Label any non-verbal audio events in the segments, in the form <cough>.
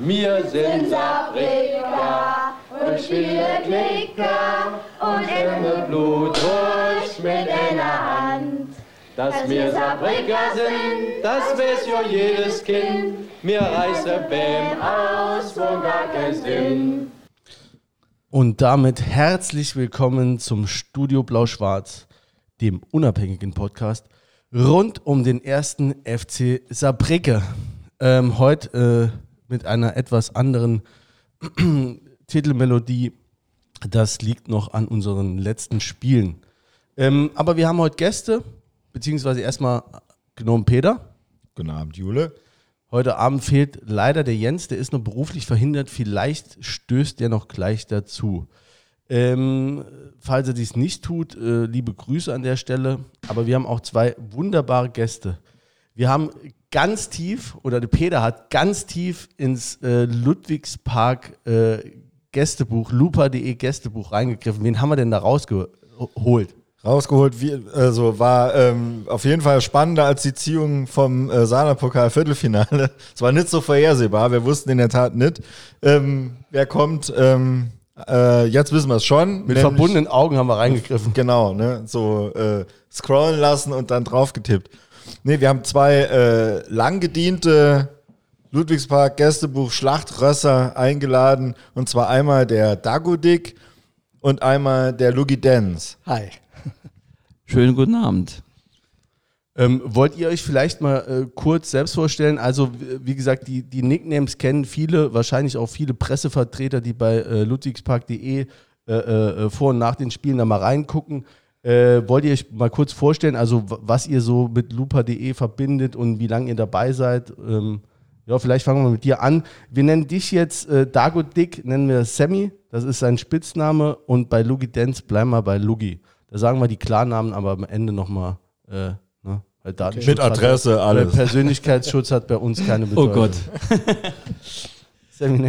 Wir sind Saarbrücker und spielen Klicker und im Blut ruhig mit einer Hand. Dass wir Saarbrücker sind, das weiß ja jedes Kind. Wir reißen beim aus, wo gar kein Sinn. Und damit herzlich willkommen zum Studio Blau-Schwarz, dem unabhängigen Podcast rund um den ersten FC Saarbrücke. Ähm, heute äh, mit einer etwas anderen <clears throat> Titelmelodie. Das liegt noch an unseren letzten Spielen. Ähm, aber wir haben heute Gäste, beziehungsweise erstmal genommen Peter. Guten Abend, Jule. Heute Abend fehlt leider der Jens, der ist nur beruflich verhindert. Vielleicht stößt der noch gleich dazu. Ähm, falls er dies nicht tut, äh, liebe Grüße an der Stelle. Aber wir haben auch zwei wunderbare Gäste. Wir haben ganz tief, oder der Peter hat ganz tief ins äh, Ludwigspark äh, Gästebuch, lupa.de Gästebuch reingegriffen. Wen haben wir denn da rausgeholt? Rausgeholt, wie, also war ähm, auf jeden Fall spannender als die Ziehung vom äh, Sana-Pokal Viertelfinale. Es war nicht so vorhersehbar, wir wussten in der Tat nicht, ähm, wer kommt. Ähm, äh, jetzt wissen wir es schon. Mit verbundenen Augen haben wir reingegriffen. Genau, ne? so äh, scrollen lassen und dann drauf getippt. Nee, wir haben zwei äh, lang gediente Ludwigspark Gästebuch Schlachtrösser eingeladen. Und zwar einmal der Dagodik und einmal der Lugi Dens. Hi. Schönen guten Abend. Ähm, wollt ihr euch vielleicht mal äh, kurz selbst vorstellen? Also, wie gesagt, die, die Nicknames kennen viele, wahrscheinlich auch viele Pressevertreter, die bei äh, ludwigspark.de äh, äh, vor und nach den Spielen da mal reingucken. Äh, wollt ihr euch mal kurz vorstellen, also was ihr so mit lupa.de verbindet und wie lange ihr dabei seid? Ähm, ja, vielleicht fangen wir mit dir an. Wir nennen dich jetzt äh, Dago Dick, nennen wir Sammy, das ist sein Spitzname und bei Lugi Dance bleiben wir bei Lugi. Da sagen wir die Klarnamen, aber am Ende nochmal äh, ne? Okay. Mit Adresse, hat, alles. Persönlichkeitsschutz hat bei uns keine Bedeutung. <laughs> Oh Gott. <laughs>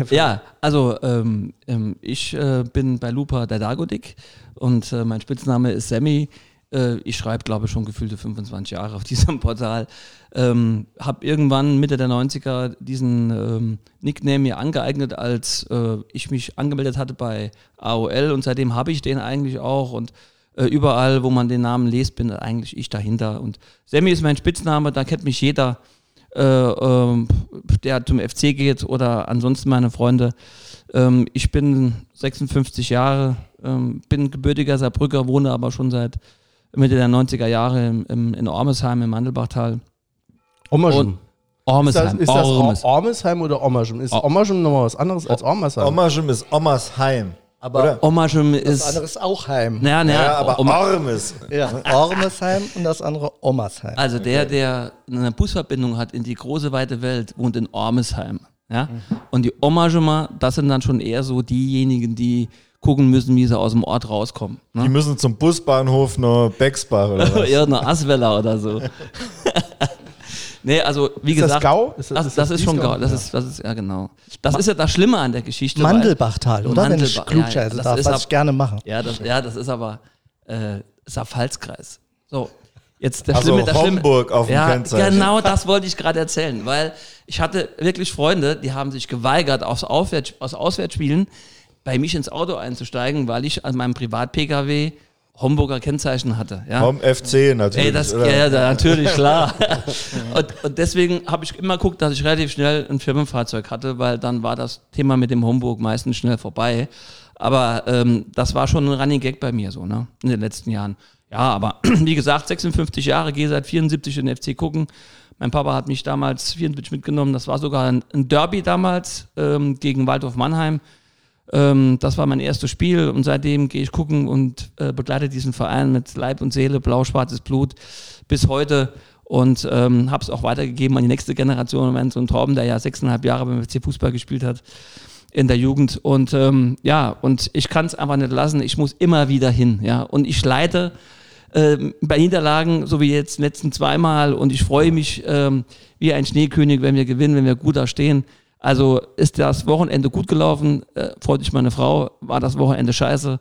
ja, also ähm, ähm, ich äh, bin bei Lupa der Dagodik und äh, mein Spitzname ist Sammy. Äh, ich schreibe, glaube ich, schon gefühlte 25 Jahre auf <laughs> diesem Portal. Ähm, habe irgendwann Mitte der 90er diesen ähm, Nickname mir angeeignet, als äh, ich mich angemeldet hatte bei AOL und seitdem habe ich den eigentlich auch und äh, überall, wo man den Namen liest, bin eigentlich ich dahinter. Und Sammy ist mein Spitzname, da kennt mich jeder, der zum FC geht oder ansonsten meine Freunde. Ähm, ich bin 56 Jahre, ähm, bin gebürtiger Saarbrücker, wohne aber schon seit Mitte der 90er Jahre im, im, in Ormesheim im Mandelbachtal. Ommerschen. Ormesheim. Ist das, ist das Ormesheim oder Ommerschen? Ist Ommerschen nochmal was anderes als Ormesheim? Ommerschen ist Ommersheim. Aber Ommerschen ist. Das andere ist auch Heim. Naja, naja, ja, aber Ormes. Ja, <laughs> Ormesheim und das andere Ommersheim. Also der, der eine Busverbindung hat in die große weite Welt, wohnt in Ormesheim. Ja? Mhm. Und die Ommerschummer, das sind dann schon eher so diejenigen, die gucken müssen, wie sie aus dem Ort rauskommen. Ne? Die müssen zum Busbahnhof nach Bexbach oder <laughs> was? ja, nach Asweller oder so. <laughs> nee, also wie ist gesagt, das Gau? Ist das, das, das, das ist schon Gau. Das, ja. ist, das ist, ja genau. Das Ma ist ja das Schlimme an der Geschichte. Mandelbachtal, oder? Mandelbach, Wenn ich klugscheiße ja, darf, was ab, ich gerne mache. Ja, das, ja, das ist aber äh, Saarpfalzkreis. So, Jetzt der also Schlimme, der Homburg Schlimme, auf dem ja, Kennzeichen. Genau das wollte ich gerade erzählen, weil ich hatte wirklich Freunde, die haben sich geweigert, aus, Aufwärts, aus Auswärtsspielen bei mich ins Auto einzusteigen, weil ich an meinem Privat-Pkw Homburger Kennzeichen hatte. Ja. Vom FC natürlich. Ey, das, oder? Ja, natürlich, klar. <laughs> und, und, deswegen habe ich immer geguckt, dass ich relativ schnell ein Firmenfahrzeug hatte, weil dann war das Thema mit dem Homburg meistens schnell vorbei. Aber ähm, das war schon ein Running Gag bei mir so, ne? In den letzten Jahren. Ja, aber <clears throat> wie gesagt, 56 Jahre, gehe seit 74 in den FC gucken. Mein Papa hat mich damals 74 mitgenommen. Das war sogar ein, ein Derby damals ähm, gegen Waldorf Mannheim. Ähm, das war mein erstes Spiel und seitdem gehe ich gucken und äh, begleite diesen Verein mit Leib und Seele, blau-schwarzes Blut bis heute und ähm, habe es auch weitergegeben an die nächste Generation. Mein Sohn Torben, der ja sechseinhalb Jahre beim FC Fußball gespielt hat in der Jugend und ähm, ja und ich kann es einfach nicht lassen. Ich muss immer wieder hin, ja und ich leite ähm, bei Niederlagen, so wie jetzt letzten zweimal. Und ich freue mich ähm, wie ein Schneekönig, wenn wir gewinnen, wenn wir gut da stehen. Also ist das Wochenende gut gelaufen, äh, freut sich meine Frau, war das Wochenende scheiße.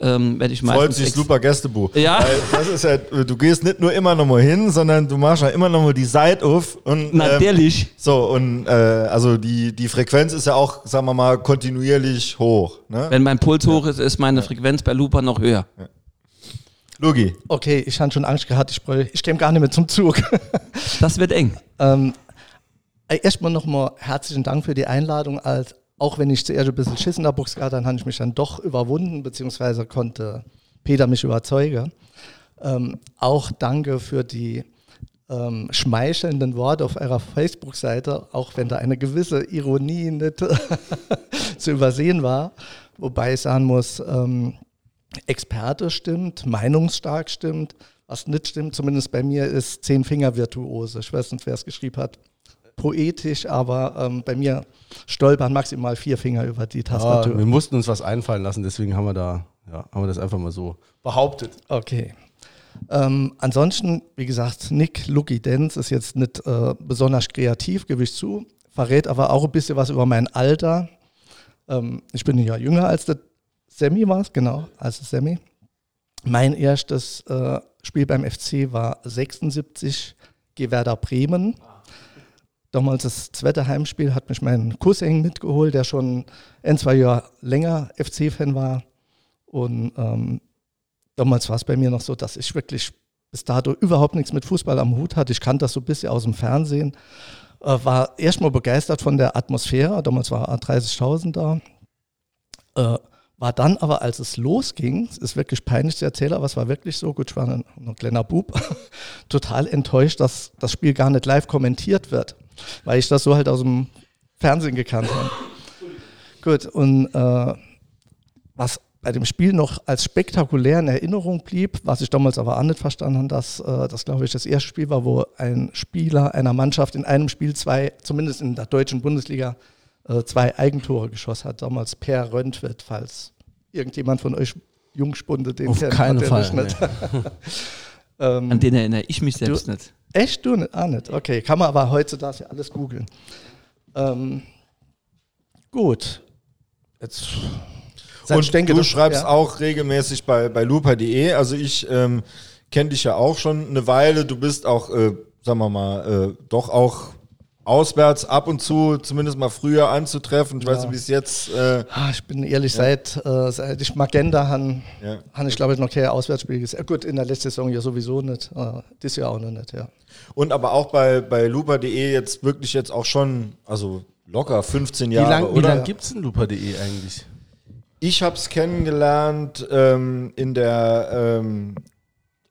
ähm, werde ich. Freut sich super Gästebuch. Ja. Weil das ist ja, du gehst nicht nur immer noch mal hin, sondern du machst ja immer noch mal die Seite auf. Und, ähm, Natürlich. so, und äh, also die, die Frequenz ist ja auch, sagen wir mal, kontinuierlich hoch. Ne? Wenn mein Puls hoch ist, ist meine Frequenz bei Lupa noch höher. Lugi. Okay, ich habe schon Angst gehabt, ich, ich stehe gar nicht mehr zum Zug. Das wird eng. <laughs> ähm, äh, erstmal nochmal herzlichen Dank für die Einladung. Als, auch wenn ich zuerst ein bisschen Schiss in der Box hatte, dann habe ich mich dann doch überwunden, beziehungsweise konnte Peter mich überzeugen. Ähm, auch danke für die ähm, schmeichelnden Worte auf eurer Facebook-Seite, auch wenn da eine gewisse Ironie nicht <laughs> zu übersehen war. Wobei ich sagen muss, ähm, Experte stimmt, meinungsstark stimmt. Was nicht stimmt, zumindest bei mir, ist Zehn-Finger-Virtuose. Ich weiß nicht, wer es geschrieben hat. Poetisch, aber ähm, bei mir stolpern maximal vier Finger über die Ja, Tastatur. wir mussten uns was einfallen lassen, deswegen haben wir da, ja, haben wir das einfach mal so behauptet. Okay. Ähm, ansonsten, wie gesagt, Nick Lucky Dance ist jetzt nicht äh, besonders kreativ, gebe ich zu, verrät aber auch ein bisschen was über mein Alter. Ähm, ich bin ja jünger als der Sammy war es, genau, als der Sammy. Mein erstes äh, Spiel beim FC war 76 G Werder Bremen. Damals das zweite Heimspiel hat mich mein Cousin mitgeholt, der schon ein, zwei Jahre länger FC-Fan war. Und ähm, damals war es bei mir noch so, dass ich wirklich bis dato überhaupt nichts mit Fußball am Hut hatte. Ich kannte das so ein bisschen aus dem Fernsehen. Äh, war erstmal begeistert von der Atmosphäre. Damals war 30.000 da. Äh, war dann aber, als es losging, es ist wirklich peinlich zu erzählen, aber es war wirklich so, gut, ich war ein, ein kleiner Bub, <laughs> total enttäuscht, dass das Spiel gar nicht live kommentiert wird, weil ich das so halt aus dem Fernsehen gekannt habe. Gut, und äh, was bei dem Spiel noch als spektakulär in Erinnerung blieb, was ich damals aber auch nicht verstanden habe, dass äh, das, glaube ich, das erste Spiel war, wo ein Spieler einer Mannschaft in einem Spiel zwei, zumindest in der deutschen Bundesliga, äh, zwei Eigentore geschossen hat. Damals Per Röntwitt, falls irgendjemand von euch Jungspunde den Auf kennt, keinen hat Fall. der nicht. <laughs> ähm, An den erinnere ich mich selbst Du- nicht. Echt? Du nicht? Ah, nicht. Okay, kann man aber heutzutage ja alles googeln. Ähm, gut. Jetzt. Und ich denke, du das- schreibst ja. auch regelmäßig bei, bei lupa.de. Also ich ähm, kenne dich ja auch schon eine Weile. Du bist auch, äh, sagen wir mal, äh, doch auch auswärts ab und zu, zumindest mal früher anzutreffen. Ich weiß nicht, wie es jetzt... Äh, Ah, ich bin ehrlich, seit, äh, seit ich Magenta han, Ja. han ich glaube ich noch kein Auswärtsspiel gesehen. Äh, gut, in der letzten Saison ja sowieso nicht. Äh, das Jahr auch noch nicht, ja. und aber auch bei, bei lupa.de jetzt wirklich jetzt auch schon, also locker 15 Wie Jahre, lange oder? lang gibt es denn Lupa.de eigentlich? Ich habe es kennengelernt ähm, in der ähm,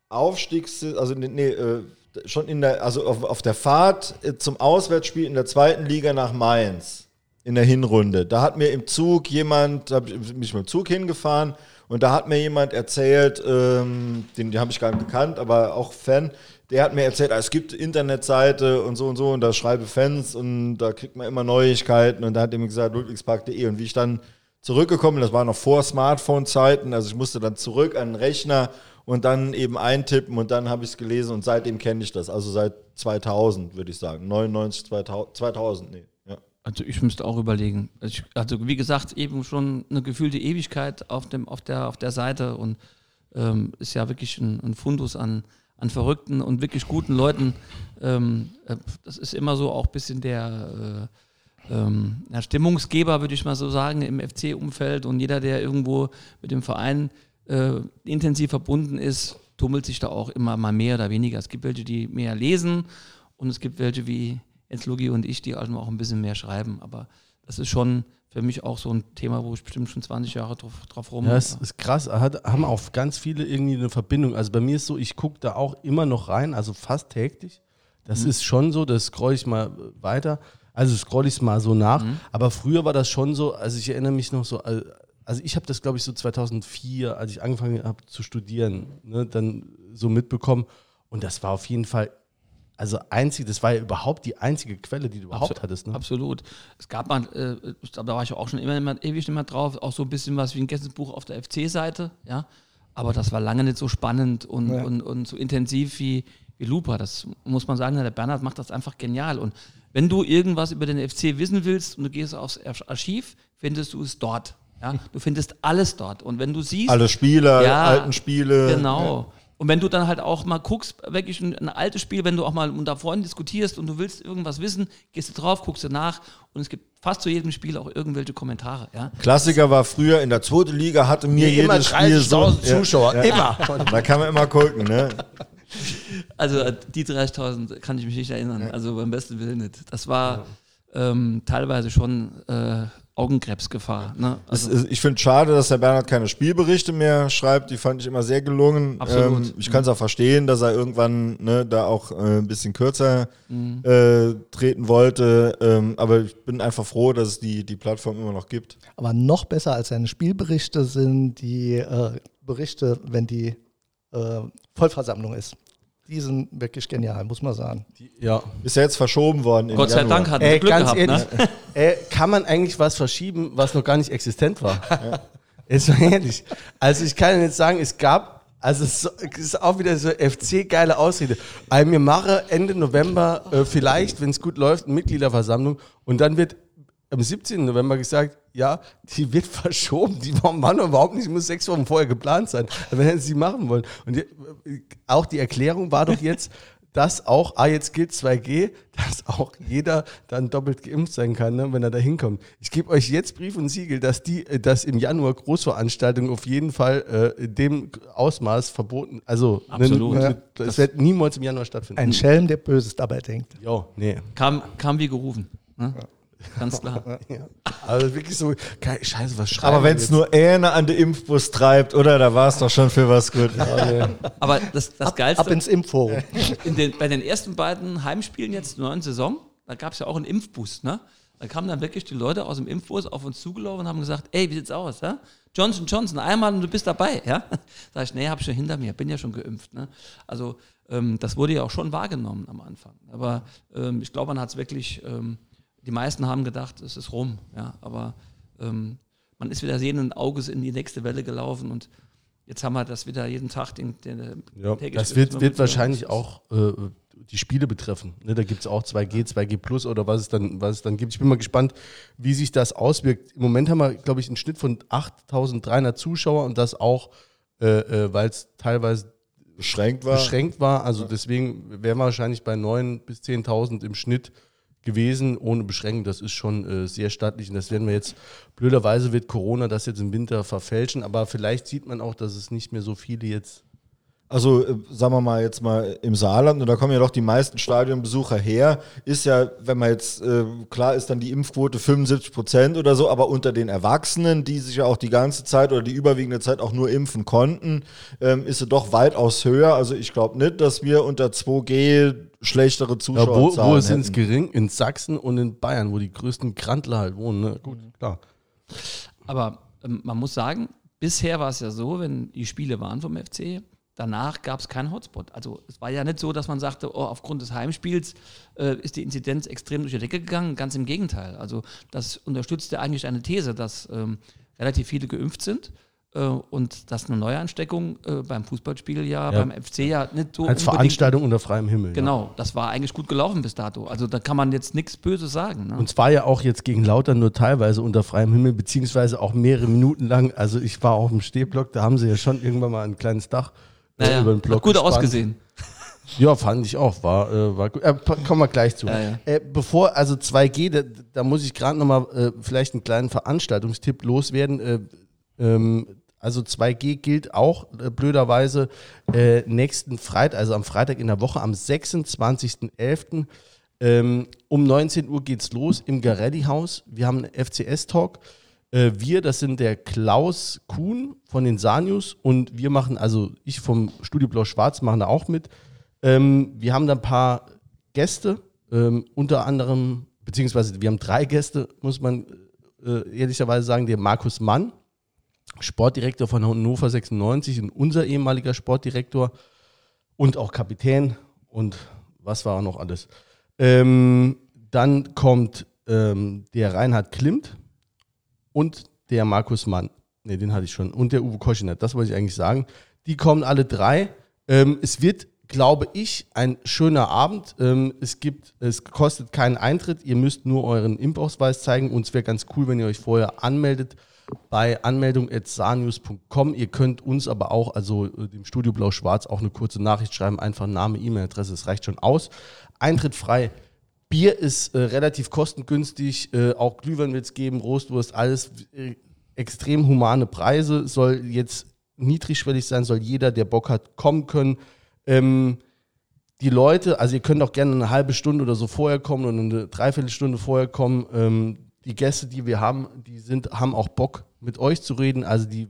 Aufstiegs... Also nee, nee äh, schon in der, also auf, auf der Fahrt äh, zum Auswärtsspiel in der zweiten Liga nach Mainz in der Hinrunde. Da hat mir im Zug jemand, da habe ich mit dem Zug hingefahren und da hat mir jemand erzählt, ähm, den, den habe ich gar nicht gekannt, aber auch Fan, der hat mir erzählt, ah, es gibt Internetseite und so und so und da schreibe Fans und da kriegt man immer Neuigkeiten und da hat er mir gesagt, ludwigspark.de und wie ich dann zurückgekommen, das war noch vor Smartphone-Zeiten, also ich musste dann zurück an den Rechner und dann eben eintippen und dann habe ich es gelesen und seitdem kenne ich das, also seit 2000 würde ich sagen, 99, 2000, 2000 nee. Ja. Also ich müsste auch überlegen. Also, ich, also wie gesagt, eben schon eine gefühlte Ewigkeit auf, dem, auf, der, auf der Seite und ähm, ist ja wirklich ein, ein Fundus an, an verrückten und wirklich guten Leuten. Ähm, äh, das ist immer so auch ein bisschen der, äh, ähm, Stimmungsgeber, würde ich mal so sagen, im FC-Umfeld und jeder, der irgendwo mit dem Verein äh, intensiv verbunden ist, tummelt sich da auch immer mal mehr oder weniger. Es gibt welche, die mehr lesen und es gibt welche wie Jens Lugi und ich, die also auch ein bisschen mehr schreiben. Aber das ist schon für mich auch so ein Thema, wo ich bestimmt schon 20 Jahre drauf, drauf rum. Ja, es ist krass. Hat, haben auch ganz viele irgendwie eine Verbindung. Also bei mir ist so, ich gucke da auch immer noch rein, also fast täglich. Das ist schon so, das scroll ich mal weiter. Also scroll ich es mal so nach. Aber früher war das schon so, also ich erinnere mich noch so, al- also ich habe das glaube ich so 2004, als ich angefangen habe zu studieren, ne, dann so mitbekommen. Und das war auf jeden Fall, also einzig, das war ja überhaupt die einzige Quelle, die du überhaupt Absolut. hattest. Ne? Absolut. Es gab mal, äh, da war ich auch schon immer, immer ewig nicht mehr drauf, auch so ein bisschen was wie ein Gästebuch auf der FC-Seite, ja. Aber das war lange nicht so spannend und, Ja. und, und so intensiv wie, wie Lupa. Das muss man sagen, der Bernhard macht das einfach genial. Und wenn du irgendwas über den FC wissen willst und du gehst aufs Archiv, findest du es dort. Ja, du findest alles dort. Und wenn du siehst, Alle Spieler, Ja, alten Spiele. Genau. Und wenn du dann halt auch mal guckst, wirklich ein, ein altes Spiel, wenn du auch mal unter Freunden diskutierst und du willst irgendwas wissen, gehst du drauf, guckst du nach und es gibt fast zu jedem Spiel auch irgendwelche Kommentare. Ja? Klassiker war früher in der zweiten Liga, hatte mir Nee, jedes Spiel so. 30.000 Zuschauer, immer. Da kann man immer gucken, ne? Also die 30.000 kann ich mich nicht erinnern, also beim besten Willen nicht. Das war ähm, teilweise schon äh, Augenkrebsgefahr. Ne? Es Also, ist- Ich finde schade, dass der Bernhard keine Spielberichte mehr schreibt. Die fand ich immer sehr gelungen. Absolut. Ähm, ich kann es auch verstehen, dass er irgendwann ne, da auch äh, ein bisschen kürzer Mhm. äh, treten wollte. Ähm, aber ich bin einfach froh, dass es die, die Plattform immer noch gibt. Aber noch besser als seine Spielberichte sind die äh, Berichte, wenn die äh, Vollversammlung ist. Die sind wirklich genial, muss man sagen. Ja. Ist ja jetzt verschoben worden. Gott sei Januar. Dank hat er Glück ganz gehabt. ehrlich, <laughs> Ne? äh, kann man eigentlich was verschieben, was noch gar nicht existent war? Ist mal ehrlich. Also ich kann jetzt sagen, es gab, also es ist auch wieder so FC-geile Ausrede. Also wir machen Ende November äh, vielleicht, wenn es gut läuft, eine Mitgliederversammlung und dann wird am 17. November gesagt, ja, die wird <laughs> verschoben. Die war überhaupt nicht, muss sechs Wochen vorher geplant sein. Wenn hätten sie machen wollen. Und die, auch die Erklärung war doch jetzt, <laughs> dass auch, ah, jetzt gilt 2G, dass auch jeder dann doppelt geimpft sein kann, ne, wenn er da hinkommt. Ich gebe euch jetzt Brief und Siegel, dass die, äh, dass im Januar Großveranstaltungen auf jeden Fall äh, dem Ausmaß verboten, also Absolut. Ne, ne, es wird niemals im Januar stattfinden. Ein Schelm, der Böses dabei denkt. Jo, nee. Kam, kam wie gerufen. Ne? Ganz klar. <laughs> Ja. Also wirklich so, scheiße, was schreiben Aber wenn es nur einer an den Impfbus treibt, oder? Da war es doch schon für was gut. Aber das, das Geilste, Ab ins Impfforum. <laughs> in den, bei den ersten beiden Heimspielen jetzt der neuen Saison, da gab es ja auch einen Impfbus, ne? Da kamen dann wirklich die Leute aus dem Impfbus auf uns zugelaufen und haben gesagt, ey, wie sieht's aus, ja? Johnson Johnson, einmal und du bist dabei, ja? <laughs> Sag ich, nee, hab ich schon hinter mir, bin ja schon geimpft, ne? Also ähm, das wurde ja auch schon wahrgenommen am Anfang. Aber ähm, ich glaube, man hat es wirklich, ähm, die meisten haben gedacht, es ist rum, ja? Aber ähm, man ist wieder sehenden Auges in die nächste Welle gelaufen und jetzt haben wir das wieder jeden Tag den, den Ja, täglich das wird, wird wahrscheinlich auch äh, die Spiele betreffen. Ne, da gibt es auch 2G, 2G Plus oder was es, dann, was es dann gibt. Ich bin mal gespannt, wie sich das auswirkt. Im Moment haben wir, glaube ich, einen Schnitt von 8300 Zuschauer und das auch, äh, äh, weil es teilweise Beschränkt war. beschränkt war. Also deswegen wären wir wahrscheinlich bei 9.000 bis 10.000 im Schnitt gewesen, ohne Beschränkung. Das ist schon äh, sehr stattlich und das werden wir jetzt, blöderweise wird Corona das jetzt im Winter verfälschen, aber vielleicht sieht man auch, dass es nicht mehr so viele jetzt Also, äh, sagen wir mal jetzt mal im Saarland, und da kommen ja doch die meisten Stadionbesucher her, ist ja, wenn man jetzt, äh, klar ist dann die Impfquote 75 Prozent oder so, aber unter den Erwachsenen, die sich ja auch die ganze Zeit oder die überwiegende Zeit auch nur impfen konnten, ähm, ist sie doch weitaus höher. Also ich glaube nicht, dass wir unter 2G schlechtere Ja, wo wo sind es gering? In Sachsen und in Bayern, wo die größten Grantler halt wohnen. Ne? Gut, klar. Aber ähm, man muss sagen, bisher war es ja so, wenn die Spiele waren vom FC, danach gab es keinen Hotspot. Also es war ja nicht so, dass man sagte, oh, aufgrund des Heimspiels äh, ist die Inzidenz extrem durch die Decke gegangen. Ganz im Gegenteil. Also das unterstützt ja eigentlich eine These, dass ähm, relativ viele geimpft sind. äh, Und dass eine Neuansteckung äh, beim Fußballspiel ja, Ja. beim FC ja nicht so Als Veranstaltung unter freiem Himmel. Ja. Genau, das war eigentlich gut gelaufen bis dato. Also da kann man jetzt nichts Böses sagen. Ne? Und zwar ja auch jetzt gegen Lautern nur teilweise unter freiem Himmel, beziehungsweise auch mehrere Minuten lang. Also ich war auch im Stehblock, da haben sie ja schon irgendwann mal ein kleines Dach naja, über den Block gut gespannt. ausgesehen. Ja, fand ich auch. War, äh, war gut. Äh, kommen wir gleich zu. Ja, ja. Äh, bevor, also 2G, da, da muss ich gerade nochmal äh, vielleicht einen kleinen Veranstaltungstipp loswerden. Äh, ähm, also 2G gilt auch äh, blöderweise äh, nächsten Freitag, also am Freitag in der Woche, am 26.11. Ähm, um 19 Uhr geht's los im Garelli-Haus. Wir haben einen FCS-Talk. Äh, wir, das sind der Klaus Kuhn von den Sanius und wir machen, also ich vom Studio Blau-Schwarz machen da auch mit. Ähm, wir haben da ein paar Gäste, ähm, unter anderem, beziehungsweise wir haben drei Gäste, muss man äh, ehrlicherweise sagen, der Markus Mann, Sportdirektor von Hannover 96 und unser ehemaliger Sportdirektor und auch Kapitän und was war noch alles. Ähm, dann kommt ähm, der Reinhard Klimt und der Markus Mann. Ne, den hatte ich schon. Und der Uwe Koschiner. Das wollte ich eigentlich sagen. Die kommen alle drei. Ähm, es wird, glaube ich, ein schöner Abend. Ähm, es gibt, es kostet keinen Eintritt. Ihr müsst nur euren Impfausweis zeigen. Und es wäre ganz cool, wenn ihr euch vorher anmeldet. bei anmeldung.sanews.com. Ihr könnt uns aber auch, also äh, dem Studio Blau-Schwarz, auch eine kurze Nachricht schreiben. Einfach Name, E-Mail-Adresse, es reicht schon aus. Eintritt frei. Bier ist äh, relativ kostengünstig, äh, auch Glühwein wird es geben, Roastwurst, alles äh, extrem humane Preise. Soll jetzt niedrigschwellig sein, soll jeder, der Bock hat, kommen können. Ähm, die Leute, also ihr könnt auch gerne eine halbe Stunde oder so vorher kommen oder eine Dreiviertelstunde vorher kommen. Ähm, die Gäste, die wir haben, die sind, haben auch Bock, mit euch zu reden. Also die äh,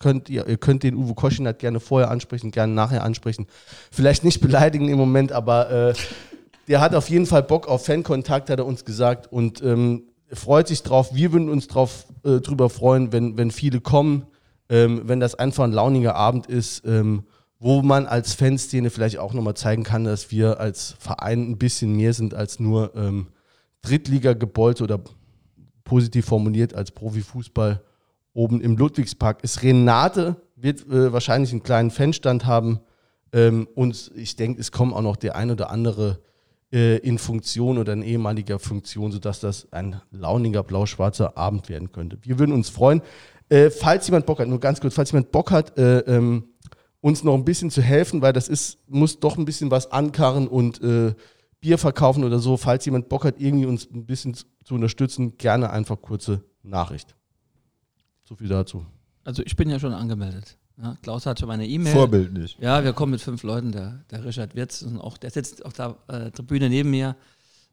könnt ihr, ihr könnt den Uwe Koschinat gerne vorher ansprechen, gerne nachher ansprechen. Vielleicht nicht beleidigen im Moment, aber äh, der hat auf jeden Fall Bock auf Fankontakt, hat er uns gesagt. Und ähm, freut sich drauf. Wir würden uns drauf, äh, drüber freuen, wenn, wenn viele kommen, ähm, wenn das einfach ein launiger Abend ist, ähm, wo man als Fanszene vielleicht auch nochmal zeigen kann, dass wir als Verein ein bisschen mehr sind als nur ähm, Drittliga-Gebeute oder positiv formuliert als Profifußball oben im Ludwigspark ist. Renate wird äh, wahrscheinlich einen kleinen Fanstand haben ähm, und ich denke, es kommt auch noch der ein oder andere äh, in Funktion oder in ehemaliger Funktion, sodass das ein launiger blau-schwarzer Abend werden könnte. Wir würden uns freuen. Äh, falls jemand Bock hat, nur ganz kurz, falls jemand Bock hat, äh, ähm, uns noch ein bisschen zu helfen, weil das ist, muss doch ein bisschen was ankarren und äh, Bier verkaufen oder so. Falls jemand Bock hat, irgendwie uns ein bisschen zu, unterstützen, gerne einfach kurze Nachricht. So viel dazu. Also ich bin ja schon angemeldet. Ja, Klaus hat schon meine E-Mail. Vorbildlich. Ja, wir kommen mit fünf Leuten. Der, der Richard Wirz, und auch, der sitzt auf der äh, Tribüne neben mir.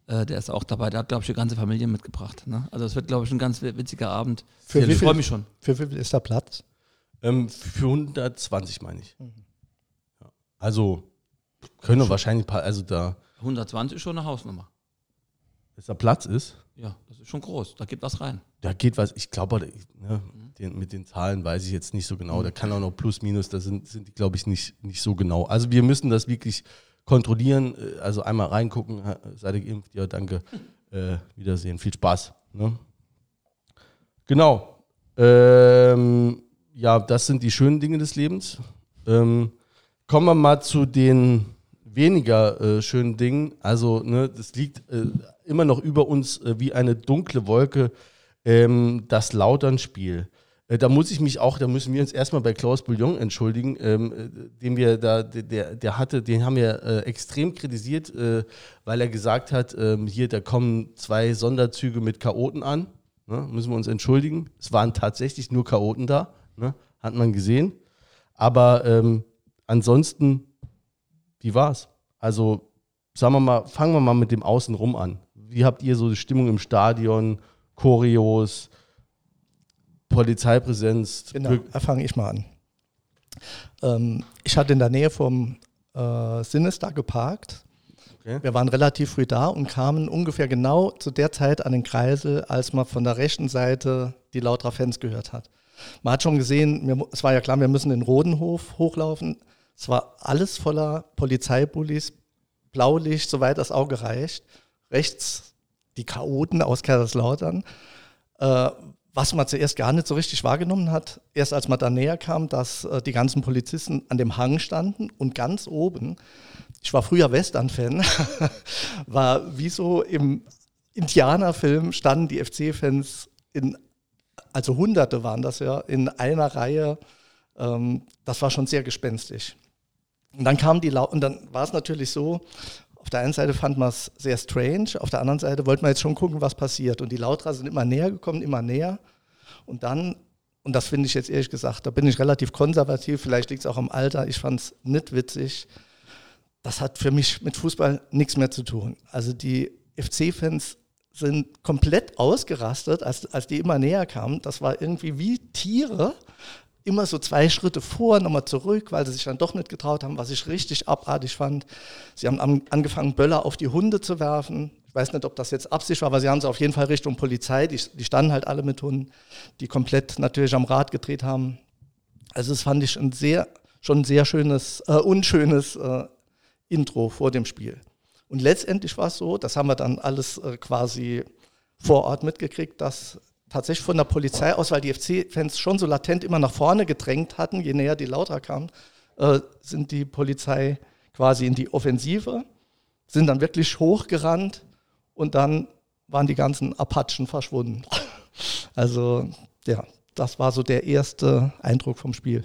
Äh, der ist auch dabei. Der hat, glaube ich, die ganze Familie mitgebracht. Ne? Also es wird, glaube ich, ein ganz witziger Abend. Für ich freue mich schon. Für wie viel ist da Platz? Ähm, für 120 meine ich. Ja. Also können wir wahrscheinlich ein paar, also da, 120 ist schon eine Hausnummer. dass da Platz ist, Ja, das ist schon groß. Da geht was rein. da geht was, ich glaube, ne, den, mit den Zahlen weiß ich jetzt nicht so genau. Da kann auch noch plus, minus, da sind, sind die, glaube ich, nicht, nicht so genau. Also wir müssen das wirklich kontrollieren, äh, also einmal reingucken, seid ihr geimpft, ja, danke, äh, Wiedersehen, viel Spaß. Ne? Genau. Ähm, ja, das sind die schönen Dinge des Lebens. Ähm, kommen wir mal zu den weniger äh, schönen Dingen. Also, ne, das liegt äh, immer noch über uns äh, wie eine dunkle Wolke, ähm, das Lautern-Spiel. Da muss ich mich auch, da müssen wir uns erstmal bei Klaus Bouillon entschuldigen, ähm, äh, den wir da, der- der, der hatte, den haben wir äh, extrem kritisiert, äh, weil er gesagt hat, ähm, hier, da kommen zwei Sonderzüge mit Chaoten an. Ne, müssen wir uns entschuldigen. Es waren tatsächlich nur Chaoten da, ne, hat man gesehen. Aber ähm, ansonsten, wie war's? Also, sagen wir mal, fangen wir mal mit dem Außenrum an. Wie habt ihr so die Stimmung im Stadion, Choreos, Polizeipräsenz? Genau, da fange ich mal an. Ähm, ich hatte in der Nähe vom äh, Sinister geparkt. Okay. Wir waren relativ früh da und kamen ungefähr genau zu der Zeit an den Kreisel, als man von der rechten Seite die Lauterer Fans gehört hat. Man hat schon gesehen, wir, es war ja klar, wir müssen den Rodenhof hochlaufen. Es war alles voller Polizeibullis, Blaulicht, soweit das Auge reicht. Rechts die Chaoten aus Kaiserslautern. Äh, was man zuerst gar nicht so richtig wahrgenommen hat, erst als man da näher kam, dass äh, die ganzen Polizisten an dem Hang standen und ganz oben, ich war früher Western-Fan, <laughs> war wie so im Indianerfilm standen die FC-Fans in, also Hunderte waren das ja, in einer Reihe. Ähm, das war schon sehr gespenstisch. Und dann kam die Lau und dann war es natürlich so, auf der einen Seite fand man es sehr strange, auf der anderen Seite wollte man jetzt schon gucken, was passiert. Und die Lauterer sind immer näher gekommen, immer näher. Und dann, und das finde ich jetzt ehrlich gesagt, da bin ich relativ konservativ, vielleicht liegt es auch am Alter, ich fand es nicht witzig. Das hat für mich mit Fußball nichts mehr zu tun. Also die FC-Fans sind komplett ausgerastet, als, als die immer näher kamen. Das war irgendwie wie Tiere, immer so zwei Schritte vor, nochmal zurück, weil sie sich dann doch nicht getraut haben, was ich richtig abartig fand. Sie haben an, angefangen, Böller auf die Hunde zu werfen. Ich weiß nicht, ob das jetzt Absicht war, aber sie haben sie auf jeden Fall Richtung Polizei. Die, die standen halt alle mit Hunden, die komplett natürlich am Rad gedreht haben. Also das fand ich ein sehr, schon ein sehr schönes, äh, unschönes äh, Intro vor dem Spiel. Und letztendlich war es so, das haben wir dann alles äh, quasi vor Ort mitgekriegt, dass tatsächlich von der Polizei aus, weil die FC-Fans schon so latent immer nach vorne gedrängt hatten, je näher die Lauter kamen, äh, sind die Polizei quasi in die Offensive, sind dann wirklich hochgerannt und dann waren die ganzen Apachen verschwunden. <laughs> Also ja, das war so der erste Eindruck vom Spiel.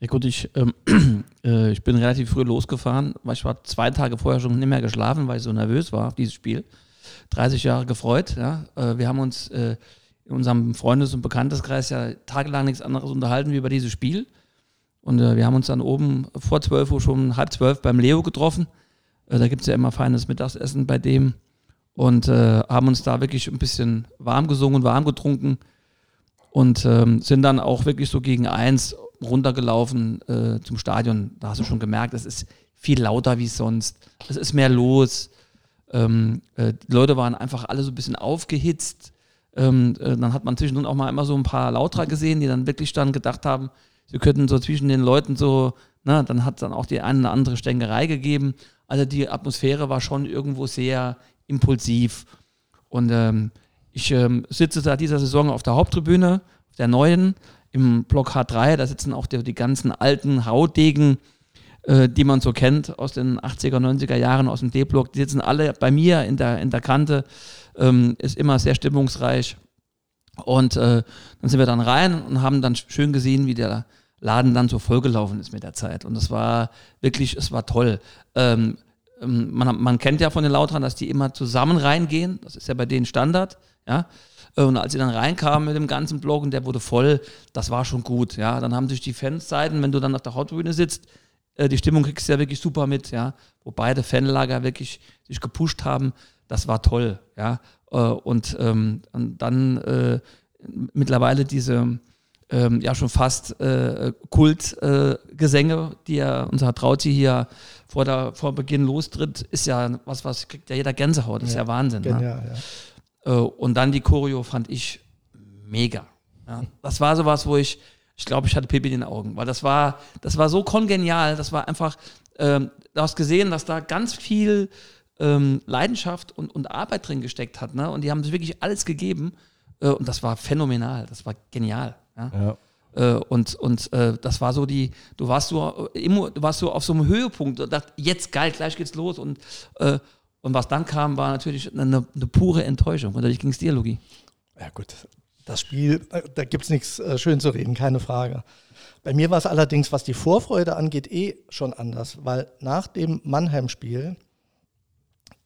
Ja gut, ich, ähm, <clears throat> äh, ich bin relativ früh losgefahren, weil ich war zwei Tage vorher schon nicht mehr geschlafen, weil ich so nervös war auf dieses Spiel. 30 Jahre gefreut, ja. Äh, wir haben uns äh, in unserem Freundes- und Bekannteskreis ja tagelang nichts anderes unterhalten wie über dieses Spiel. Und äh, wir haben uns dann oben vor 12 Uhr schon halb zwölf beim Leo getroffen. Äh, da gibt es ja immer feines Mittagessen bei dem. Und äh, haben uns da wirklich ein bisschen warm gesungen, warm getrunken. Und ähm, sind dann auch wirklich so gegen eins runtergelaufen äh, zum Stadion. Da hast du schon gemerkt, es ist viel lauter wie sonst. Es ist mehr los. Ähm, äh, die Leute waren einfach alle so ein bisschen aufgehitzt. Ähm, äh, dann hat man zwischendrin auch mal immer so ein paar Lauter gesehen, die dann wirklich dann gedacht haben, sie könnten so zwischen den Leuten so, na, dann hat es dann auch die eine oder andere Stängerei gegeben. Also die Atmosphäre war schon irgendwo sehr impulsiv. Und ähm, ich ähm, sitze seit dieser Saison auf der Haupttribüne, der neuen, im Block H3, da sitzen auch die, die ganzen alten Haudegen, äh, die man so kennt aus den 80er, 90er Jahren, aus dem D-Block. Die sitzen alle bei mir in der, in der Kante, ähm, ist immer sehr stimmungsreich. Und äh, dann sind wir dann rein und haben dann schön gesehen, wie der Laden dann so vollgelaufen ist mit der Zeit. Und es war wirklich, es war toll. Ähm, ähm man, man, kennt ja von den Lautern, dass die immer zusammen reingehen. Das ist ja bei denen Standard. Ja. Äh, und als sie dann reinkamen mit dem ganzen Block und der wurde voll, das war schon gut. Ja, dann haben sich die Fansseiten, wenn du dann auf der Hauptbühne sitzt, äh, die Stimmung kriegst du ja wirklich super mit, ja, wo beide Fanlager wirklich sich gepusht haben, das war toll, ja. Äh, und, ähm, und dann äh, mittlerweile diese ähm, ja schon fast äh, Kultgesänge, die ja unser Trauzi hier vor, der, vor Beginn lostritt, ist ja was, was kriegt ja jeder Gänsehaut, das ja, ist ja Wahnsinn. Ne? Genial, ne? ja. Äh, und dann die Choreo fand ich mega. Ja. Das war sowas, wo ich, ich glaube, ich hatte Pipi in den Augen, weil das war, das war so kongenial, das war einfach, ähm, du hast gesehen, dass da ganz viel ähm, Leidenschaft und, und Arbeit drin gesteckt hat, ne? Und die haben sich wirklich alles gegeben äh, und das war phänomenal, das war genial. Ja. ja. Äh, und und äh, das war so die, du warst so, äh, immer, du warst so auf so einem Höhepunkt und dachte, jetzt geil, gleich geht's los und äh, und was dann kam, war natürlich eine, eine pure Enttäuschung. Und dadurch ging es dir, Logi. Ja, gut. Das Spiel, da gibt es nichts äh, schön zu reden, keine Frage. Bei mir war es allerdings, was die Vorfreude angeht, eh schon anders, weil nach dem Mannheim-Spiel,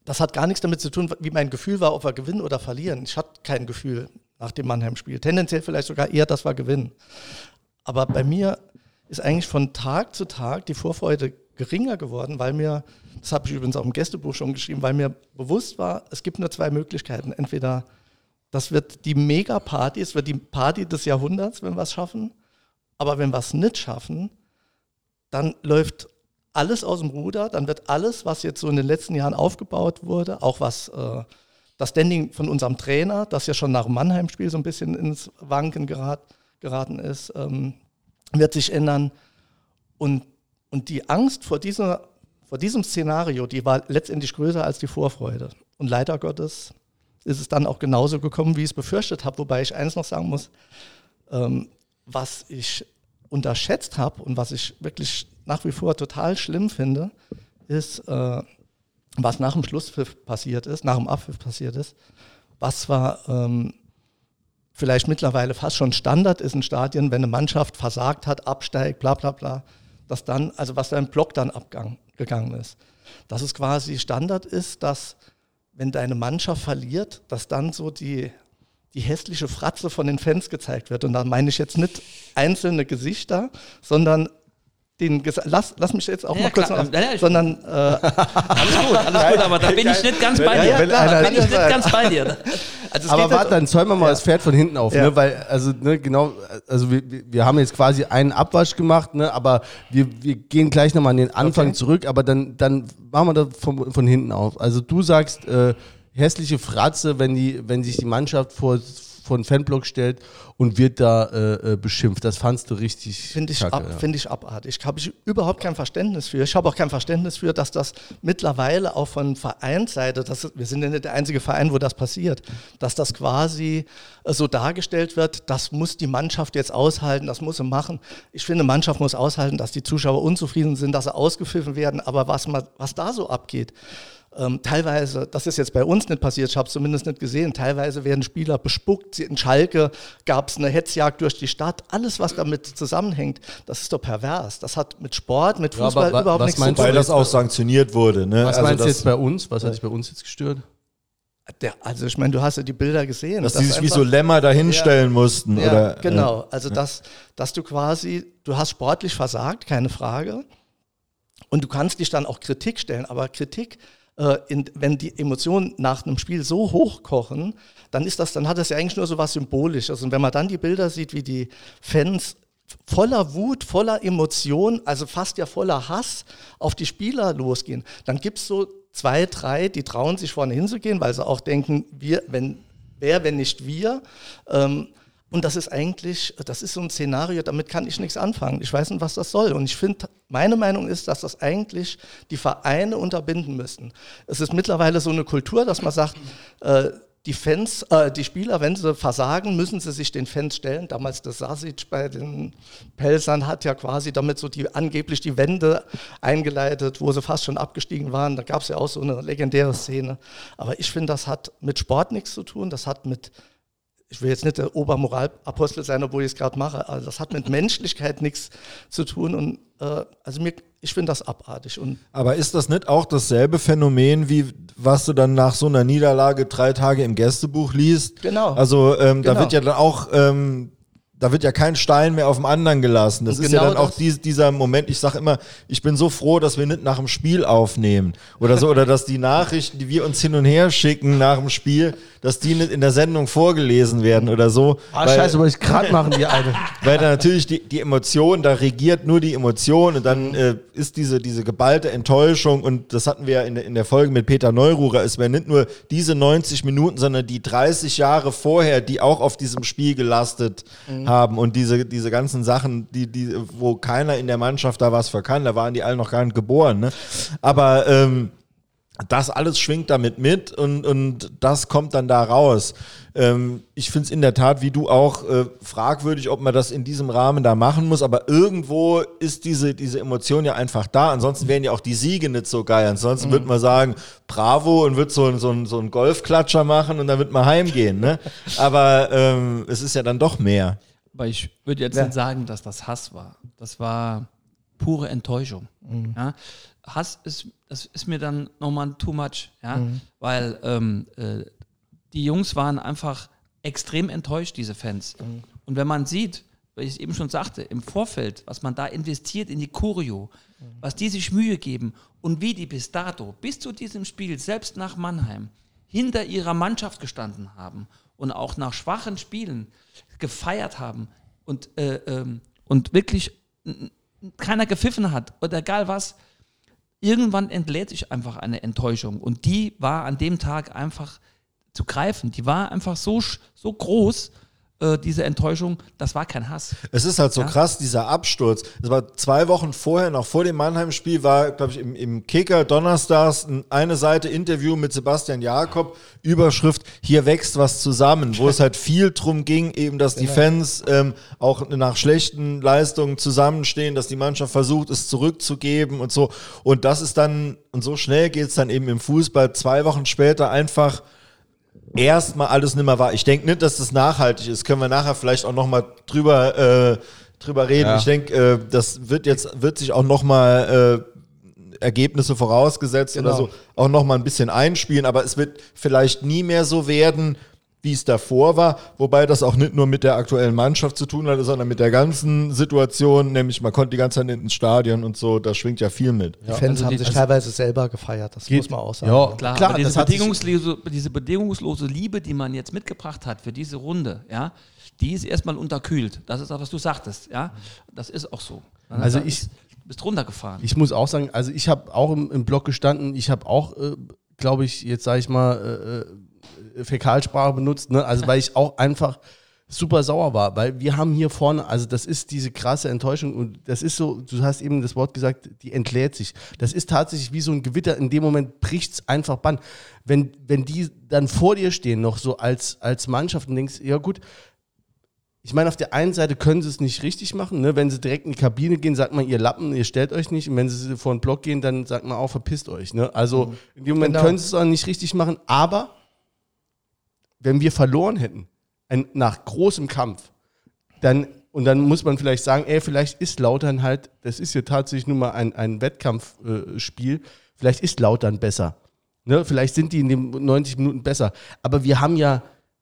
das hat gar nichts damit zu tun, wie mein Gefühl war, ob wir gewinnen oder verlieren. Ich hatte kein Gefühl nach dem Mannheim-Spiel. Tendenziell vielleicht sogar eher, dass wir gewinnen. Aber bei mir ist eigentlich von Tag zu Tag die Vorfreude geringer geworden, weil mir, das habe ich übrigens auch im Gästebuch schon geschrieben, weil mir bewusst war, es gibt nur zwei Möglichkeiten. Entweder das wird die Mega-Party, es wird die Party des Jahrhunderts, wenn wir es schaffen, aber wenn wir es nicht schaffen, dann läuft alles aus dem Ruder, dann wird alles, was jetzt so in den letzten Jahren aufgebaut wurde, auch was äh, das Standing von unserem Trainer, das ja schon nach dem Mannheim-Spiel so ein bisschen ins Wanken gerat, geraten ist, ähm, wird sich ändern. Und und die Angst vor, dieser, vor diesem Szenario, die war letztendlich größer als die Vorfreude. Und leider Gottes ist es dann auch genauso gekommen, wie ich es befürchtet habe. Wobei ich eins noch sagen muss, ähm, was ich unterschätzt habe und was ich wirklich nach wie vor total schlimm finde, ist, äh, was nach dem Schlusspfiff passiert ist, nach dem Abpfiff passiert ist, was zwar ähm, vielleicht mittlerweile fast schon Standard ist in Stadien, wenn eine Mannschaft versagt hat, absteigt, bla bla bla, dass dann, also was da im Block dann abgegangen ist. Dass es quasi Standard ist, dass wenn deine Mannschaft verliert, dass dann so die, die hässliche Fratze von den Fans gezeigt wird. Und da meine ich jetzt nicht einzelne Gesichter, sondern den lass, lass mich jetzt auch ja, mal kurz klar, noch, ja, sondern äh, alles gut, alles gut, aber da bin ich nicht ganz bei dir. Ja, klar, da bin ich nicht ganz bei dir. Also aber warte, dann zäumen wir mal das Pferd von hinten auf, ne? Weil, also, ne, genau, also wir, wir haben jetzt quasi einen Abwasch gemacht, ne? Aber wir, wir gehen gleich nochmal an den Anfang okay. zurück, aber dann, dann machen wir das von, von hinten auf. Also du sagst, äh, hässliche Fratze, wenn die, wenn sich die Mannschaft vor vor einen Fanblock stellt und wird da äh, äh, beschimpft. Das fandst du richtig. Finde ich, ab, ja. find ich abartig. Habe ich überhaupt kein Verständnis für. Ich habe auch kein Verständnis für, dass das mittlerweile auch von Vereinsseite, das, wir sind ja nicht der einzige Verein, wo das passiert, dass das quasi äh, so dargestellt wird, das muss die Mannschaft jetzt aushalten, das muss sie machen. Ich finde, Mannschaft muss aushalten, dass die Zuschauer unzufrieden sind, dass sie ausgepfiffen werden, aber was, was da so abgeht, ähm, teilweise, das ist jetzt bei uns nicht passiert, ich habe es zumindest nicht gesehen, teilweise werden Spieler bespuckt, in Schalke gab es eine Hetzjagd durch die Stadt, alles was damit zusammenhängt, das ist doch pervers. Das hat mit Sport, mit Ja, Fußball aber wa- überhaupt nichts zu tun. Weil das auch sanktioniert wurde. Ne? Was also meinst du jetzt bei uns? Was hat dich bei uns jetzt gestört? Der, also ich meine, du hast ja die Bilder gesehen. Dass das die sich wie so Lämmer dahinstellen mussten. Ja, oder, genau. Also dass, dass du quasi, du hast sportlich versagt, keine Frage. Und du kannst dich dann auch Kritik stellen, aber Kritik, äh, in, wenn die Emotionen nach einem Spiel so hochkochen, dann ist das, dann hat das ja eigentlich nur so was Symbolisches. Und wenn man dann die Bilder sieht, wie die Fans voller Wut, voller Emotion, also fast ja voller Hass auf die Spieler losgehen, dann gibt es so zwei, drei, die trauen sich vorne hinzugehen, weil sie auch denken, wir, wenn, wer, wenn nicht wir. Ähm, und das ist eigentlich, das ist so ein Szenario, damit kann ich nichts anfangen. Ich weiß nicht, was das soll. Und ich finde, meine Meinung ist, dass das eigentlich die Vereine unterbinden müssten. Es ist mittlerweile so eine Kultur, dass man sagt, äh, die Fans, äh, die Spieler, wenn sie versagen, müssen sie sich den Fans stellen. Damals der Sasic bei den Pelsern hat ja quasi damit so die angeblich die Wende eingeleitet, wo sie fast schon abgestiegen waren. Da gab es ja auch so eine legendäre Szene. Aber ich finde, das hat mit Sport nichts zu tun. Das hat mit ich will jetzt nicht der Obermoralapostel sein, obwohl ich es gerade mache, aber das hat mit <laughs> Menschlichkeit nichts zu tun und äh, also mir, ich finde das abartig und Aber ist das nicht auch dasselbe Phänomen, wie was du dann nach so einer Niederlage drei Tage im Gästebuch liest? Genau. Also ähm, da Genau. wird ja dann auch, ähm, da wird ja kein Stein mehr auf dem anderen gelassen. Das Und ist ja genau dann auch dies, dieser Moment, ich sage immer, ich bin so froh, dass wir nicht nach dem Spiel aufnehmen. Oder so, oder dass die Nachrichten, die wir uns hin und her schicken nach dem Spiel, dass die nicht in der Sendung vorgelesen werden oder so. Ah, Weil- scheiße, wollte ich gerade machen, die eine. <laughs> weil da natürlich die, die Emotion, da regiert nur die Emotion und dann äh, ist diese, diese geballte Enttäuschung und das hatten wir ja in, der- in der Folge mit Peter Neururer, es wären nicht nur diese 90 Minuten, sondern die 30 Jahre vorher, die auch auf diesem Spiel gelastet haben und diese, diese ganzen Sachen, die, die, wo keiner in der Mannschaft da was für kann, da waren die alle noch gar nicht geboren. Ne? Aber ähm, das alles schwingt damit mit und, und das kommt dann da raus. Ähm, ich finde es in der Tat, wie du auch, äh, fragwürdig, ob man das in diesem Rahmen da machen muss, aber irgendwo ist diese, diese Emotion ja einfach da. Ansonsten wären ja auch die Siege nicht so geil. Ansonsten würde man sagen, bravo und wird so, ein- so, ein- so einen Golfklatscher machen und dann wird man heimgehen. Ne? Aber ähm, es ist ja dann doch mehr. Aber ich würde jetzt Ja. nicht sagen, dass das Hass war. Das war pure Enttäuschung. Ja? Hass ist, das ist mir dann nochmal too much, ja? weil ähm, äh, die Jungs waren einfach extrem enttäuscht, diese Fans. Und wenn man sieht, weil ich es eben schon sagte, im Vorfeld, was man da investiert in die Choreo, was die sich Mühe geben und wie die bis dato, bis zu diesem Spiel, selbst nach Mannheim, hinter ihrer Mannschaft gestanden haben und auch nach schwachen Spielen gefeiert haben und, äh, ähm, und wirklich keiner gepfiffen hat oder egal was, irgendwann entlädt sich einfach eine Enttäuschung. Und die war an dem Tag einfach zu greifen. Die war einfach so, so groß, äh, diese Enttäuschung, das war kein Hass. Es ist halt so Ja. krass, dieser Absturz. Es war zwei Wochen vorher, noch vor dem Mannheim-Spiel, war, glaube ich, im, im Kicker donnerstags ein- eine Seite Interview mit Sebastian Jakob, Überschrift, hier wächst was zusammen, wo es halt viel drum ging, eben, dass die Fans ähm, auch nach schlechten Leistungen zusammenstehen, dass die Mannschaft versucht, es zurückzugeben und so. Und das ist dann, und so schnell geht es dann eben im Fußball, zwei Wochen später einfach erstmal alles nimmer war. Ich denke nicht, dass das nachhaltig ist. Können wir nachher vielleicht auch nochmal drüber, äh, drüber reden. Ja. Ich denke, äh, das wird jetzt, wird sich auch nochmal äh, Ergebnisse vorausgesetzt oder Genau. so auch nochmal ein bisschen einspielen, aber es wird vielleicht nie mehr so werden, wie es davor war, wobei das auch nicht nur mit der aktuellen Mannschaft zu tun hatte, sondern mit der ganzen Situation, nämlich man konnte die ganze Zeit ins Stadion und so, da schwingt ja viel mit. die Fans also haben die- sich also- teilweise selber gefeiert, das Geht- muss man auch sagen. Ja, Klar, Klar, aber diese bedingungslose, diese bedingungslose Liebe, die man jetzt mitgebracht hat für diese Runde, ja, die ist erstmal unterkühlt. Das ist auch, was du sagtest, ja. Das ist auch so. Also Da ich- ist- bist runtergefahren. Ich muss auch sagen, also ich habe auch im, im Blog gestanden, ich habe auch, äh, glaube ich, jetzt sage ich mal, äh, äh, Fäkalsprache benutzt, ne? also weil ich auch einfach super sauer war, weil wir haben hier vorne, also das ist diese krasse Enttäuschung und das ist so, du hast eben das Wort gesagt, die entlädt sich. Das ist tatsächlich wie so ein Gewitter, in dem Moment bricht es einfach Bann. Wenn, wenn die dann vor dir stehen, noch so als, als Mannschaft und denkst, ja gut, ich meine, auf der einen Seite können sie es nicht richtig machen, ne? wenn sie direkt in die Kabine gehen, sagt man, ihr Lappen, ihr stellt euch nicht. Und wenn sie vor den Block gehen, dann sagt man auch, verpisst euch. Ne? Also in dem Moment Genau. können sie es auch nicht richtig machen. Aber wenn wir verloren hätten, ein, nach großem Kampf, dann, und dann muss man vielleicht sagen, ey, vielleicht ist Lautern halt, das ist ja tatsächlich nur mal ein, ein Wettkampfspiel, äh, vielleicht ist Lautern besser. Ne? Vielleicht sind die in den 90 Minuten besser. Aber wir haben ja,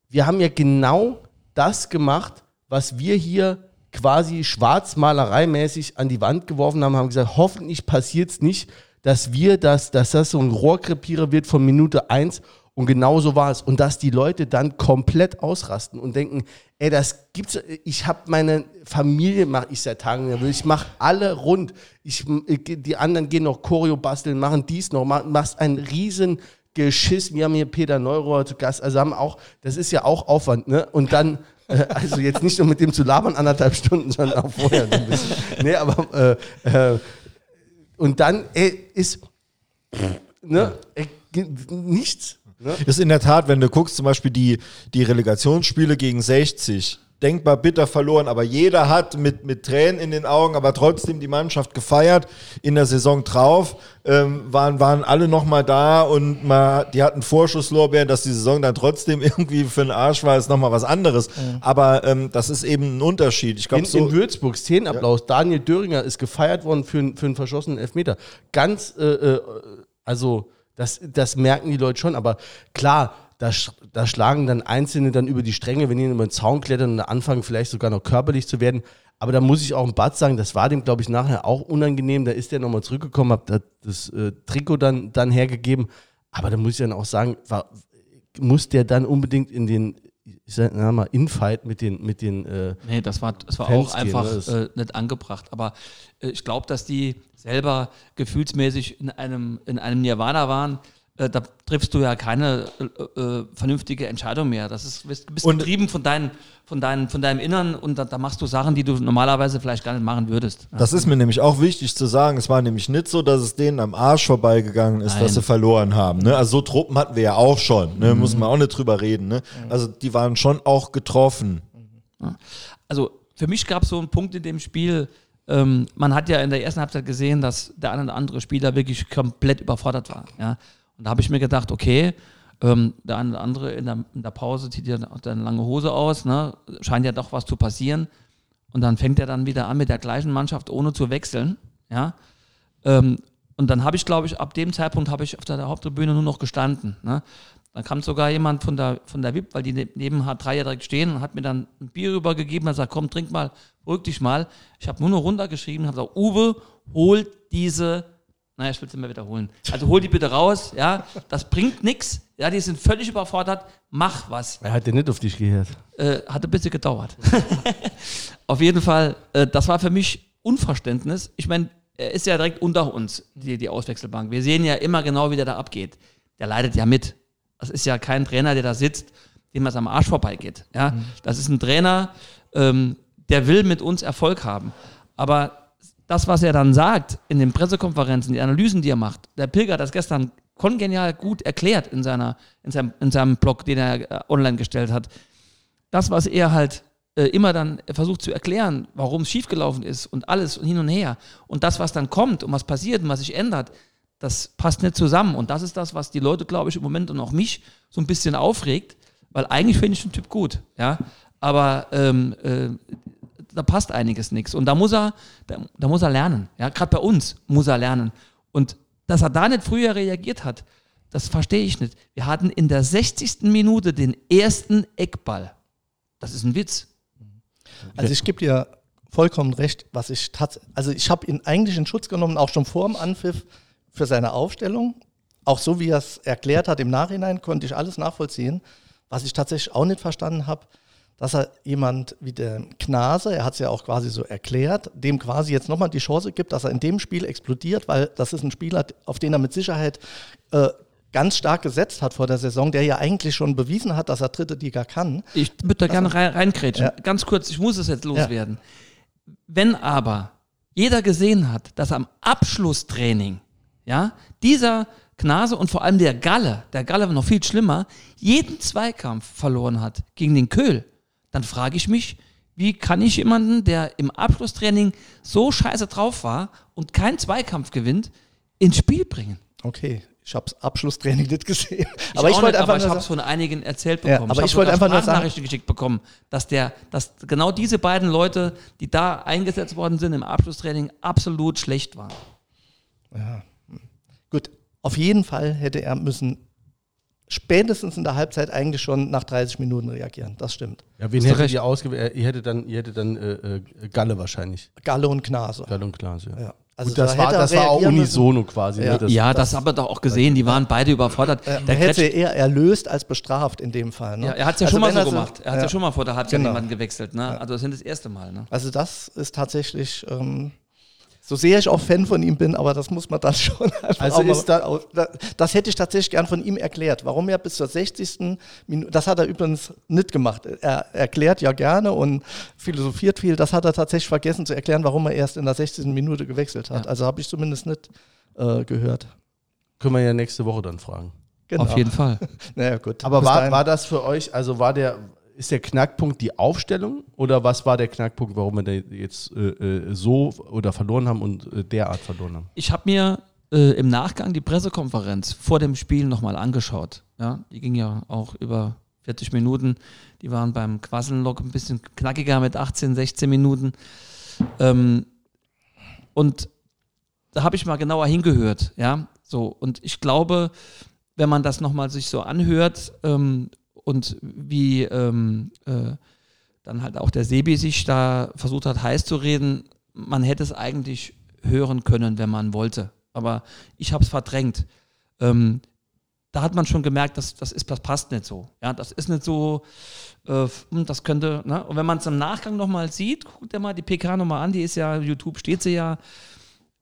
wir haben ja genau das gemacht, was wir hier quasi schwarzmalereimäßig an die Wand geworfen haben, haben gesagt, hoffentlich passiert es nicht, dass wir das, dass das so ein Rohrkrepierer wird von Minute 1 und genau so war es. Und dass die Leute dann komplett ausrasten und denken, ey, das gibt's, ich habe meine Familie, mache ich seit Tagen ich mache alle rund. Ich, die anderen gehen noch Choreo basteln, machen dies noch, mach- machst ein riesen Geschiss. Wir haben hier Peter Neurohr zu Gast, also haben auch, das ist ja auch Aufwand, ne? Und dann, äh, also jetzt nicht nur mit dem zu labern, anderthalb Stunden, sondern auch vorher ein bisschen. Nee, aber, äh, äh, und dann ey, ist, ne, ey, nichts. Ne? Ist in der Tat, wenn du guckst, zum Beispiel die, die Relegationsspiele gegen 60, denkbar bitter verloren, aber jeder hat mit, mit Tränen in den Augen, aber trotzdem die Mannschaft gefeiert. In der Saison drauf ähm, waren, waren alle nochmal da und mal, die hatten Vorschusslorbeeren, dass die Saison dann trotzdem <laughs> irgendwie für den Arsch war, ist nochmal was anderes. Aber ähm, das ist eben ein Unterschied. Ich glaube, In, so. in Würzburg, Szenenapplaus. Daniel Döringer ist gefeiert worden für, einen- für einen verschossenen Elfmeter. Ganz, äh, äh, also, das, das merken die Leute schon, aber klar, da, da schlagen dann Einzelne dann über die Stränge, wenn die über den Zaun klettern und anfangen, vielleicht sogar noch körperlich zu werden. Aber da muss ich auch im Bad sagen, das war dem, glaube ich, nachher auch unangenehm. Da ist der nochmal zurückgekommen, hat das äh, Trikot dann, dann hergegeben. Aber da muss ich dann auch sagen, war, muss der dann unbedingt in den, ich sag mal, Infight mit den, mit den äh, Nee, das war, das war Fans auch einfach äh, nicht angebracht. Aber äh, ich glaube, dass die selber gefühlsmäßig in einem, in einem Nirvana waren. Äh, da triffst du ja keine äh, äh, vernünftige Entscheidung mehr. Das ist, bist, bist Und- getrieben von, deinen, von, deinen, von deinem Innern und da, da machst du Sachen, die du normalerweise vielleicht gar nicht machen würdest. Das ist mir nämlich auch wichtig zu sagen. Es war nämlich nicht so, dass es denen am Arsch vorbeigegangen ist, Nein. dass sie verloren haben. Ne? Also so Truppen hatten wir ja auch schon. Ne? Muss man auch nicht drüber reden. Ne? Also die waren schon auch getroffen. also für mich gab es so einen Punkt in dem Spiel, ähm, man hat ja in der ersten Halbzeit gesehen, dass der eine oder andere Spieler wirklich komplett überfordert war. Ja? Und da habe ich mir gedacht, okay, ähm, der eine oder andere in der, in der Pause zieht ja auch eine lange Hose aus, ne? scheint ja doch was zu passieren. Und dann fängt er dann wieder an mit der gleichen Mannschaft, ohne zu wechseln. Ja? Ähm, und dann habe ich, glaube ich, ab dem Zeitpunkt habe ich auf der Haupttribüne nur noch gestanden. Ne? Dann kam sogar jemand von der, von der VIP, weil die ne- neben H3 ja direkt stehen und hat mir dann ein Bier rübergegeben und gesagt, komm, trink mal, beruhig dich mal. Ich habe nur noch runtergeschrieben und habe gesagt, Uwe, hol diese, naja, ich will es immer wiederholen. Also hol die bitte raus, ja, das bringt nichts, ja, die sind völlig überfordert, mach was Er hat ja nicht auf dich gehört. äh, hat ein bisschen gedauert. <laughs> Auf jeden Fall, äh, das war für mich Unverständnis. Ich meine, er ist ja direkt unter uns, die, die Auswechselbank. Wir sehen ja immer genau, wie der da abgeht. Der leidet ja mit. Das ist ja kein Trainer, der da sitzt, dem was am Arsch vorbeigeht. Ja? Das ist ein Trainer, ähm, der will mit uns Erfolg haben. Aber das, was er dann sagt in den Pressekonferenzen, die Analysen, die er macht, der Pilger hat das gestern kongenial gut erklärt in, seiner, in, seinem, in seinem Blog, den er äh, online gestellt hat das, was er halt äh, immer dann versucht zu erklären, warum es schiefgelaufen ist und alles und hin und her. Und das, was dann kommt und was passiert und was sich ändert, das passt nicht zusammen. Und das ist das, was die Leute, glaube ich, im Moment und auch mich so ein bisschen aufregt, weil eigentlich finde ich den Typ gut, ja. Aber ähm, äh, da passt einiges nichts. Und da muss er, da, da muss er lernen. Ja, gerade bei uns muss er lernen. Und dass er da nicht früher reagiert hat, das verstehe ich nicht. Wir hatten in der 60. Minute den ersten Eckball. Das ist ein Witz. Also ich gebe dir vollkommen recht, was ich tatsächlich, also ich habe ihn eigentlich in Schutz genommen, auch schon vor dem Anpfiff für seine Aufstellung. Auch so wie er es erklärt hat im Nachhinein, konnte ich alles nachvollziehen. Was ich tatsächlich auch nicht verstanden habe, dass er jemand wie der Knase, er hat es ja auch quasi so erklärt, dem quasi jetzt nochmal die Chance gibt, dass er in dem Spiel explodiert, weil das ist ein Spieler, auf den er mit Sicherheit äh, ganz stark gesetzt hat vor der Saison, der ja eigentlich schon bewiesen hat, dass er dritte Liga kann. Ich würde da gerne rein, reinkrätschen. Ja. Ganz kurz, ich muss es jetzt loswerden. Wenn aber jeder gesehen hat, dass am Abschlusstraining, ja, dieser Knase und vor allem der Galle, der Galle war noch viel schlimmer, jeden Zweikampf verloren hat gegen den Köhl, dann frage ich mich, wie kann ich jemanden, der im Abschlusstraining so scheiße drauf war und keinen Zweikampf gewinnt, ins Spiel bringen? Okay, ich habe das Abschlusstraining nicht gesehen. Ich aber ich wollte einfach aber ich habe es von einigen erzählt Ja, bekommen. aber hab ich wollte einfach nur Sprachnachrichten geschickt bekommen, dass der, dass genau diese beiden Leute, die da eingesetzt worden sind im Abschlusstraining, absolut schlecht waren. gut, auf jeden Fall hätte er müssen spätestens in der Halbzeit eigentlich schon nach 30 Minuten reagieren. Das stimmt. Ja, wen hättet recht. ihr ausgewählt? Ihr hättet dann, ihr hättet dann äh, äh, Galle wahrscheinlich. Galle und Gnase. Galle und Klaas, ja. Ja. Also Gut, das da war, hätte das war auch unisono quasi. Ja. Ne? Das, ja, das, haben wir doch auch gesehen. Die waren beide überfordert. Er der hätte eher erlöst als bestraft in dem Fall. Ne? ja, er hat es ja Also schon mal so er gemacht. Er hat ja. ja. schon mal vor der Halbzeit Genau. jemanden gewechselt. Ne? Also das sind das erste Mal. Ne? Also das ist tatsächlich, ähm, so sehr ich auch Fan von ihm bin, aber das muss man dann <laughs> schon einfach Also ist da- das hätte ich tatsächlich gern von ihm erklärt, warum er bis zur 60. Minute, das hat er übrigens nicht gemacht. Er erklärt ja gerne und philosophiert viel, das hat er tatsächlich vergessen zu erklären, warum er erst in der 60. Minute gewechselt hat. Ja. Also habe ich zumindest nicht äh, gehört. können wir ja nächste Woche dann fragen. Genau. Auf jeden Fall. <laughs> Naja, gut. Aber war, war das für euch, also war der, ist der Knackpunkt die Aufstellung oder was war der Knackpunkt, warum wir da jetzt äh, äh, so oder verloren haben und äh, derart verloren haben? Ich habe mir äh, im Nachgang die Pressekonferenz vor dem Spiel nochmal angeschaut. Ja, die ging ja auch über 40 Minuten. Die waren beim Quasselnlock ein bisschen knackiger mit 18, 16 Minuten. Ähm, und da habe ich mal genauer hingehört. Ja, so. Und ich glaube, wenn man das nochmal sich so anhört ähm, und wie ähm, äh, dann halt auch der Sebi sich da versucht hat, heiß zu reden, man hätte es eigentlich hören können, wenn man wollte. Aber ich habe es verdrängt. Ähm, da hat man schon gemerkt, dass das ist, das passt nicht so. Ja, das ist nicht so, äh, hm, das könnte, ne? Und wenn man es im Nachgang nochmal sieht, guckt dir mal die PK nochmal an, die ist ja, YouTube steht sie ja,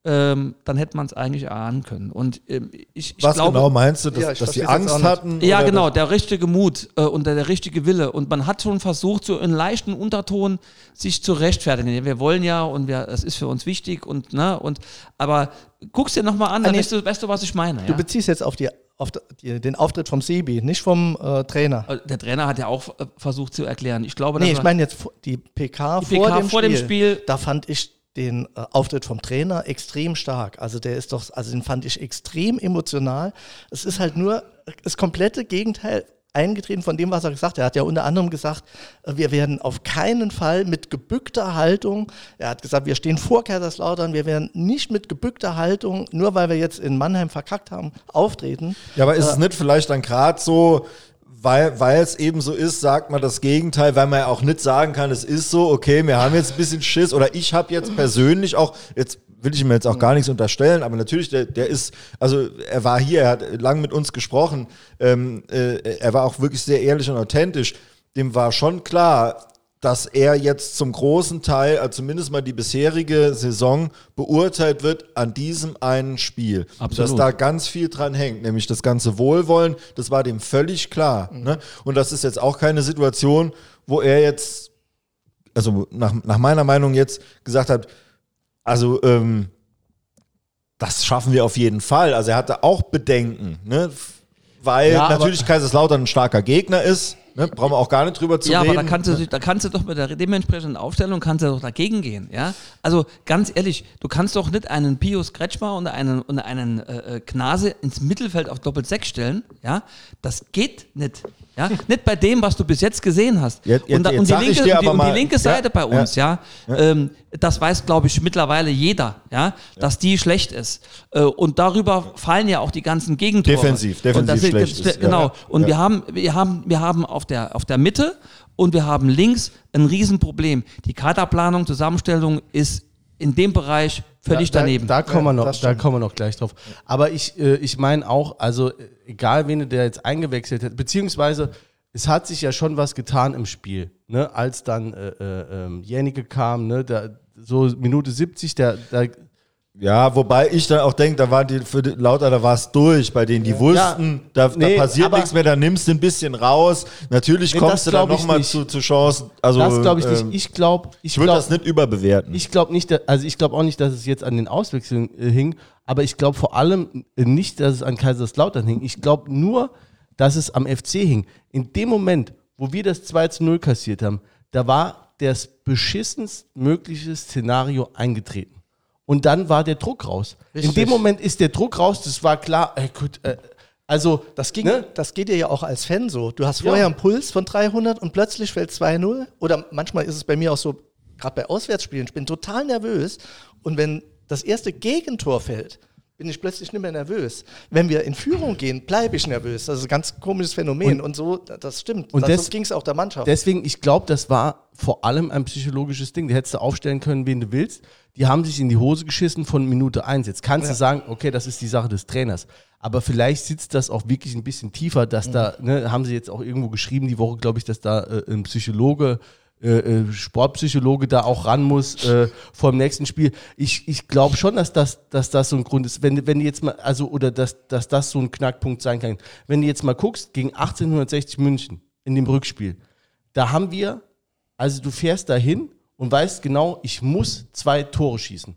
ähm, dann hätte man es eigentlich erahnen können. Und ähm, ich, ich Was glaube, genau meinst du, dass, Ja, dass jetzt Angst hatten? ja, oder genau, der richtige Mut äh, und der, der richtige Wille. Und man hat schon versucht, so in leichten Unterton sich zu rechtfertigen. Wir wollen ja und wir, das ist für uns wichtig und, ne, und, aber guck's dir nochmal an, dann Ah, nee. weißt du, weißt du, was ich meine. Du Ja? beziehst jetzt auf, die, auf den Auftritt vom Sebi, nicht vom äh, Trainer. Äh, Der Trainer hat ja auch äh, versucht zu erklären. Ich glaube, Nee, ich meine jetzt die PK, Die vor, PK dem, vor Spiel, dem Spiel. Da fand ich den äh, Auftritt vom Trainer extrem stark. Also der ist doch, also den fand ich extrem emotional. Es ist halt nur das komplette Gegenteil eingetreten von dem, was er gesagt hat. Er hat ja unter anderem gesagt, äh, wir werden auf keinen Fall mit gebückter Haltung, er hat gesagt, wir stehen vor Kaiserslautern, wir werden nicht mit gebückter Haltung, nur weil wir jetzt in Mannheim verkackt haben, auftreten. Ja, aber ist es nicht vielleicht dann gerade so, weil, weil es eben so ist, sagt man das Gegenteil, weil man ja auch nicht sagen kann, es ist so, okay, wir haben jetzt ein bisschen Schiss oder ich habe jetzt persönlich auch, jetzt will ich ihm jetzt auch gar nichts unterstellen, aber natürlich, der, der ist, also er war hier, er hat lang mit uns gesprochen, ähm, äh, er war auch wirklich sehr ehrlich und authentisch. Dem war schon klar, dass er jetzt zum großen Teil, also zumindest mal die bisherige Saison, beurteilt wird an diesem einen Spiel. Absolut. Dass da ganz viel dran hängt, nämlich das ganze Wohlwollen, das war dem völlig klar. Ne? Und das ist jetzt auch keine Situation, wo er jetzt, also nach, nach meiner Meinung jetzt gesagt hat, also ähm, das schaffen wir auf jeden Fall. Also er hatte auch Bedenken, ne? weil Ja, natürlich Kaiserslautern ein starker Gegner ist. Ne? Brauchen wir auch gar nicht drüber zu ja, reden. aber da kannst, du, ne? da kannst du doch mit der dementsprechenden Aufstellung kannst du doch dagegen gehen, ja. Also ganz ehrlich, du kannst doch nicht einen Pius Kretschmer und einen, und einen äh, äh, Gnase ins Mittelfeld auf Doppel 6 stellen, ja. Das geht nicht, ja. Nicht bei dem, was du bis jetzt gesehen hast. Jetzt- jetzt- und, da- und, die linke, und, die, und die linke ja, Seite bei ja. uns, ja, ähm, das weiß, glaube ich, mittlerweile jeder, ja, dass die schlecht ist. Äh, und darüber fallen ja auch die ganzen Gegentore. Defensiv, defensiv sind- schlecht ist, Genau. ja. Und Ja. wir haben, wir haben, wir haben auf der, auf der Mitte und wir haben links ein Riesenproblem. Die Kaderplanung, Zusammenstellung ist in dem Bereich völlig da, daneben. Da, da, kommen wir noch, da kommen wir noch gleich drauf. Aber ich, äh, ich meine auch, also äh, egal wen der jetzt eingewechselt hat, beziehungsweise es hat sich ja schon was getan im Spiel, ne? als dann äh, äh, ähm, Jänicke kam, ne? da, so Minute 70, der, der Ja, wobei ich dann auch denke, da war die für die, lauter, da war es durch bei denen, die wussten, da, Nee, da passiert nichts mehr, da nimmst du ein bisschen raus. Natürlich Nee, kommst du dann nochmal nicht. zu, zu Chancen. Also, das glaube ich nicht. ähm, Ich glaube, ich ich würde das nicht überbewerten. Ich glaube nicht, also ich glaube auch nicht, dass es jetzt an den Auswechseln äh, hing, aber ich glaube vor allem äh, nicht, dass es an Kaiserslautern hing. Ich glaube nur, dass es am FC hing. In dem Moment, wo wir das 2 zu 0 kassiert haben, da war das beschissenst mögliche Szenario eingetreten. Und dann war der Druck raus. In Richtig. dem Moment ist der Druck raus, das war klar, ey, gut, äh, also Das, ging, ne? das geht dir ja auch als Fan so. Du hast Ja. vorher einen Puls von 300 und plötzlich fällt 2-0. Oder manchmal ist es bei mir auch so, gerade bei Auswärtsspielen, ich bin total nervös. Und wenn das erste Gegentor fällt, bin ich plötzlich nicht mehr nervös. Wenn wir in Führung gehen, bleibe ich nervös. Das ist ein ganz komisches Phänomen. Und, so, das stimmt. Und Und des- so ging es auch der Mannschaft. Deswegen, ich glaube, das war vor allem ein psychologisches Ding. Da hättest du aufstellen können, wen du willst. Die haben sich in die Hose geschissen von Minute 1. Jetzt kannst du sagen, okay, das ist die Sache des Trainers. Aber vielleicht sitzt das auch wirklich ein bisschen tiefer, dass da, ne, haben sie jetzt auch irgendwo geschrieben, die Woche, glaube ich, dass da äh, ein Psychologe, äh, äh, Sportpsychologe da auch ran muss äh, vor dem nächsten Spiel. Ich, ich glaube schon, dass das, dass das so ein Grund ist. Wenn, wenn du jetzt mal, also, oder dass, dass das so ein Knackpunkt sein kann. Wenn du jetzt mal guckst, gegen 1860 München in dem Rückspiel, da haben wir, also du fährst dahin und weißt genau, ich muss zwei Tore schießen.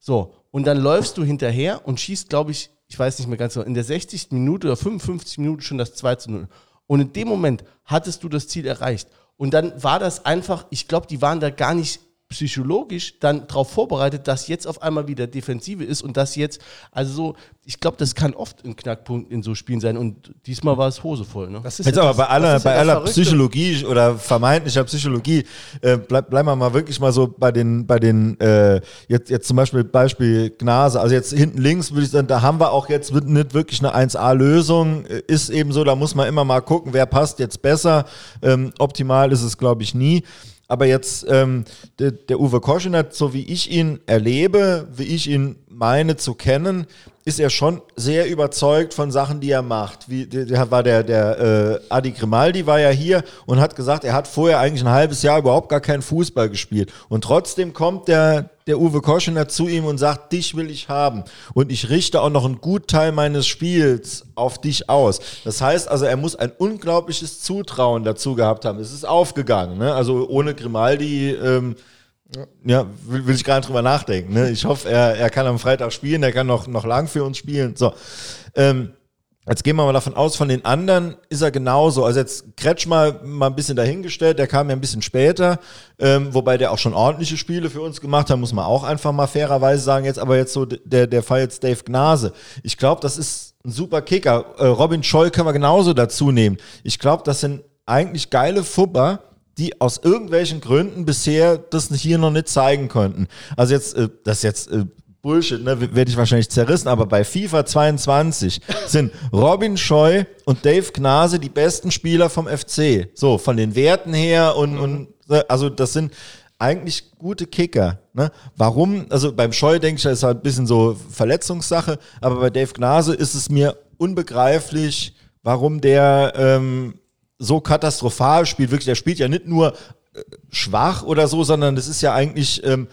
So, und dann läufst du hinterher und schießt, glaube ich, ich weiß nicht mehr ganz genau, in der 60. Minute oder 55 Minuten schon das 2 zu 0. Und in dem Moment hattest du das Ziel erreicht. Und dann war das einfach, ich glaube, die waren da gar nicht psychologisch dann darauf vorbereitet, dass jetzt auf einmal wieder Defensive ist und dass jetzt, also so, ich glaube, das kann oft ein Knackpunkt in so Spielen sein und diesmal war es Hose voll. Ne? Das ist Jetzt ja aber das- bei das aller, ja bei das aller Verrückte. Psychologie oder vermeintlicher Psychologie, äh, bleib, bleiben wir mal wirklich mal so bei den, bei den, äh, jetzt, jetzt zum Beispiel Beispiel Gnase, also jetzt hinten links würde ich sagen, da haben wir auch jetzt nicht wirklich eine 1A-Lösung, Äh, ist eben so, da muss man immer mal gucken, wer passt jetzt besser, ähm, optimal ist es glaube ich nie. Aber jetzt ähm, der, der Uwe Koschinat, so wie ich ihn erlebe, wie ich ihn meine zu kennen, ist er schon sehr überzeugt von Sachen, die er macht. Wie der, war der, der äh, Adi Grimaldi war ja hier und hat gesagt, er hat vorher eigentlich ein halbes Jahr überhaupt gar keinen Fußball gespielt. Und trotzdem kommt der, der Uwe Koschener zu ihm und sagt, dich will ich haben. Und ich richte auch noch einen Gutteil meines Spiels auf dich aus. Das heißt also, er muss ein unglaubliches Zutrauen dazu gehabt haben. Es ist aufgegangen. Ne? Also ohne Grimaldi ähm, ja, will, will ich gar nicht drüber nachdenken. Ne? Ich hoffe, er, er kann am Freitag spielen, er kann noch, noch lang für uns spielen. So. Ähm, Jetzt gehen wir mal davon aus, von den anderen ist er genauso. Also jetzt Kretschmer mal ein bisschen dahingestellt, der kam ja ein bisschen später, ähm, wobei der auch schon ordentliche Spiele für uns gemacht hat, muss man auch einfach mal fairerweise sagen. Jetzt aber jetzt so der, der Fall jetzt Dave Gnase. Ich glaube, das ist ein super Kicker. Äh, Robin Scholl können wir genauso dazu nehmen. Ich glaube, das sind eigentlich geile Fubber, die aus irgendwelchen Gründen bisher das hier noch nicht zeigen konnten. Also jetzt, äh, das ist jetzt äh, Bullshit, ne, werde ich wahrscheinlich zerrissen, aber bei FIFA 22 <laughs> sind Robin Scheu und Dave Gnase die besten Spieler vom FC. So, von den Werten her und, und äh, also das sind eigentlich gute Kicker. Ne? Warum? Also beim Scheu denke ich, das ist halt ein bisschen so Verletzungssache, aber bei Dave Gnase ist es mir unbegreiflich, warum der ähm, so katastrophal spielt. Wirklich, der spielt ja nicht nur äh, schwach oder so, sondern das ist ja eigentlich ähm,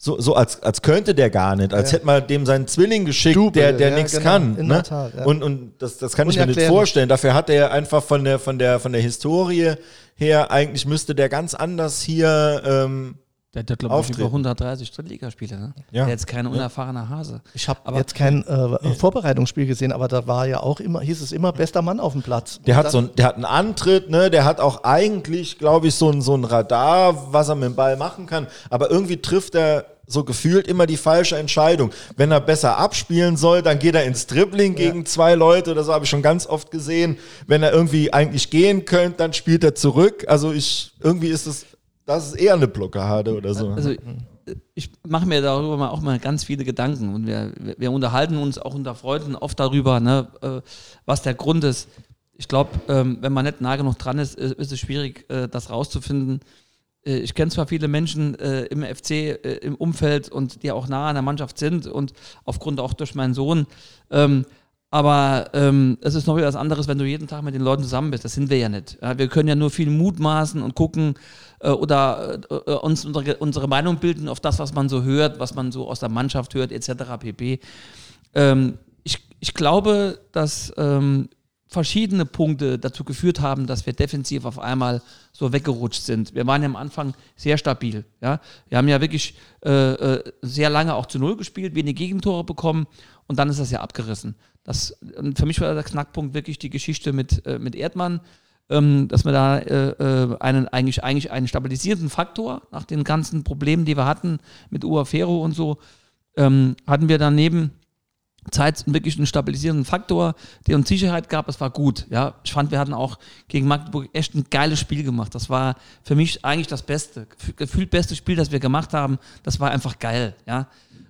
so, so als, als könnte der gar nicht, als hätte man dem seinen Zwilling geschickt, Double, der, der ja, nichts genau, kann. in ne? der Tat, ja. Und, und das, das kann ich mir nicht vorstellen. Dafür hat er einfach von der, von der, von der Historie her, eigentlich müsste der ganz anders hier ähm, Der hat, glaube ich, über 130 Drittligaspiele. Ne? Ja. Der ist kein unerfahrener Hase. Ich habe Aber- jetzt kein äh, Vorbereitungsspiel gesehen, aber da war ja auch immer, hieß es immer, bester Mann auf dem Platz. Der Und hat so ein, der hat einen Antritt, ne? Der hat auch eigentlich, glaube ich, so ein, so ein Radar, was er mit dem Ball machen kann. Aber irgendwie trifft er so gefühlt immer die falsche Entscheidung. Wenn er besser abspielen soll, dann geht er ins Dribbling gegen zwei Leute oder so, habe ich schon ganz oft gesehen. Wenn er irgendwie eigentlich gehen könnte, dann spielt er zurück. Also ich, irgendwie ist es, das ist eher eine Blockade oder so. Also ich mache mir darüber auch mal ganz viele Gedanken und wir, wir- unterhalten uns auch unter Freunden oft darüber, ne, äh, was der Grund ist. Ich glaube, ähm, wenn man nicht nah genug dran ist, ist es schwierig, äh, das rauszufinden. Äh, ich kenne zwar viele Menschen im FC, im Umfeld und die auch nah an der Mannschaft sind und aufgrund auch durch meinen Sohn. Aber ähm, es ist noch wieder was anderes, wenn du jeden Tag mit den Leuten zusammen bist. Das sind wir ja nicht. Ja, wir können ja nur viel mutmaßen und gucken äh, oder äh, äh, uns unsere, unsere Meinung bilden auf das, was man so hört, was man so aus der Mannschaft hört, etc. pp. Ähm, ich, ich glaube, dass ähm, verschiedene Punkte dazu geführt haben, dass wir defensiv auf einmal so weggerutscht sind. Wir waren ja am Anfang sehr stabil. Ja? Wir haben ja wirklich äh, äh, sehr lange auch zu Null gespielt, wenig Gegentore bekommen und dann ist das ja abgerissen. Das, für mich war der Knackpunkt wirklich die Geschichte mit, äh, mit Erdmann. ähm, dass wir da äh, äh, einen eigentlich, eigentlich einen stabilisierenden Faktor nach den ganzen Problemen, die wir hatten mit Uafero und so, ähm, hatten wir daneben Zeit wirklich einen stabilisierenden Faktor, der uns Sicherheit gab. Es war gut. Ja, ich fand, wir hatten auch gegen Magdeburg echt ein geiles Spiel gemacht. Das war für mich eigentlich das Beste, gefühlt beste Spiel, das wir gemacht haben. Das war einfach geil. Ja,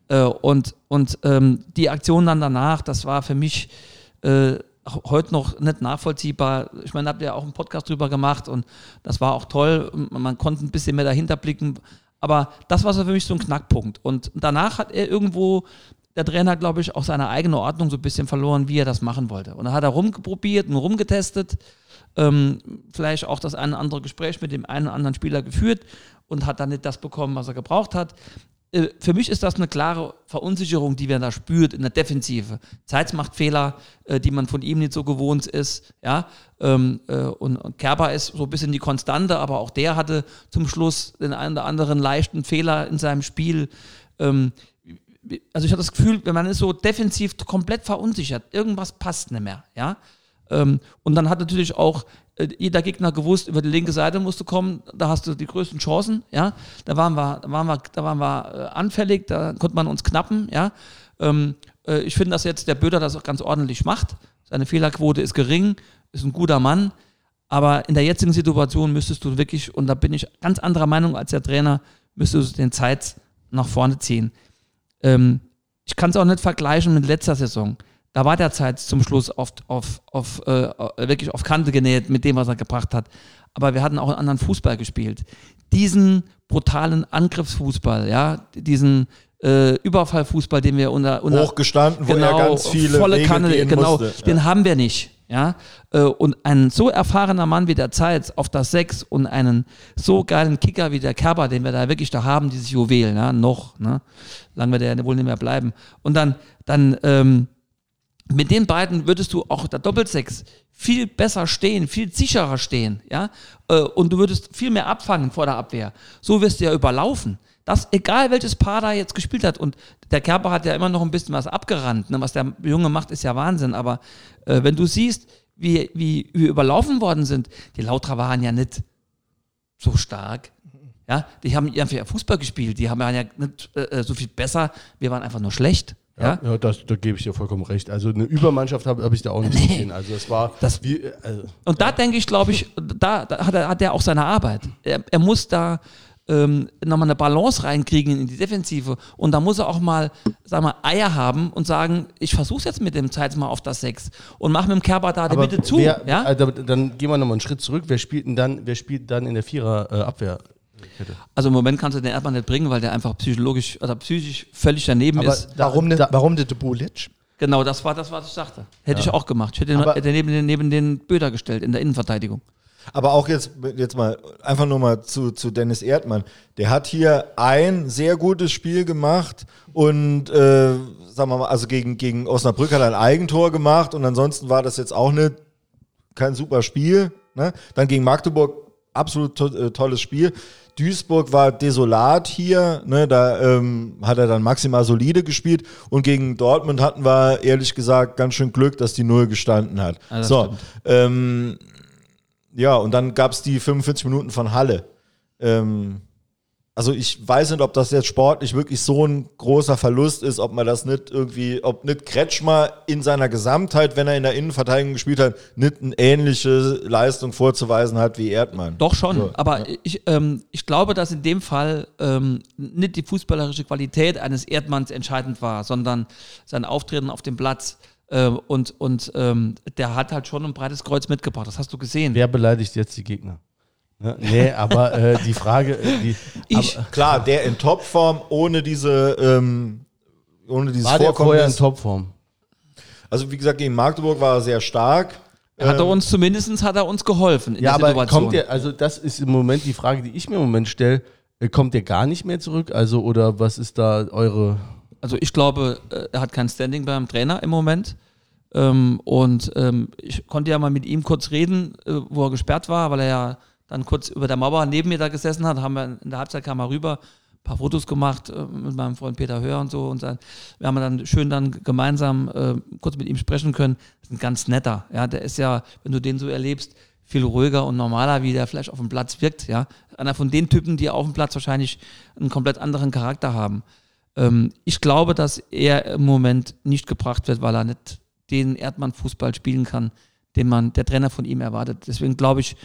äh, und und ähm, die Aktion dann danach, das war für mich äh, heute noch nicht nachvollziehbar. Ich meine, habt ihr ja auch einen Podcast drüber gemacht und das war auch toll. Man konnte ein bisschen mehr dahinter blicken. Aber das war so für mich so ein Knackpunkt. Und danach hat er irgendwo der Trainer, glaube ich, auch seine eigene Ordnung so ein bisschen verloren, wie er das machen wollte. Und dann hat er rumprobiert und rumgetestet, ähm, vielleicht auch das eine oder andere Gespräch mit dem einen oder anderen Spieler geführt und hat dann nicht das bekommen, was er gebraucht hat. Äh, für mich ist das eine klare Verunsicherung, die man da spürt in der Defensive. Zeitz macht Fehler, äh, die man von ihm nicht so gewohnt ist. Ja? Ähm, äh, und Kerber ist so ein bisschen die Konstante, aber auch der hatte zum Schluss den einen oder anderen leichten Fehler in seinem Spiel. Ähm, also ich habe das Gefühl, wenn man ist so defensiv komplett verunsichert, irgendwas passt nicht mehr, ja. Ähm, und dann hat natürlich auch äh, jeder Gegner gewusst, über die linke Seite musst du kommen, da hast du die größten Chancen, ja. Da waren wir, da waren wir, da waren wir äh, anfällig, da konnte man uns knappen, ja. Ähm, äh, ich finde, dass jetzt der Böder das auch ganz ordentlich macht. Seine Fehlerquote ist gering, ist ein guter Mann. Aber in der jetzigen Situation müsstest du wirklich, und da bin ich ganz anderer Meinung als der Trainer, müsstest du den Zeit nach vorne ziehen. Ähm, ich kann es auch nicht vergleichen mit letzter Saison. Da war der Zeit zum Schluss oft auf, auf, äh, wirklich auf Kante genäht mit dem, was er gebracht hat. Aber wir hatten auch einen anderen Fußball gespielt. Diesen brutalen Angriffsfußball, ja, diesen äh, Überfallfußball, den wir unter, unter hochgestanden, wo genau, er ganz viele volle Wege Kanne, genau, musste. den haben wir nicht. Ja, äh, und ein so erfahrener Mann wie der Zeit auf das Sechs und einen so geilen Kicker wie der Kerber, den wir da wirklich da haben, dieses Juwel, ja, noch, ne? Lang wird er wohl nicht mehr bleiben. Und dann, dann, ähm, mit den beiden würdest du auch der Doppelsechs viel besser stehen, viel sicherer stehen, ja, äh, und du würdest viel mehr abfangen vor der Abwehr. So wirst du ja überlaufen. Das, egal welches Paar da jetzt gespielt hat. Und der Kerber hat ja immer noch ein bisschen was abgerannt. Ne? Was der Junge macht, ist ja Wahnsinn. Aber äh, wenn du siehst, wie, wie wir überlaufen worden sind, die Lautra waren ja nicht so stark. Ja, die haben einfach Fußball gespielt. Die haben ja nicht äh, so viel besser. Wir waren einfach nur schlecht. Ja, ja? ja das, da gebe ich dir vollkommen recht. Also eine Übermannschaft habe hab ich da auch nicht <laughs> nee. gesehen. Also es war das, wie, also, und da denke ich, glaube ich, da, da, hat, er, hat er auch seine Arbeit. Er, er muss da ähm, nochmal eine Balance reinkriegen in die Defensive. Und da muss er auch mal, sag mal, Eier haben und sagen, ich versuche jetzt mit dem Zeit mal auf das 6 und mach mit dem Kerber da die Mitte zu. Wer, ja? Also, dann gehen wir nochmal einen Schritt zurück. Wer spielt denn dann, wer spielt dann in der Vierer-Abwehr? Äh, also im Moment kannst du den Erdmann nicht bringen, weil der einfach psychologisch oder psychisch völlig daneben Aber ist. Warum, da, warum der Bulic? Genau, das war das, was ich sagte. Hätte ja. ich auch gemacht. Ich hätte den, neben, den, neben den Böder gestellt in der Innenverteidigung. Aber auch jetzt, jetzt mal, einfach nur mal zu, zu Dennis Erdmann. Der hat hier ein sehr gutes Spiel gemacht und, äh, sagen wir mal, also gegen, gegen Osnabrück hat er ein Eigentor gemacht und ansonsten war das jetzt auch nicht kein super Spiel. Ne? Dann gegen Magdeburg absolut to äh, tolles Spiel. Duisburg war desolat hier, ne, da ähm, hat er dann maximal solide gespielt und gegen Dortmund hatten wir ehrlich gesagt ganz schön Glück, dass die Null gestanden hat. Ja, so, ähm, ja, und dann gab es die 45 Minuten von Halle. Ähm, also ich weiß nicht, ob das jetzt sportlich wirklich so ein großer Verlust ist, ob man das nicht irgendwie, ob nicht Kretschmer in seiner Gesamtheit, wenn er in der Innenverteidigung gespielt hat, nicht eine ähnliche Leistung vorzuweisen hat wie Erdmann. Doch schon, so, aber ja. ich, ähm, ich glaube, dass in dem Fall ähm, nicht die fußballerische Qualität eines Erdmanns entscheidend war, sondern sein Auftreten auf dem Platz. Ähm, und und ähm, der hat halt schon ein breites Kreuz mitgebracht, das hast du gesehen. Wer beleidigt jetzt die Gegner? Ne? Nee, <laughs> aber äh, die Frage. Äh, die, ich, aber, klar, der in Topform ohne diese. Ähm, ohne dieses war der vorher in Topform? Also, wie gesagt, gegen Magdeburg war er sehr stark. Hat er ähm, uns zumindest hat er uns geholfen in ja, der aber Kommt der, also das ist im Moment die Frage, die ich mir im Moment stelle. Äh, kommt der gar nicht mehr zurück? Also, oder was ist da eure also ich glaube, äh, er hat kein Standing beim Trainer im Moment. Ähm, und ähm, ich konnte ja mal mit ihm kurz reden, äh, wo er gesperrt war, weil er ja dann kurz über der Mauer neben mir da gesessen hat, haben wir in der Halbzeit kam er rüber, ein paar Fotos gemacht äh, mit meinem Freund Peter Hör und so und dann, wir haben dann schön dann gemeinsam äh, kurz mit ihm sprechen können. Das ist ein ganz netter, ja, der ist ja, wenn du den so erlebst, viel ruhiger und normaler, wie der vielleicht auf dem Platz wirkt. Ja, einer von den Typen, die auf dem Platz wahrscheinlich einen komplett anderen Charakter haben. Ähm, ich glaube, dass er im Moment nicht gebracht wird, weil er nicht den Erdmann-Fußball spielen kann, den man der Trainer von ihm erwartet. Deswegen glaube ich,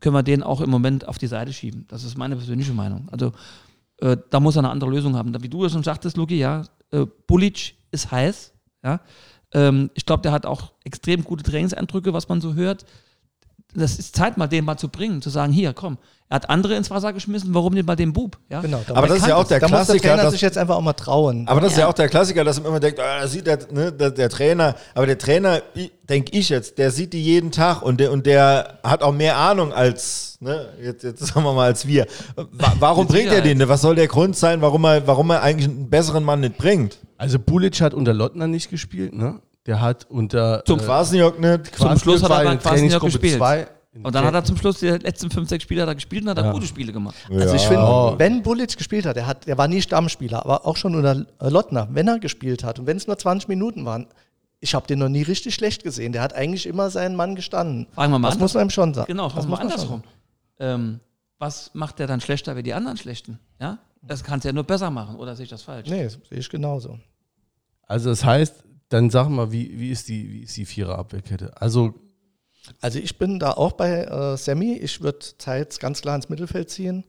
können wir den auch im Moment auf die Seite schieben. Das ist meine persönliche Meinung. Also äh, da muss er eine andere Lösung haben. Wie du es schon sagtest, Luki, ja, äh, Bulic ist heiß. Ja, ähm, ich glaube, der hat auch extrem gute Trainingseindrücke, was man so hört. Das ist Zeit, mal den mal zu bringen, zu sagen, hier, komm, er hat andere ins Wasser geschmissen, warum nicht mal den Bub? Ja? Genau, Aber das ist ja auch der da muss der Klassiker, Trainer dass- sich jetzt einfach auch mal trauen. Aber das ist ja Ja. auch der Klassiker, dass man immer denkt, ah, da sieht der, ne, der, der Trainer, aber der Trainer, denke ich jetzt, der sieht die jeden Tag und der, und der hat auch mehr Ahnung als, ne, jetzt, jetzt sagen wir mal, als wir. Wa warum bringt er den? denn? Was soll der Grund sein, warum er, warum er eigentlich einen besseren Mann nicht bringt? Also Bulic hat unter Lottner nicht gespielt, ne? Der hat unter Zum äh, Quasniok nicht. Zum Schluss hat er bei Trainingsgruppe gespielt. zwei. Und dann hat er zum Schluss die letzten fünf, sechs Spiele er gespielt und hat er gute Spiele gemacht. Also ich finde, Oh. wenn Bulic gespielt hat, der, hat, der war nie Stammspieler, aber auch schon unter Lottner, wenn er gespielt hat und wenn es nur 20 Minuten waren, ich habe den noch nie richtig schlecht gesehen. Der hat eigentlich immer seinen Mann gestanden. Fragen wir mal das muss man ihm schon sagen. Genau, das muss man schon andersrum. Ähm, was macht der dann schlechter wie die anderen Schlechten? Ja? Das kann es ja nur besser machen, oder sehe ich das falsch? Nee, sehe ich genauso. Also das heißt, dann sag mal, wie, wie ist die, wie ist die Vierer-Abwehrkette? Also Also ich bin da auch bei äh, Sammy. Ich würde Zeitz ganz klar ins Mittelfeld ziehen.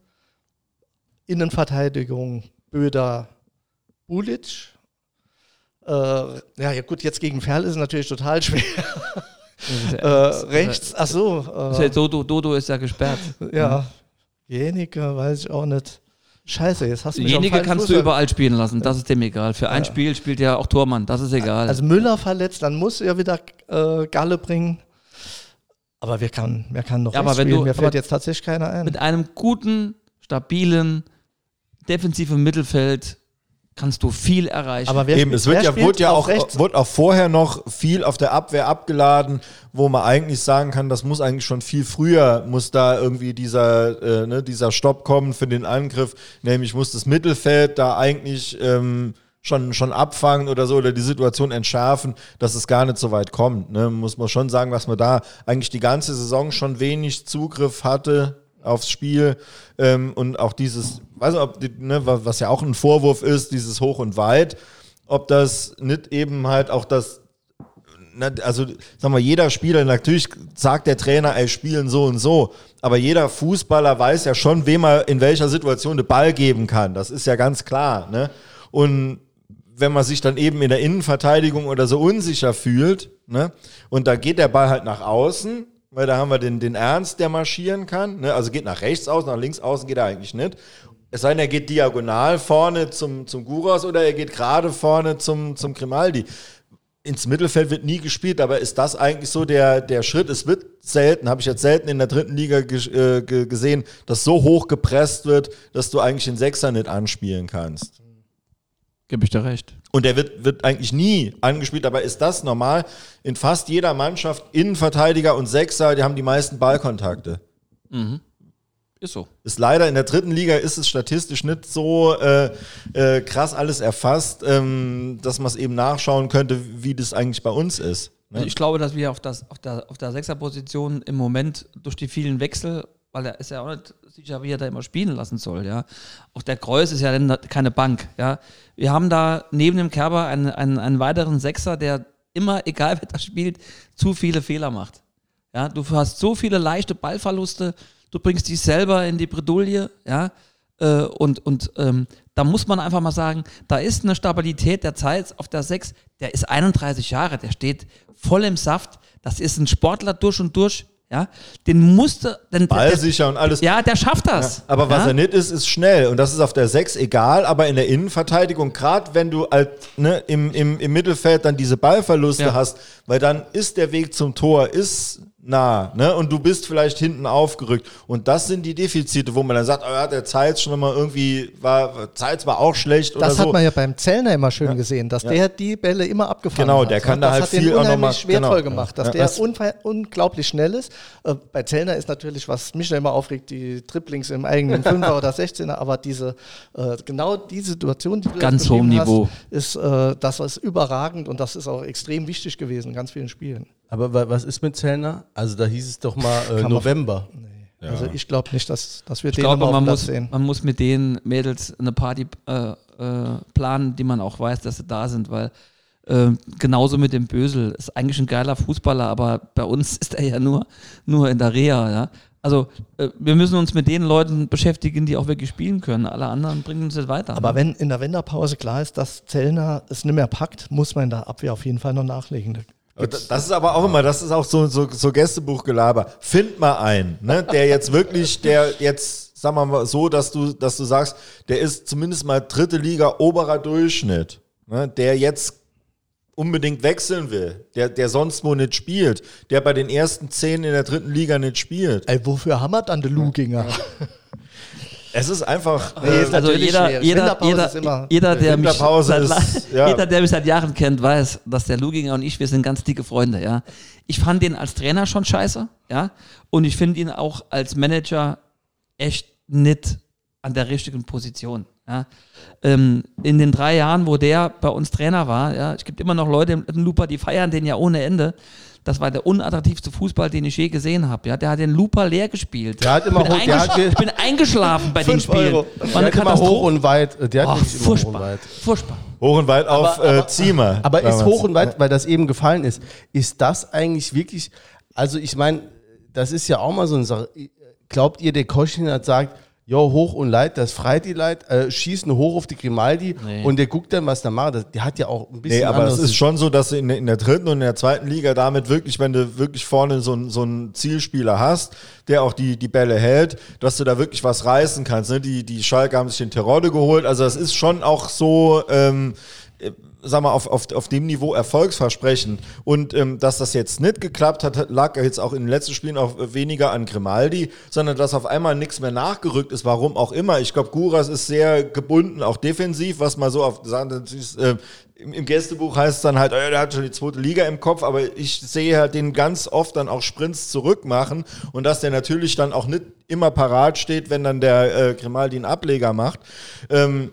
Innenverteidigung Böder, Bulic. Äh, ja, ja, gut, jetzt gegen Ferl ist es natürlich total schwer. äh, rechts, ach so. Ja Äh, Dodo, Dodo ist ja gesperrt. ja, Jenike, weiß ich auch nicht. Scheiße, jetzt hast du mich falschen kannst Fuß du überall spielen lassen, das ist dem egal. Für ein Spiel spielt ja auch Tormann, das ist egal. Also Müller verletzt, dann muss er wieder äh, Galle bringen. Aber wer kann, wer kann noch Ja, aber wenn spielen? du- Mir fällt aber jetzt tatsächlich keiner ein. Mit einem guten, stabilen, defensiven Mittelfeld kannst du viel erreichen. Aber wer Eben, es wird wer ja, wurde ja auch, rechts? wurde auch vorher noch viel auf der Abwehr abgeladen, wo man eigentlich sagen kann, das muss eigentlich schon viel früher, muss da irgendwie dieser, äh, ne, dieser Stopp kommen für den Angriff, nämlich muss das Mittelfeld da eigentlich ähm, schon, schon abfangen oder so oder die Situation entschärfen, dass es gar nicht so weit kommt. Ne? Muss man schon sagen, was man da eigentlich die ganze Saison schon wenig Zugriff hatte aufs Spiel ähm, und auch dieses, weiß nicht, ob die, ne, wa- was ja auch ein Vorwurf ist, dieses Hoch und Weit, ob das nicht eben halt auch das, na, also sagen wir, jeder Spieler, natürlich sagt der Trainer, ey, spielen so und so, aber jeder Fußballer weiß ja schon, wem er in welcher Situation den Ball geben kann. Das ist ja ganz klar. Ne? Und wenn man sich dann eben in der Innenverteidigung oder so unsicher fühlt, ne, und da geht der Ball halt nach außen, weil da haben wir den, den Ernst, der marschieren kann, ne, also geht nach rechts aus, nach links außen geht er eigentlich nicht. Es sei denn, er geht diagonal vorne zum, zum Guras oder er geht gerade vorne zum, zum Grimaldi. Ins Mittelfeld wird nie gespielt, aber ist das eigentlich so der, der Schritt? Es wird selten, habe ich jetzt selten in der dritten Liga äh, ge gesehen, dass so hoch gepresst wird, dass du eigentlich den Sechser nicht anspielen kannst. Gebe ich dir recht. Und der wird, wird eigentlich nie angespielt, aber ist das normal? In fast jeder Mannschaft, Innenverteidiger und Sechser, die haben die meisten Ballkontakte. Ist so. Ist leider in der dritten Liga ist es statistisch nicht so äh, äh, krass alles erfasst, ähm, dass man es eben nachschauen könnte, wie das eigentlich bei uns ist. Ne? Also ich glaube, dass wir auf, das, auf der, auf der Sechserposition im Moment durch die vielen Wechsel, weil er ist ja auch nicht sicher, wie er da immer spielen lassen soll, ja. Auch der Kreuz ist ja keine Bank, ja. Wir haben da neben dem Kerber einen, einen, einen weiteren Sechser, der immer, <laughs> egal wer da spielt, zu viele Fehler macht. Ja, du hast so viele leichte Ballverluste, du bringst dich selber in die Bredouille, ja. Äh, und und ähm, da muss man einfach mal sagen, da ist eine Stabilität der Zeit auf der 6, der ist 31 Jahre, der steht voll im Saft. Das ist ein Sportler durch und durch, ja. Den musste, der, Ballsicher und alles. ja, der schafft das. Aber was ja? er nicht ist, ist schnell. Und das ist auf der 6 egal, aber in der Innenverteidigung, gerade wenn du halt, ne, im, im, im Mittelfeld dann diese Ballverluste Ja. hast, weil dann ist der Weg zum Tor, ist nah, ne? Und du bist vielleicht hinten aufgerückt. Und das sind die Defizite, wo man dann sagt, oh ja, der Zeitz schon mal irgendwie, war, Zeitz war auch schlecht oder Das so. hat man ja beim Zellner immer schön gesehen, dass der die Bälle immer abgefangen Genau, hat. der kann da das halt viel auch noch unheimlich mal- genau, ja. gemacht, dass Ja, der das- unglaublich schnell ist. Äh, bei Zellner ist natürlich, was mich immer aufregt, die Triplings im eigenen <laughs> Fünfer oder 16er, aber diese, äh, genau die Situation, die du jetzt Ganz hohem Niveau. Hast, ist, äh, das ist überragend und das ist auch extrem wichtig gewesen in ganz vielen Spielen. Aber wa- was ist mit Zellner? Also da hieß es doch mal äh, man- November. Also ich glaube nicht, dass, dass wir Ich den auf man muss, sehen. man muss mit den Mädels eine Party äh, äh, planen, die man auch weiß, dass sie da sind, weil äh, genauso mit dem Bösel ist eigentlich ein geiler Fußballer, aber bei uns <laughs> ist er ja nur, nur in der Reha. Ja? Also äh, wir müssen uns mit den Leuten beschäftigen, die auch wirklich spielen können. Alle anderen bringen uns nicht weiter. Aber ne? wenn in der Wenderpause klar ist, dass Zellner es nicht mehr packt, muss man in der Abwehr auf jeden Fall noch nachlegen. Das ist aber auch immer, das ist auch so, so, so Gästebuchgelaber. Find mal einen, ne, der jetzt wirklich, der jetzt, sagen wir mal so, dass du, dass du sagst, der ist zumindest mal dritte Liga oberer Durchschnitt, ne, der jetzt unbedingt wechseln will, der, der sonst wo nicht spielt, der bei den ersten zehn in der dritten Liga nicht spielt. Ey, wofür wir dann den Luginger? Es ist einfach, Nee, äh, ist also jeder, jeder, jeder, ist immer- jeder, der mich seit, ist- ja. jeder, der mich seit Jahren kennt, weiß, dass der Luginger und ich, wir sind ganz dicke Freunde, ja. Ich fand den als Trainer schon scheiße, ja. Und ich finde ihn auch als Manager echt nicht an der richtigen Position. Ja. Ähm, in den drei Jahren, wo der bei uns Trainer war, ja, es gibt immer noch Leute im Lupa, die feiern den ja ohne Ende. Das war der unattraktivste Fußball, den ich je gesehen habe. Ja. Der hat den Lupa leer gespielt. Der hat immer ich, bin hoch- der hat- ich bin eingeschlafen bei den Fünf Spielen. Euro. War Der eine hat immer hoch und weit. äh, Der hat wirklich immer hoch und furchtbar. weit. Furchtbar. hoch und weit auf äh, Ziemer. Aber ist hoch und weit, weil das eben gefallen ist, ist das eigentlich wirklich, also ich meine, das ist ja auch mal so eine Sache. Glaubt ihr, der Koschin hat sagt, jo, hoch und leid, das freit die Leid, äh, schießen hoch auf die Grimaldi Nee. und der guckt dann, was da macht. Das, der hat ja auch ein bisschen Nee, aber es ist schon so, dass du in, der- in der dritten und in der zweiten Liga damit wirklich, wenn du wirklich vorne so, einen- so einen Zielspieler hast, der auch die, die Bälle hält, dass du da wirklich was reißen kannst. Ne? Die, die Schalke haben sich den Terodde geholt. Also das ist schon auch so, ähm, äh, sag mal, auf, auf, auf dem Niveau erfolgsversprechend. Und ähm, dass das jetzt nicht geklappt hat, lag jetzt auch in den letzten Spielen auch weniger an Grimaldi, sondern dass auf einmal nichts mehr nachgerückt ist, warum auch immer. Ich glaube, Guras ist sehr gebunden, auch defensiv, was mal so auf sagen, äh, im, Gästebuch heißt es dann halt, äh, der hat schon die zweite Liga im Kopf, aber ich sehe halt den ganz oft dann auch Sprints zurück machen und dass der natürlich dann auch nicht immer parat steht, wenn dann der äh, Grimaldi einen Ableger macht. Ähm,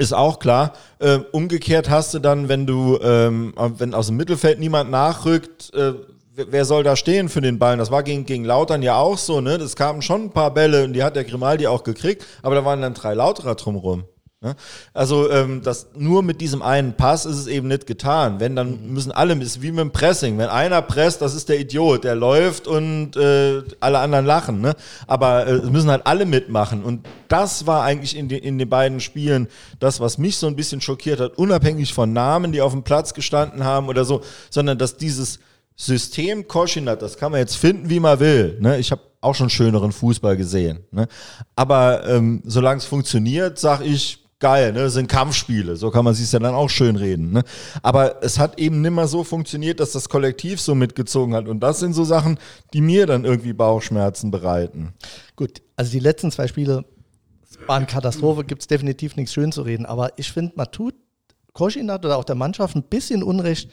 ist auch klar. Ähm, umgekehrt hast du dann, wenn du, ähm, wenn aus dem Mittelfeld niemand nachrückt, äh, wer wer soll da stehen für den Ball? Das war gegen, gegen Lautern ja auch so, ne? Das kamen schon ein paar Bälle und die hat der Grimaldi auch gekriegt, aber da waren dann drei Lauterer drumrum. Ne? Also ähm, das, nur mit diesem einen Pass ist es eben nicht getan. Wenn, dann müssen alle, ist wie mit dem Pressing. Wenn einer presst, das ist der Idiot, der läuft und äh, alle anderen lachen. Ne? Aber äh, es müssen halt alle mitmachen. Und das war eigentlich in, den in den beiden Spielen das, was mich so ein bisschen schockiert hat, unabhängig von Namen, die auf dem Platz gestanden haben oder so, sondern dass dieses System Koschinat, das kann man jetzt finden, wie man will. Ne? Ich habe auch schon schöneren Fußball gesehen. Ne? Aber ähm, solange es funktioniert, sag ich, geil, ne? Das sind Kampfspiele, so kann man sich ja dann auch schön reden. Ne? Aber es hat eben nimmer so funktioniert, dass das Kollektiv so mitgezogen hat. Und das sind so Sachen, die mir dann irgendwie Bauchschmerzen bereiten. Gut, also die letzten zwei Spiele waren Katastrophe, gibt es definitiv nichts schön zu reden. Aber ich finde, man tut Koschinat oder auch der Mannschaft ein bisschen Unrecht,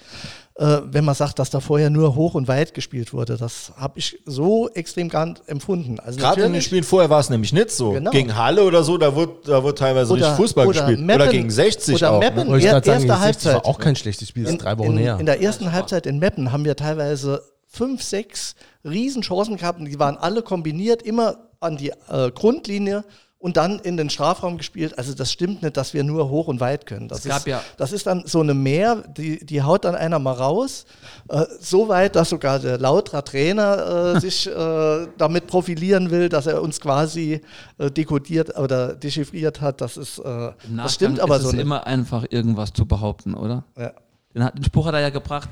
äh, wenn man sagt, dass da vorher nur hoch und weit gespielt wurde. Das habe ich so extrem gar nicht empfunden. Also Gerade in den Spielen vorher war es nämlich nicht so. Genau. Gegen Halle oder so, da wurde, da wurde teilweise Oder- richtig Fußball oder gespielt. Meppen- oder gegen 60 oder auch. Meppen. Ne? Wollte ich Er- sagen, erste 60 war Halbzeit. auch kein schlechtes Spiel, das ist drei Wochen in, her. in der ersten Halbzeit in Meppen haben wir teilweise fünf, sechs Riesenchancen gehabt und die waren alle kombiniert, immer an die äh, Grundlinie und dann in den Strafraum gespielt. Also das stimmt nicht, dass wir nur hoch und weit können. Das, Es gab ist, ja- das ist dann so eine Mehr, die, die haut dann einer mal raus. Äh, so weit, dass sogar der Lauterer Trainer äh, <laughs> sich äh, damit profilieren will, dass er uns quasi äh, dekodiert oder dechiffriert hat. Das, ist, äh, das stimmt aber ist so es nicht. immer einfach irgendwas zu behaupten, oder? Ja. Den, hat, den Spruch hat er ja gebracht,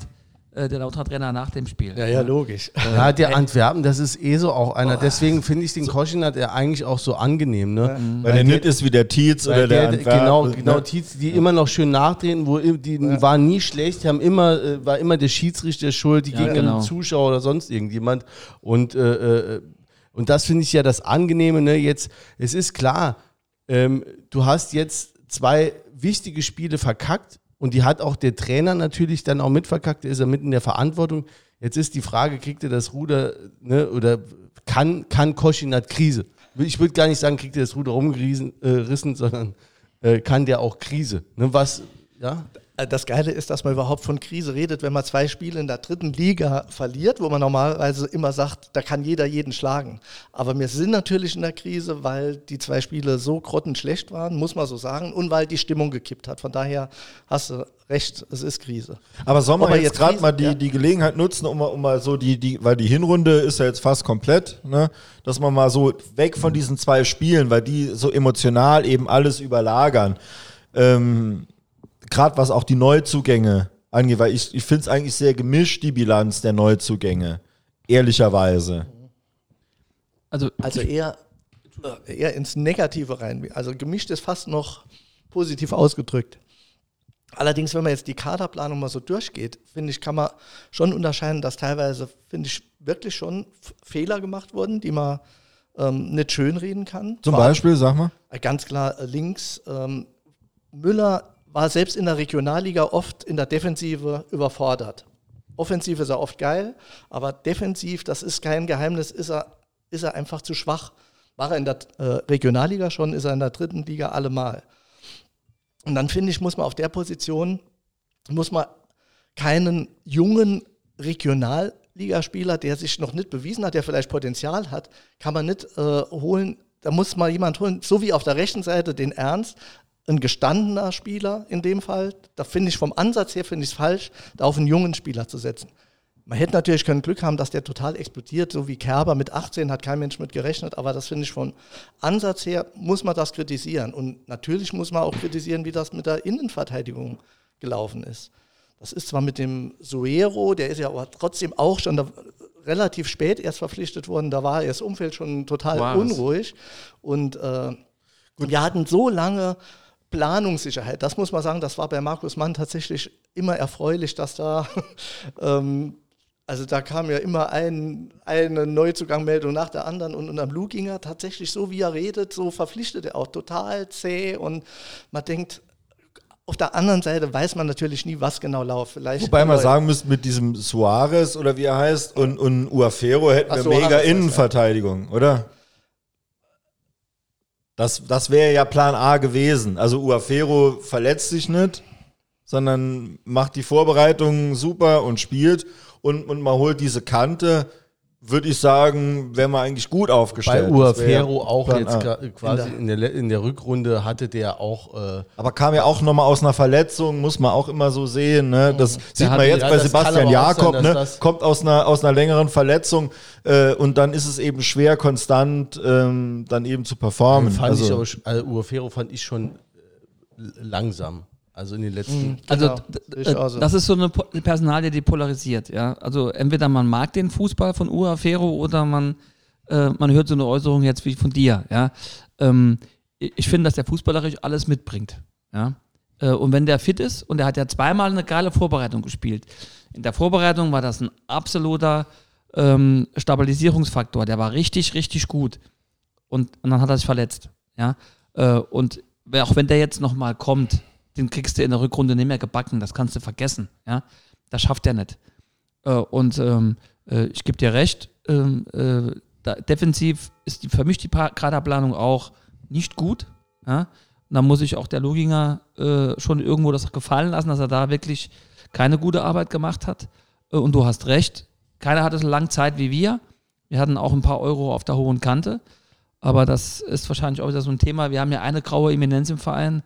äh, der Lauterer Trainer nach dem Spiel. ja, ja, logisch. Ja, der Antwerpen, das ist eh so auch einer. Deswegen finde ich den Koschinat ja eigentlich auch so angenehm. Ne? Weil der nicht ist wie der Tietz oder Weil der, der, Antwerpen, genau, ne? genau, Tietz, die immer noch schön nachtreten, wo die waren nie schlecht, die haben immer, äh, war immer der Schiedsrichter schuld, die Ja, gegnerischen genau. Zuschauer oder sonst irgendjemand. Und, äh, äh, und das finde ich ja das Angenehme. Ne? Jetzt, es ist klar, ähm, du hast jetzt zwei wichtige Spiele verkackt und die hat auch der Trainer natürlich dann auch mitverkackt, ist ja mit in der Verantwortung. Jetzt ist die Frage, kriegt er das Ruder ne, oder kann, kann Koschinat Krise? Ich würde gar nicht sagen, kriegt er das Ruder rumgerissen, äh, sondern äh, kann der auch Krise. Ne, was, ja? Äh, Das Geile ist, dass man überhaupt von Krise redet, wenn man zwei Spiele in der dritten Liga verliert, wo man normalerweise immer sagt, da kann jeder jeden schlagen. Aber wir sind natürlich in der Krise, weil die zwei Spiele so grottenschlecht waren, muss man so sagen, und weil die Stimmung gekippt hat. Von daher hast du recht, es ist Krise. Aber soll man Ob jetzt, jetzt gerade mal die, ja. die Gelegenheit nutzen, um mal, um mal so die, die, weil die Hinrunde ist ja jetzt fast komplett, ne? dass man mal so weg von diesen zwei Spielen, weil die so emotional eben alles überlagern. Ähm, gerade was auch die Neuzugänge angeht, weil ich, ich finde es eigentlich sehr gemischt, die Bilanz der Neuzugänge. Ehrlicherweise. Also, Also eher, eher ins Negative rein. Also gemischt ist fast noch positiv ausgedrückt. Allerdings, wenn man jetzt die Kaderplanung mal so durchgeht, finde ich, kann man schon unterscheiden, dass teilweise, finde ich, wirklich schon Fehler gemacht wurden, die man ähm, nicht schönreden kann. Zum Beispiel, sag mal. Äh, Ganz klar äh, links. Ähm, Müller war selbst in der Regionalliga oft in der Defensive überfordert. Offensiv ist er oft geil, aber defensiv, das ist kein Geheimnis, ist er, ist er einfach zu schwach. War er in der äh, Regionalliga schon, ist er in der dritten Liga allemal. Und dann finde ich, muss man auf der Position, muss man keinen jungen Regionalligaspieler, der sich noch nicht bewiesen hat, der vielleicht Potenzial hat, kann man nicht äh, holen. Da muss man jemand holen, so wie auf der rechten Seite den Ernst, ein gestandener Spieler in dem Fall. Da finde ich vom Ansatz her finde ich es falsch, da auf einen jungen Spieler zu setzen. Man hätte natürlich können Glück haben, dass der total explodiert, so wie Kerber mit 18 hat kein Mensch mit gerechnet, aber das finde ich von Ansatz her muss man das kritisieren und natürlich muss man auch kritisieren, wie das mit der Innenverteidigung gelaufen ist. Das ist zwar mit dem Suero, der ist ja aber trotzdem auch schon da, relativ spät erst verpflichtet worden, da war das Umfeld schon total War es. unruhig und äh, wir hatten so lange Planungssicherheit. Das muss man sagen, das war bei Markus Mann tatsächlich immer erfreulich, dass da, <laughs> ähm, also da kam ja immer ein, eine Neuzugangmeldung nach der anderen und, und am Lou ging er tatsächlich so, wie er redet, so verpflichtet er auch total zäh und man denkt, auf der anderen Seite weiß man natürlich nie, was genau läuft. Vielleicht Wobei man sagen müsste, mit diesem Suarez oder wie er heißt und, und Uafero hätten Ach, wir Suarez mega er. Innenverteidigung, oder? Das, das wäre ja Plan A gewesen. Also Uafero verletzt sich nicht, sondern macht die Vorbereitungen super und spielt und, und man holt diese Kante, würde ich sagen, wäre man eigentlich gut Bei aufgestellt. Wär Uafero auch Plan jetzt A. gra- quasi in der, in der Rückrunde hatte der auch äh, Aber kam ja auch nochmal aus einer Verletzung, muss man auch immer so sehen. Ne? Das sieht hat- man jetzt bei Sebastian aber Jakob, sein, ne? kommt aus einer, aus einer längeren Verletzung äh, und dann ist es eben schwer, konstant ähm, dann eben zu performen. fand ich also, aber, sch- also Uafero fand ich schon äh, langsam. Also in den letzten. Also Genau, d- sehe ich d- auch so. das ist so eine Personalie, die polarisiert, ja. Also entweder man mag den Fußball von Uafero oder man, äh, man hört so eine Äußerung jetzt wie von dir, ja. Ähm, ich finde, dass der fußballerisch alles mitbringt, ja. Äh, und wenn der fit ist, und er hat ja zweimal eine geile Vorbereitung gespielt. In der Vorbereitung war das ein absoluter ähm, Stabilisierungsfaktor. Der war richtig, richtig gut. Und, und dann hat er sich verletzt. Ja? Äh, und auch wenn der jetzt nochmal kommt, den kriegst du in der Rückrunde nicht mehr gebacken. Das kannst du vergessen. Ja? Das schafft er nicht. Äh, und ähm, äh, ich gebe dir recht, ähm, äh, da, defensiv ist die, für mich die Kaderplanung auch nicht gut. Ja? Da muss ich auch der Loginger äh, schon irgendwo das gefallen lassen, dass er da wirklich keine gute Arbeit gemacht hat. Äh, und du hast recht, keiner hatte so lange Zeit wie wir. Wir hatten auch ein paar Euro auf der hohen Kante. Aber das ist wahrscheinlich auch wieder so ein Thema. Wir haben ja eine graue Eminenz im Verein,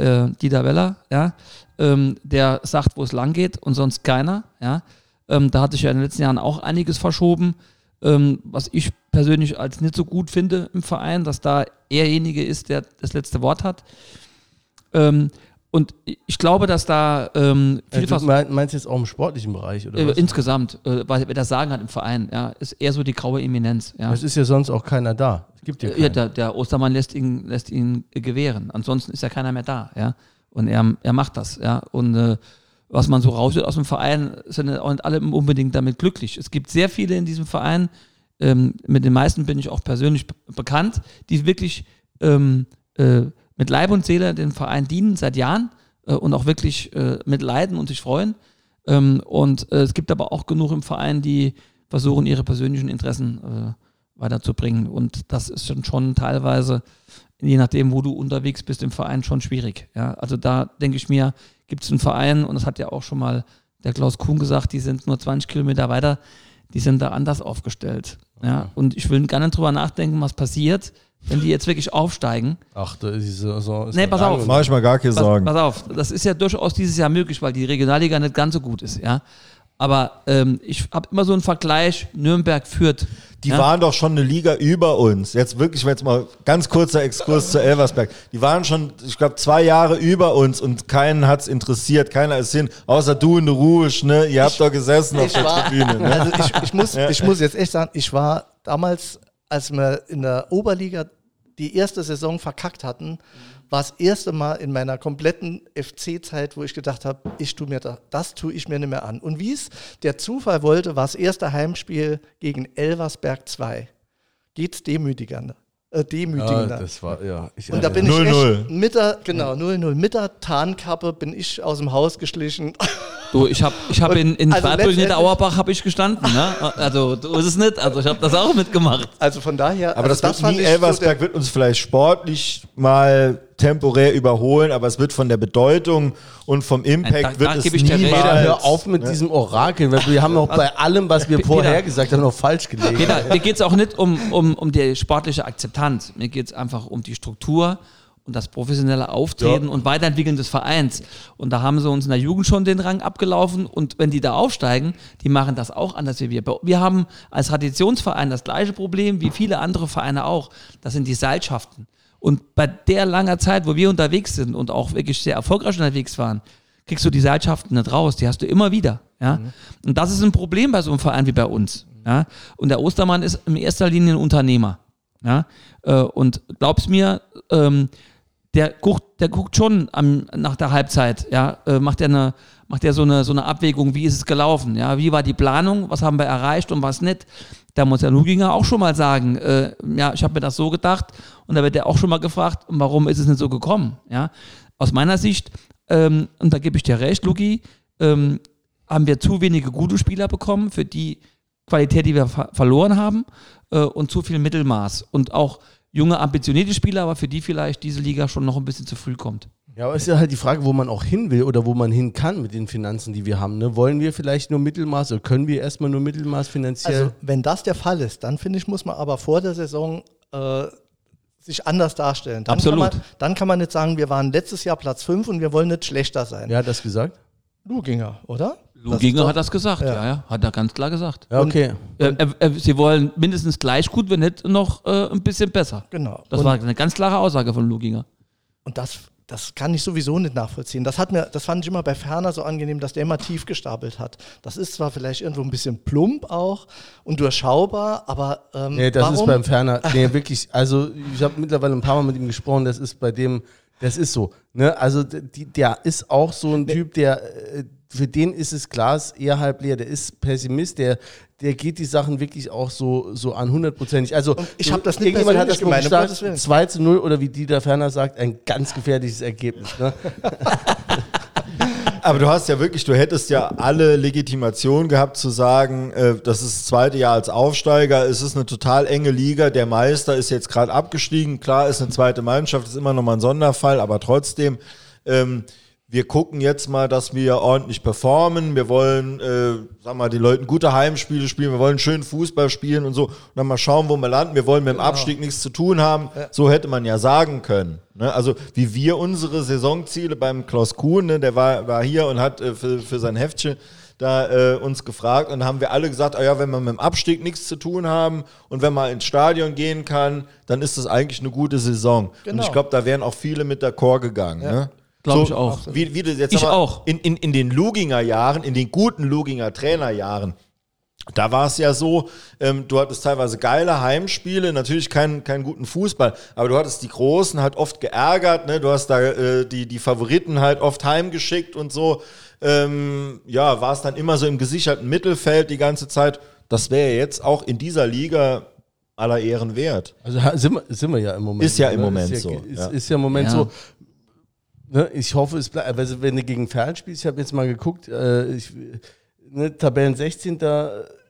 äh, Dieter Weller, ja, ähm, der sagt, wo es lang geht und sonst keiner. Ja. Ähm, da hat sich ja in den letzten Jahren auch einiges verschoben, ähm, was ich persönlich als nicht so gut finde im Verein, dass da erjenige ist, der das letzte Wort hat. Ähm, und ich glaube, dass da ähm, Äh, vielfach du mein- meinst jetzt auch im sportlichen Bereich, oder äh, was? insgesamt, äh, weil wer das Sagen hat im Verein, ja, ist eher so die graue Eminenz. Ja. Es ist ja sonst auch keiner da. Es gibt ja Ja, keinen. der, der Ostermann lässt ihn, lässt ihn gewähren. Ansonsten ist ja keiner mehr da, ja. Und er, er macht das, ja. Und äh, was man so raushört aus dem Verein, sind ja auch nicht alle unbedingt damit glücklich. Es gibt sehr viele in diesem Verein, ähm, mit den meisten bin ich auch persönlich be bekannt, die wirklich ähm, äh, mit Leib und Seele den Verein dienen seit Jahren äh, und auch wirklich äh, mit leiden und sich freuen. Ähm, und äh, es gibt aber auch genug im Verein, die versuchen, ihre persönlichen Interessen äh, weiterzubringen. Und das ist schon, schon teilweise, je nachdem, wo du unterwegs bist im Verein, schon schwierig. Ja? Also da denke ich mir, gibt es einen Verein, und das hat ja auch schon mal der Klaus Kuhn gesagt, die sind nur 20 Kilometer weiter, die sind da anders aufgestellt. Ja, und ich will gar nicht drüber nachdenken, was passiert, wenn die jetzt wirklich aufsteigen. Ach, da ist die Saison. Ist Nee, pass auf. Mach ich mal gar keine Pass, Sorgen. pass auf, das ist ja durchaus dieses Jahr möglich, weil die Regionalliga nicht ganz so gut ist, ja. Aber ähm, ich habe immer so einen Vergleich, Nürnberg führt. Die ja? waren doch schon eine Liga über uns. Jetzt wirklich, jetzt mal ganz kurzer Exkurs zu Elversberg. Die waren schon, ich glaube, zwei Jahre über uns und keinen hat's interessiert, keiner ist hin, außer du in der Rouge, ne? Ihr habt doch gesessen auf der Tribüne, ne? Also ich, ich, muss, ich muss jetzt echt sagen, ich war damals, als wir in der Oberliga die erste Saison verkackt hatten, war das erste Mal in meiner kompletten FC-Zeit, wo ich gedacht habe, ich tu mir da, das tue ich mir nicht mehr an. Und wie es der Zufall wollte, war das erste Heimspiel gegen Elversberg 2. Geht's demütigender. Äh, Ja, demütigender. das war, ja. Ich, und da bin 0-0. ich echt mit der, genau, 0-0. Mit der Tarnkappe bin ich aus dem Haus geschlichen. Du, ich habe ich hab in, in Also Weibel letztendlich- Niederauerbach habe ich gestanden, ne? Also so ist es nicht. Also ich habe das auch mitgemacht. Also von daher. Aber also das, fand wird nie, ich so Elversberg wird uns vielleicht sportlich mal temporär überholen, aber es wird von der Bedeutung und vom Impact Da- da wird es gebe ich dir recht. niemals. Peter, hör auf mit diesem Orakel, weil wir haben auch bei allem, was wir Peter. vorher gesagt haben, noch falsch gelegen. Peter, mir geht es auch nicht um, um, um die sportliche Akzeptanz. Mir geht es einfach um die Struktur und das professionelle Auftreten Ja. und Weiterentwickeln des Vereins. Und da haben sie uns in der Jugend schon den Rang abgelaufen. Und wenn die da aufsteigen, die machen das auch anders wie wir. Wir haben als Traditionsverein das gleiche Problem wie viele andere Vereine auch. Das sind die Seilschaften. Und bei der langer Zeit, wo wir unterwegs sind und auch wirklich sehr erfolgreich unterwegs waren, kriegst du die Seilschaften nicht raus. Die hast du immer wieder. Ja? Und das ist ein Problem bei so einem Verein wie bei uns. Ja? Und der Ostermann ist in erster Linie ein Unternehmer. Ja? Äh, Und glaub's mir, ähm, der guckt, der guckt schon am, nach der Halbzeit, ja, äh, macht er eine, macht er so eine, so eine Abwägung, wie ist es gelaufen, ja, wie war die Planung, was haben wir erreicht und was nicht. Da muss der Luginger auch schon mal sagen, äh, ja, ich habe mir das so gedacht und da wird er auch schon mal gefragt, warum ist es nicht so gekommen, ja. Aus meiner Sicht, ähm, und da gebe ich dir recht, Lugi, ähm, haben wir zu wenige gute Spieler bekommen für die Qualität, die wir ver verloren haben äh, und zu viel Mittelmaß und auch junge, ambitionierte Spieler, aber für die vielleicht diese Liga schon noch ein bisschen zu früh kommt. Ja, aber es ist ja halt die Frage, wo man auch hin will oder wo man hin kann mit den Finanzen, die wir haben. Ne? Wollen wir vielleicht nur Mittelmaß oder können wir erstmal nur Mittelmaß finanziell? Also, wenn das der Fall ist, dann finde ich, muss man aber vor der Saison äh, sich anders darstellen. Dann Absolut. Kann man, dann kann man nicht sagen, wir waren letztes Jahr Platz 5 und wir wollen nicht schlechter sein. Wer hat das gesagt? Luginger, oder? Luginger hat das gesagt, ja. ja. ja, hat er ganz klar gesagt. Ja, okay. Äh, äh, äh, sie wollen mindestens gleich gut, wenn nicht noch äh, ein bisschen besser. Genau. Das und, war eine ganz klare Aussage von Luginger. und das, das kann ich sowieso nicht nachvollziehen. Das, hat mir, das fand ich immer bei Ferner so angenehm, dass der immer tief gestapelt hat. Das ist zwar vielleicht irgendwo ein bisschen plump auch und durchschaubar, aber ähm, Nee, das warum? ist beim Ferner. <laughs> Nee, wirklich. Also, ich habe mittlerweile ein paar Mal mit ihm gesprochen. Das ist bei dem, das ist so. Ne? Also, die, der ist auch so ein Typ, der, äh, für den ist das Glas eher halb leer. Der ist Pessimist, der, der geht die Sachen wirklich auch so, so an hundertprozentig. Also, ich hab das nicht irgendjemand hat das gemeint, um Gottes Willen. gesagt, 2 zu 0 oder wie Dieter Ferner sagt, ein ganz gefährliches Ergebnis. Ne? <laughs> Aber du hast ja wirklich, du hättest ja alle Legitimation gehabt zu sagen, äh, das ist das zweite Jahr als Aufsteiger, es ist eine total enge Liga, der Meister ist jetzt gerade abgestiegen, klar ist eine zweite Mannschaft, ist immer nochmal ein Sonderfall, aber trotzdem, ähm, wir gucken jetzt mal, dass wir ordentlich performen, wir wollen, äh, sag mal, den Leuten gute Heimspiele spielen, wir wollen schön Fußball spielen und so, und dann mal schauen, wo wir landen, wir wollen mit dem Abstieg nichts zu tun haben, so hätte man ja sagen können. Ne? Also wie wir unsere Saisonziele beim Klaus Kuhn, ne, der war, war hier und hat äh, für, für sein Heftchen da äh, uns gefragt und haben wir alle gesagt, ah ja, wenn wir mit dem Abstieg nichts zu tun haben und wenn man ins Stadion gehen kann, dann ist das eigentlich eine gute Saison. Und Genau. ich glaube, da wären auch viele mit der Chor gegangen. Ne? Glaub ich auch. Wie, wie du jetzt Ich auch. In, in, in den Luginger Jahren, in den guten Luginger Trainerjahren, da war es ja so, ähm, du hattest teilweise geile Heimspiele, natürlich keinen keinen guten Fußball, aber du hattest die Großen halt oft geärgert, ne? du hast da äh, die, die Favoriten halt oft heimgeschickt und so. Ähm, ja, war es dann immer so im gesicherten Mittelfeld die ganze Zeit. Das wäre jetzt auch in dieser Liga aller Ehren wert. Also sind wir, sind wir ja im Moment. Ist ja im? Moment ist ja, so, Ist, ja. ist ja im Moment Ja. so. Ne, ich hoffe, es bleibt. Also, wenn du gegen Ferl spielst, ich habe jetzt mal geguckt, äh, ich, ne, Tabellen 16.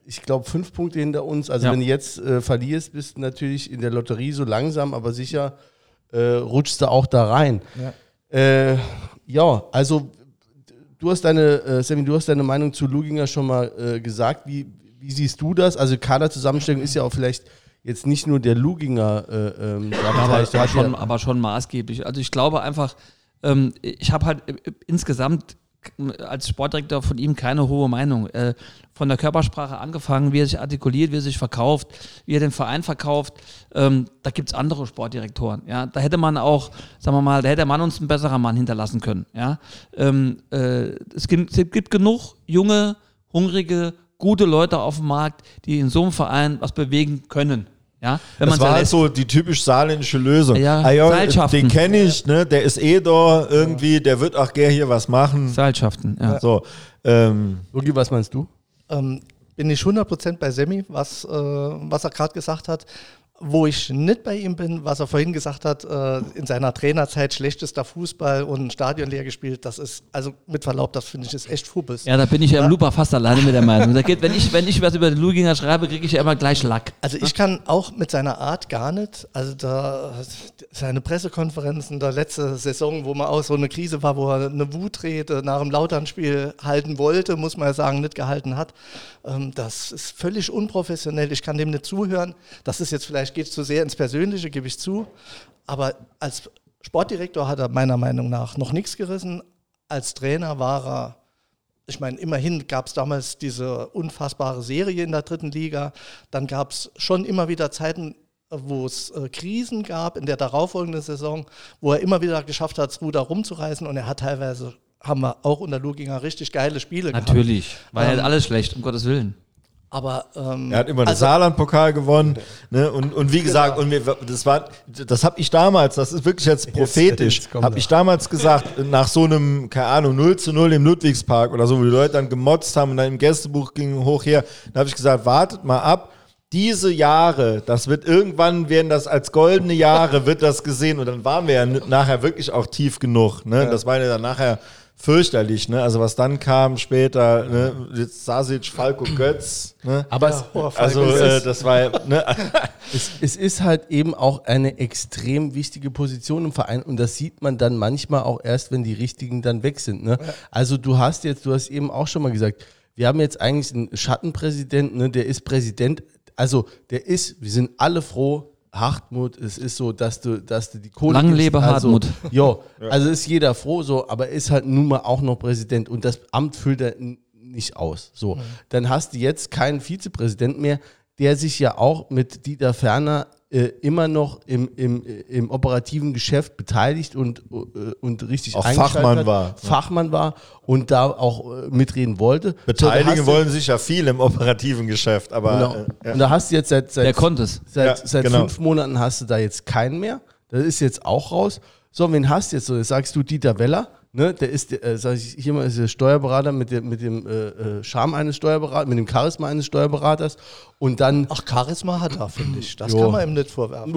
Ich glaube, fünf Punkte hinter uns. Also, Ja. wenn du jetzt äh, verlierst, bist du natürlich in der Lotterie so langsam, aber sicher äh, rutschst du auch da rein. Ja, äh, ja also du hast deine, äh, Sammy, du hast deine Meinung zu Luginger schon mal äh, gesagt. Wie, wie siehst du das? Also Kaderzusammenstellung ist ja auch vielleicht jetzt nicht nur der Luginger äh, ähm, da aber, hat schon, ja- aber schon maßgeblich. Also ich glaube einfach, ähm, ich habe halt äh, insgesamt k- als Sportdirektor von ihm keine hohe Meinung. Äh, von der Körpersprache angefangen, wie er sich artikuliert, wie er sich verkauft, wie er den Verein verkauft. Ähm, da gibt es andere Sportdirektoren. Ja? Da hätte man auch, sagen wir mal, da hätte Mann uns ein besserer Mann hinterlassen können. Ja? Ähm, äh, es, gibt, es gibt genug junge, hungrige, gute Leute auf dem Markt, die in so einem Verein was bewegen können. Ja? Wenn Das man war halt so die typisch saarländische Lösung. Ja, Ah, ja, Seilschaften. den kenne ich, ne? der ist eh da irgendwie, der wird auch gerne hier was machen. Seilschaften, ja. So, ähm, Lugi, was meinst du? ähm, bin ich 100% bei Sammy, was, äh, was er gerade gesagt hat. Wo ich nicht bei ihm bin, was er vorhin gesagt hat, äh, in seiner Trainerzeit schlechtester Fußball und Stadion leer gespielt, das ist, also mit Verlaub, das finde ich ist echt Fubbes. Ja, da bin ich ja im Looper fast alleine mit der Meinung. Da geht, wenn, ich, wenn ich was über den Luginger schreibe, kriege ich ja immer gleich Lack. Also ich kann auch mit seiner Art gar nicht, also da seine Pressekonferenzen der letzte Saison, wo man auch so eine Krise war, wo er eine Wutrede nach dem Lautern-Spiel halten wollte, muss man ja sagen, nicht gehalten hat. Ähm, das ist völlig unprofessionell. Ich kann dem nicht zuhören. Das ist jetzt vielleicht geht zu sehr ins Persönliche, gebe ich zu. Aber als Sportdirektor hat er meiner Meinung nach noch nichts gerissen. Als Trainer war er ich meine, immerhin gab es damals diese unfassbare Serie in der dritten Liga. Dann gab es schon immer wieder Zeiten, wo es äh, Krisen gab in der darauffolgenden Saison, wo er immer wieder geschafft hat, das Ruder rumzureißen. Und er hat teilweise, haben wir auch unter Luginger richtig geile Spiele gehabt. Natürlich. War ja Ähm, alles schlecht, um Gottes Willen. Aber ähm, er hat immer den also- Saarland-Pokal gewonnen. Ne? Und, und wie gesagt, und wir, das war, das habe ich damals, das ist wirklich jetzt prophetisch, habe ich damals gesagt, nach so einem, keine Ahnung, 0 zu 0 im Ludwigspark oder so, wo die Leute dann gemotzt haben und dann im Gästebuch ging hoch her, da habe ich gesagt, wartet mal ab, diese Jahre, das wird irgendwann werden das als goldene Jahre, wird das gesehen und dann waren wir ja nachher wirklich auch tief genug. Ne? Das war ja dann nachher fürchterlich, ne? Also was dann kam später, ne? Jetzt Sasic, Falco Götz, ne? Aber es, Also äh, das war ja, ne? <laughs> es, es ist halt eben auch eine extrem wichtige Position im Verein und das sieht man dann manchmal auch erst, wenn die richtigen dann weg sind. Ne? Also du hast jetzt, du hast eben auch schon mal gesagt, wir haben jetzt eigentlich einen Schattenpräsidenten, ne? der ist Präsident, also der ist, wir sind alle froh, Hartmut, es ist so, dass du, dass du die Kohle. Lang gibst. lebe also, Hartmut. Jo, also ist jeder froh so, aber er ist halt nun mal auch noch Präsident und das Amt füllt er nicht aus. So, dann hast du jetzt keinen Vizepräsidenten mehr, der sich ja auch mit Dieter Ferner äh, immer noch im, im, äh, im operativen Geschäft beteiligt und, äh, und richtig Auch eingeschaltet Fachmann hat, war. Fachmann war und da auch äh, mitreden wollte. So, Beteiligen du- wollen sich ja viel im operativen Geschäft, aber Genau. äh, ja. Und da hast du jetzt seit, seit Der konnte es. Seit, Ja, seit genau. fünf Monaten hast du da jetzt keinen mehr. Das ist jetzt auch raus. So, wen hast du jetzt so? Jetzt sagst du Dieter Weller, ne? Der ist, äh, sag ich hier mal, ist der Steuerberater mit dem, mit dem äh, äh, Charme eines Steuerberaters, mit dem Charisma eines Steuerberaters. Und dann. Ach, Charisma hat er, finde ich. Das Jo. kann man ihm nicht vorwerfen.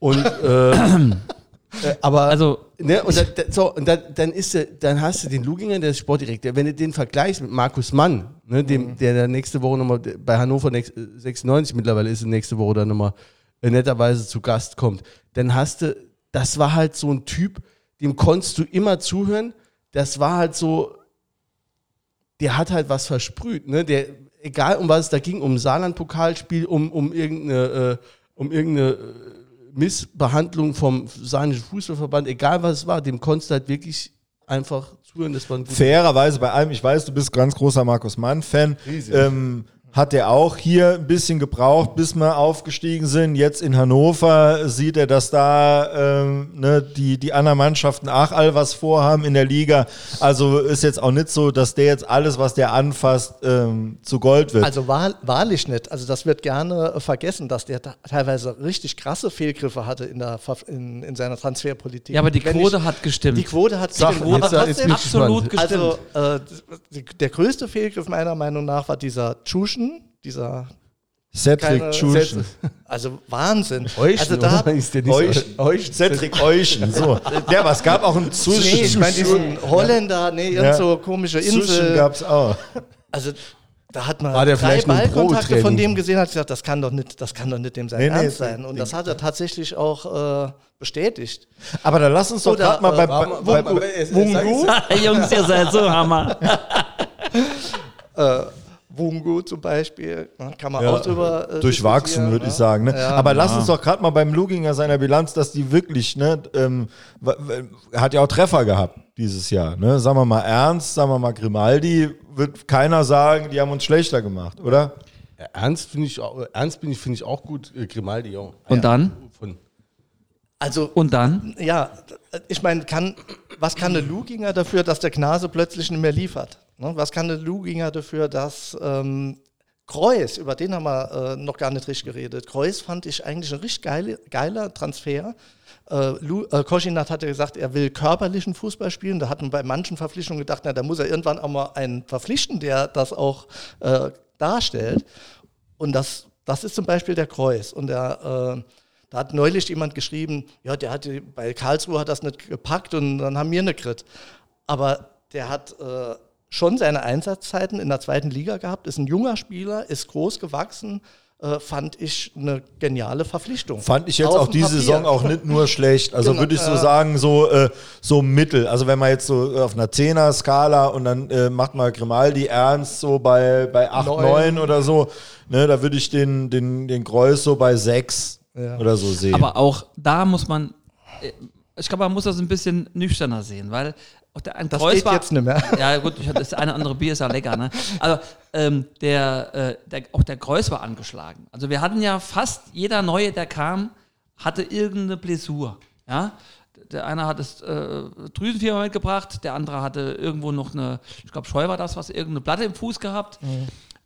Und äh, <coughs> äh, aber Also, ne, und, dann, dann- so, und dann, dann, ist der, dann hast du den Luginger, der ist Sportdirektor. Wenn du den vergleichst mit Markus Mann, ne, dem, der da nächste Woche nochmal bei Hannover next- äh, 96 mittlerweile ist, nächste Woche dann nochmal äh, netterweise zu Gast kommt, dann hast du, das war halt so ein Typ, dem konntest du immer zuhören. Das war halt so, der hat halt was versprüht, ne? Der, egal um was es da ging, um Saarland-Pokalspiel, um, um irgendeine, äh, um irgendeine äh, Missbehandlung vom Saarländischen Fußballverband, egal was es war, dem konntest du halt wirklich einfach zuhören. Das war ein fairerweise bei allem, ich weiß, du bist ganz großer Markus Mann-Fan, ähm, hat er auch hier ein bisschen gebraucht, bis wir aufgestiegen sind. Jetzt in Hannover sieht er, dass da ähm, ne, die, die anderen Mannschaften auch all was vorhaben in der Liga. Also ist jetzt auch nicht so, dass der jetzt alles, was der anfasst, ähm, zu Gold wird. Also wahr, wahrlich nicht. Also das wird gerne äh, vergessen, dass der teilweise richtig krasse Fehlgriffe hatte in, der, in, in seiner Transferpolitik. ja, aber die Wenn Quote ich, hat gestimmt. Die Quote hat Sag, gestimmt. jetzt- aber ich absolut gespannt. gestimmt. also äh, die, der größte Fehlgriff meiner Meinung nach war dieser Tschuschen, dieser, Cedric Tschuschen. also Wahnsinn. Euchen, also da, oder? Ist der nicht Euchen. so- Euchen. Cedric Euchen. So. Ja, aber es gab auch einen Zwischen. nee, ich meine diesen Holländer, nee, irgend Ja. so komische Zwischen Insel. gab es auch. Also da hat man War der drei Ballkontakte von dem gesehen, hat gesagt, das kann doch nicht, das kann doch nicht dem sein Nee, nee, Ernst den- sein. Und das hat er tatsächlich auch äh, bestätigt. Aber dann lass uns doch gerade mal äh, bei, bei, <laughs> Jungs, ihr seid so Hammer. <laughs> äh, Wungu zum Beispiel, ne, kann man Ja, auch drüber äh, durchwachsen, würde ne? ich sagen. Ne? Ja. Aber lass uns doch gerade mal beim Luginger seiner Bilanz, dass die wirklich, ne, ähm, hat ja auch Treffer gehabt dieses Jahr. Ne? Sagen wir mal Ernst, sagen wir mal Grimaldi, wird keiner sagen, die haben uns schlechter gemacht, oder? Ernst finde ich, auch- Ernst bin ich, finde ich auch gut. Äh, Grimaldi auch. Und dann? Von, Also Und dann? ja, ich meine, kann, was kann der Luginger dafür, dass der Gnase plötzlich nicht mehr liefert? Ne? Was kann der Luginger dafür, dass ähm, Kreuz, über den haben wir äh, noch gar nicht richtig geredet. Kreuz fand ich eigentlich ein richtig geile, geiler Transfer. Äh, Lu, äh, Koschinat hatte gesagt, er will körperlichen Fußball spielen. Da hat man bei manchen Verpflichtungen gedacht, na, da muss er irgendwann auch mal einen verpflichten, der das auch äh, darstellt. Und das, das ist zum Beispiel der Kreuz. Und der, äh, da hat neulich jemand geschrieben, ja, der hat bei Karlsruhe hat das nicht gepackt und dann haben wir eine Krit. Aber der hat äh, schon seine Einsatzzeiten in der zweiten Liga gehabt, ist ein junger Spieler, ist groß gewachsen, äh, fand ich eine geniale Verpflichtung. Fand ich jetzt Auf auch diese Papier. Saison auch nicht nur schlecht. Also Genau, würde ich so ja. sagen, so, äh, so mittel. Also wenn man jetzt so auf einer Zehner-Skala und dann äh, macht mal Grimaldi ernst so bei, bei 8, Neun. 9 oder so, ne, da würde ich den, den, den Kreuz so bei 6 Ja. oder so sehen. Aber auch da muss man, äh, ich glaube, man muss das ein bisschen nüchterner sehen, weil ein Das geht war, jetzt nicht mehr. <laughs> Ja, gut, das eine andere Bier ist ja lecker, ne? Also ähm, der, äh, der, auch der Kreuz war angeschlagen. Also wir hatten ja fast jeder Neue, der kam, hatte irgendeine Blessur. Ja? Der eine hat das äh, Drüsenfieber mitgebracht, der andere hatte irgendwo noch eine, ich glaube Scheu war das, was irgendeine Platte im Fuß gehabt.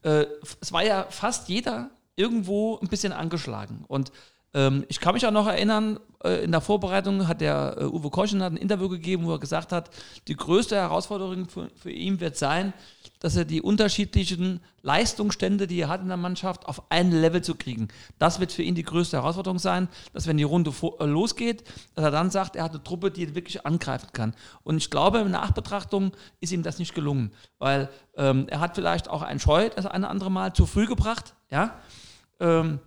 Äh, es war ja fast jeder irgendwo ein bisschen angeschlagen. Und ähm, ich kann mich auch noch erinnern, äh, in der Vorbereitung hat der äh, Uwe Koschen hat ein Interview gegeben, wo er gesagt hat, die größte Herausforderung für, für ihn wird sein, dass er die unterschiedlichen Leistungsstände, die er hat in der Mannschaft, auf ein Level zu kriegen. Das wird für ihn die größte Herausforderung sein, dass wenn die Runde äh, losgeht, dass er dann sagt, er hat eine Truppe, die wirklich angreifen kann. Und ich glaube, in Nachbetrachtung ist ihm das nicht gelungen, weil ähm, er hat vielleicht auch ein Scheu das eine andere Mal zu früh gebracht, ja. Ähm,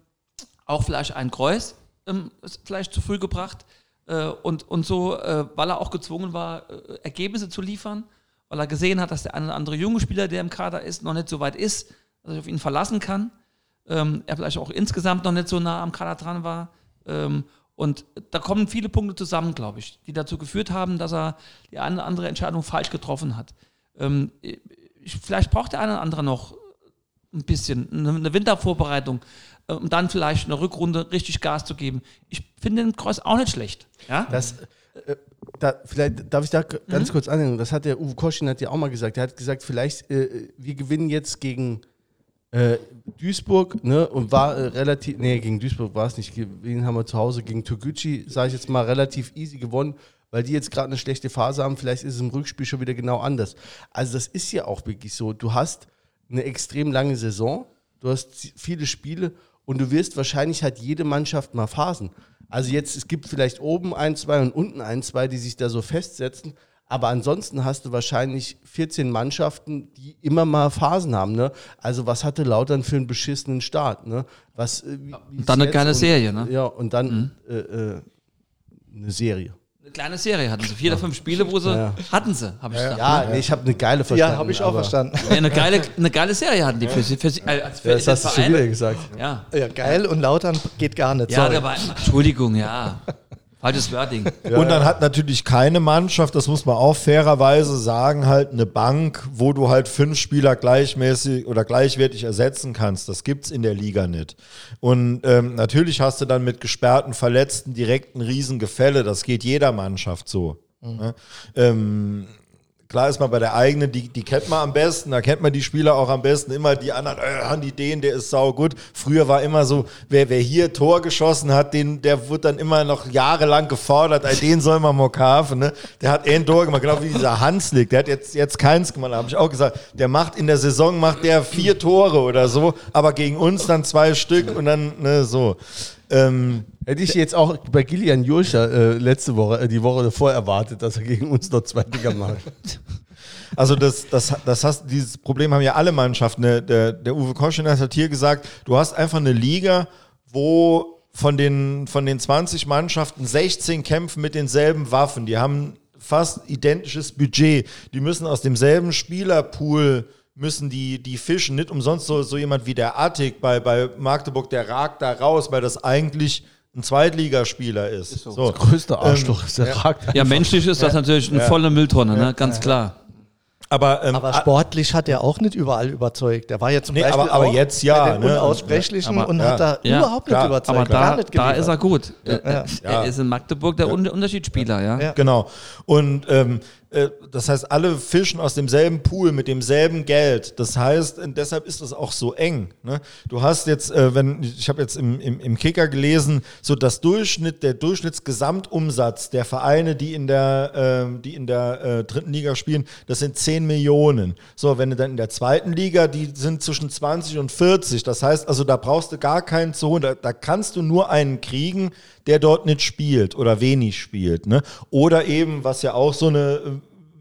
auch vielleicht ein Kreuz ähm, vielleicht zu früh gebracht äh, und, und so, äh, weil er auch gezwungen war, äh, Ergebnisse zu liefern, weil er gesehen hat, dass der eine oder andere junge Spieler, der im Kader ist, noch nicht so weit ist, dass ich auf ihn verlassen kann. Ähm, er vielleicht auch insgesamt noch nicht so nah am Kader dran war. Ähm, und da kommen viele Punkte zusammen, glaube ich, die dazu geführt haben, dass er die eine oder andere Entscheidung falsch getroffen hat. Ähm, ich, vielleicht braucht der eine oder andere noch ein bisschen, eine, Wintervorbereitung, um dann vielleicht eine Rückrunde richtig Gas zu geben. Ich finde den Kreuz auch nicht schlecht. Ja? Das, äh, da, vielleicht darf ich da ganz kurz anhängen. Das hat der Uwe Koschin hat ja auch mal gesagt. Er hat gesagt, vielleicht äh, wir gewinnen jetzt gegen äh, Duisburg, ne, und war äh, relativ, nee, gegen Duisburg war es nicht. Wen haben wir zu Hause gegen Toguchi, sage ich jetzt mal, relativ easy gewonnen, weil die jetzt gerade eine schlechte Phase haben. Vielleicht ist es im Rückspiel schon wieder genau anders. Also das ist ja auch wirklich so. Du hast eine extrem lange Saison, du hast viele Spiele und du wirst wahrscheinlich hat jede Mannschaft mal Phasen. Also jetzt, es gibt vielleicht oben ein, zwei und unten ein, zwei, die sich da so festsetzen. Aber ansonsten hast du wahrscheinlich 14 Mannschaften, die immer mal Phasen haben. Ne? Also was hatte Lautern für einen beschissenen Start? Ne? Was, äh, wie, wie und dann eine geile Serie, ne? Ja, und dann äh, äh, eine Serie. Eine kleine Serie hatten sie. Vier oder fünf Spiele, wo sie Ja. hatten sie, habe ich gesagt. Ja, nee, ich habe eine geile verstanden. Ja, habe ich auch verstanden. Ja, eine, geile, eine geile Serie hatten die für sie. Für sie äh, als für Ja, das hast du schon wieder gesagt. Ja, Ja, geil und Lautern geht gar nicht. ja sorry. der war, Entschuldigung, ja. Falsches Wording. <laughs> Und dann hat natürlich keine Mannschaft, das muss man auch fairerweise sagen, halt eine Bank, wo du halt fünf Spieler gleichmäßig oder gleichwertig ersetzen kannst. Das gibt's in der Liga nicht. Und ähm, natürlich hast du dann mit gesperrten Verletzten direkt ein Riesengefälle. Das geht jeder Mannschaft so. Ne? Ähm, Klar ist man bei der eigenen, die, die kennt man am besten, da kennt man die Spieler auch am besten. Immer die anderen, äh, die den, der ist sau gut. Früher war immer so, wer, wer hier Tor geschossen hat, den, der wird dann immer noch jahrelang gefordert, den soll man mal kaufen. Ne? Der hat ein Tor gemacht, genau wie dieser Hanslik, der hat jetzt, jetzt keins gemacht, habe ich auch gesagt, der macht in der Saison, macht der vier Tore oder so, aber gegen uns dann zwei Stück und dann ne, so. Ähm, Hätte ich jetzt auch bei Gillian Jurscher äh, letzte Woche, äh, die Woche davor erwartet, dass er gegen uns noch zwei Dinger macht. <laughs> Also das, das, das hast, dieses Problem haben ja alle Mannschaften. Der, der, der Uwe Koschinat hat hier gesagt, du hast einfach eine Liga, wo von den, von den 20 Mannschaften 16 kämpfen mit denselben Waffen. Die haben fast identisches Budget. Die müssen aus demselben Spielerpool müssen die, die fischen. Nicht umsonst so, so jemand wie der Attic bei, bei Magdeburg, der ragt da raus, weil das eigentlich ein Zweitligaspieler ist. ist so. so. Das größte Arschloch ähm, ist der ja. ragt. Ja, menschlich ist das natürlich eine volle Mülltonne, ne? ganz klar. Aber, ähm, aber sportlich hat er auch nicht überall überzeugt. Der war ja zum nee, Beispiel aber, aber auch jetzt ja, bei den ne? Unaussprechlichen aber, und ja. hat da Ja, überhaupt nicht überzeugt. Aber da, nicht da ist er gut. Er, Ja. er ist in Magdeburg der Un Unterschiedsspieler, ja. Ja. Genau. Und ähm, äh, das heißt, alle fischen aus demselben Pool mit demselben Geld. Das heißt, äh, deshalb ist es auch so eng. Ne? Du hast jetzt, äh, wenn ich habe jetzt im, im, im Kicker gelesen, so das Durchschnitt, der Durchschnittsgesamtumsatz der Vereine, die in der, äh, die in der äh, dritten Liga spielen, das sind 10 Millionen. So, wenn du dann in der zweiten Liga, die sind zwischen 20 und 40. Das heißt also, da brauchst du gar keinen zu holen. Da, da kannst du nur einen kriegen, der dort nicht spielt oder wenig spielt. Ne? Oder eben, was ja auch so eine äh,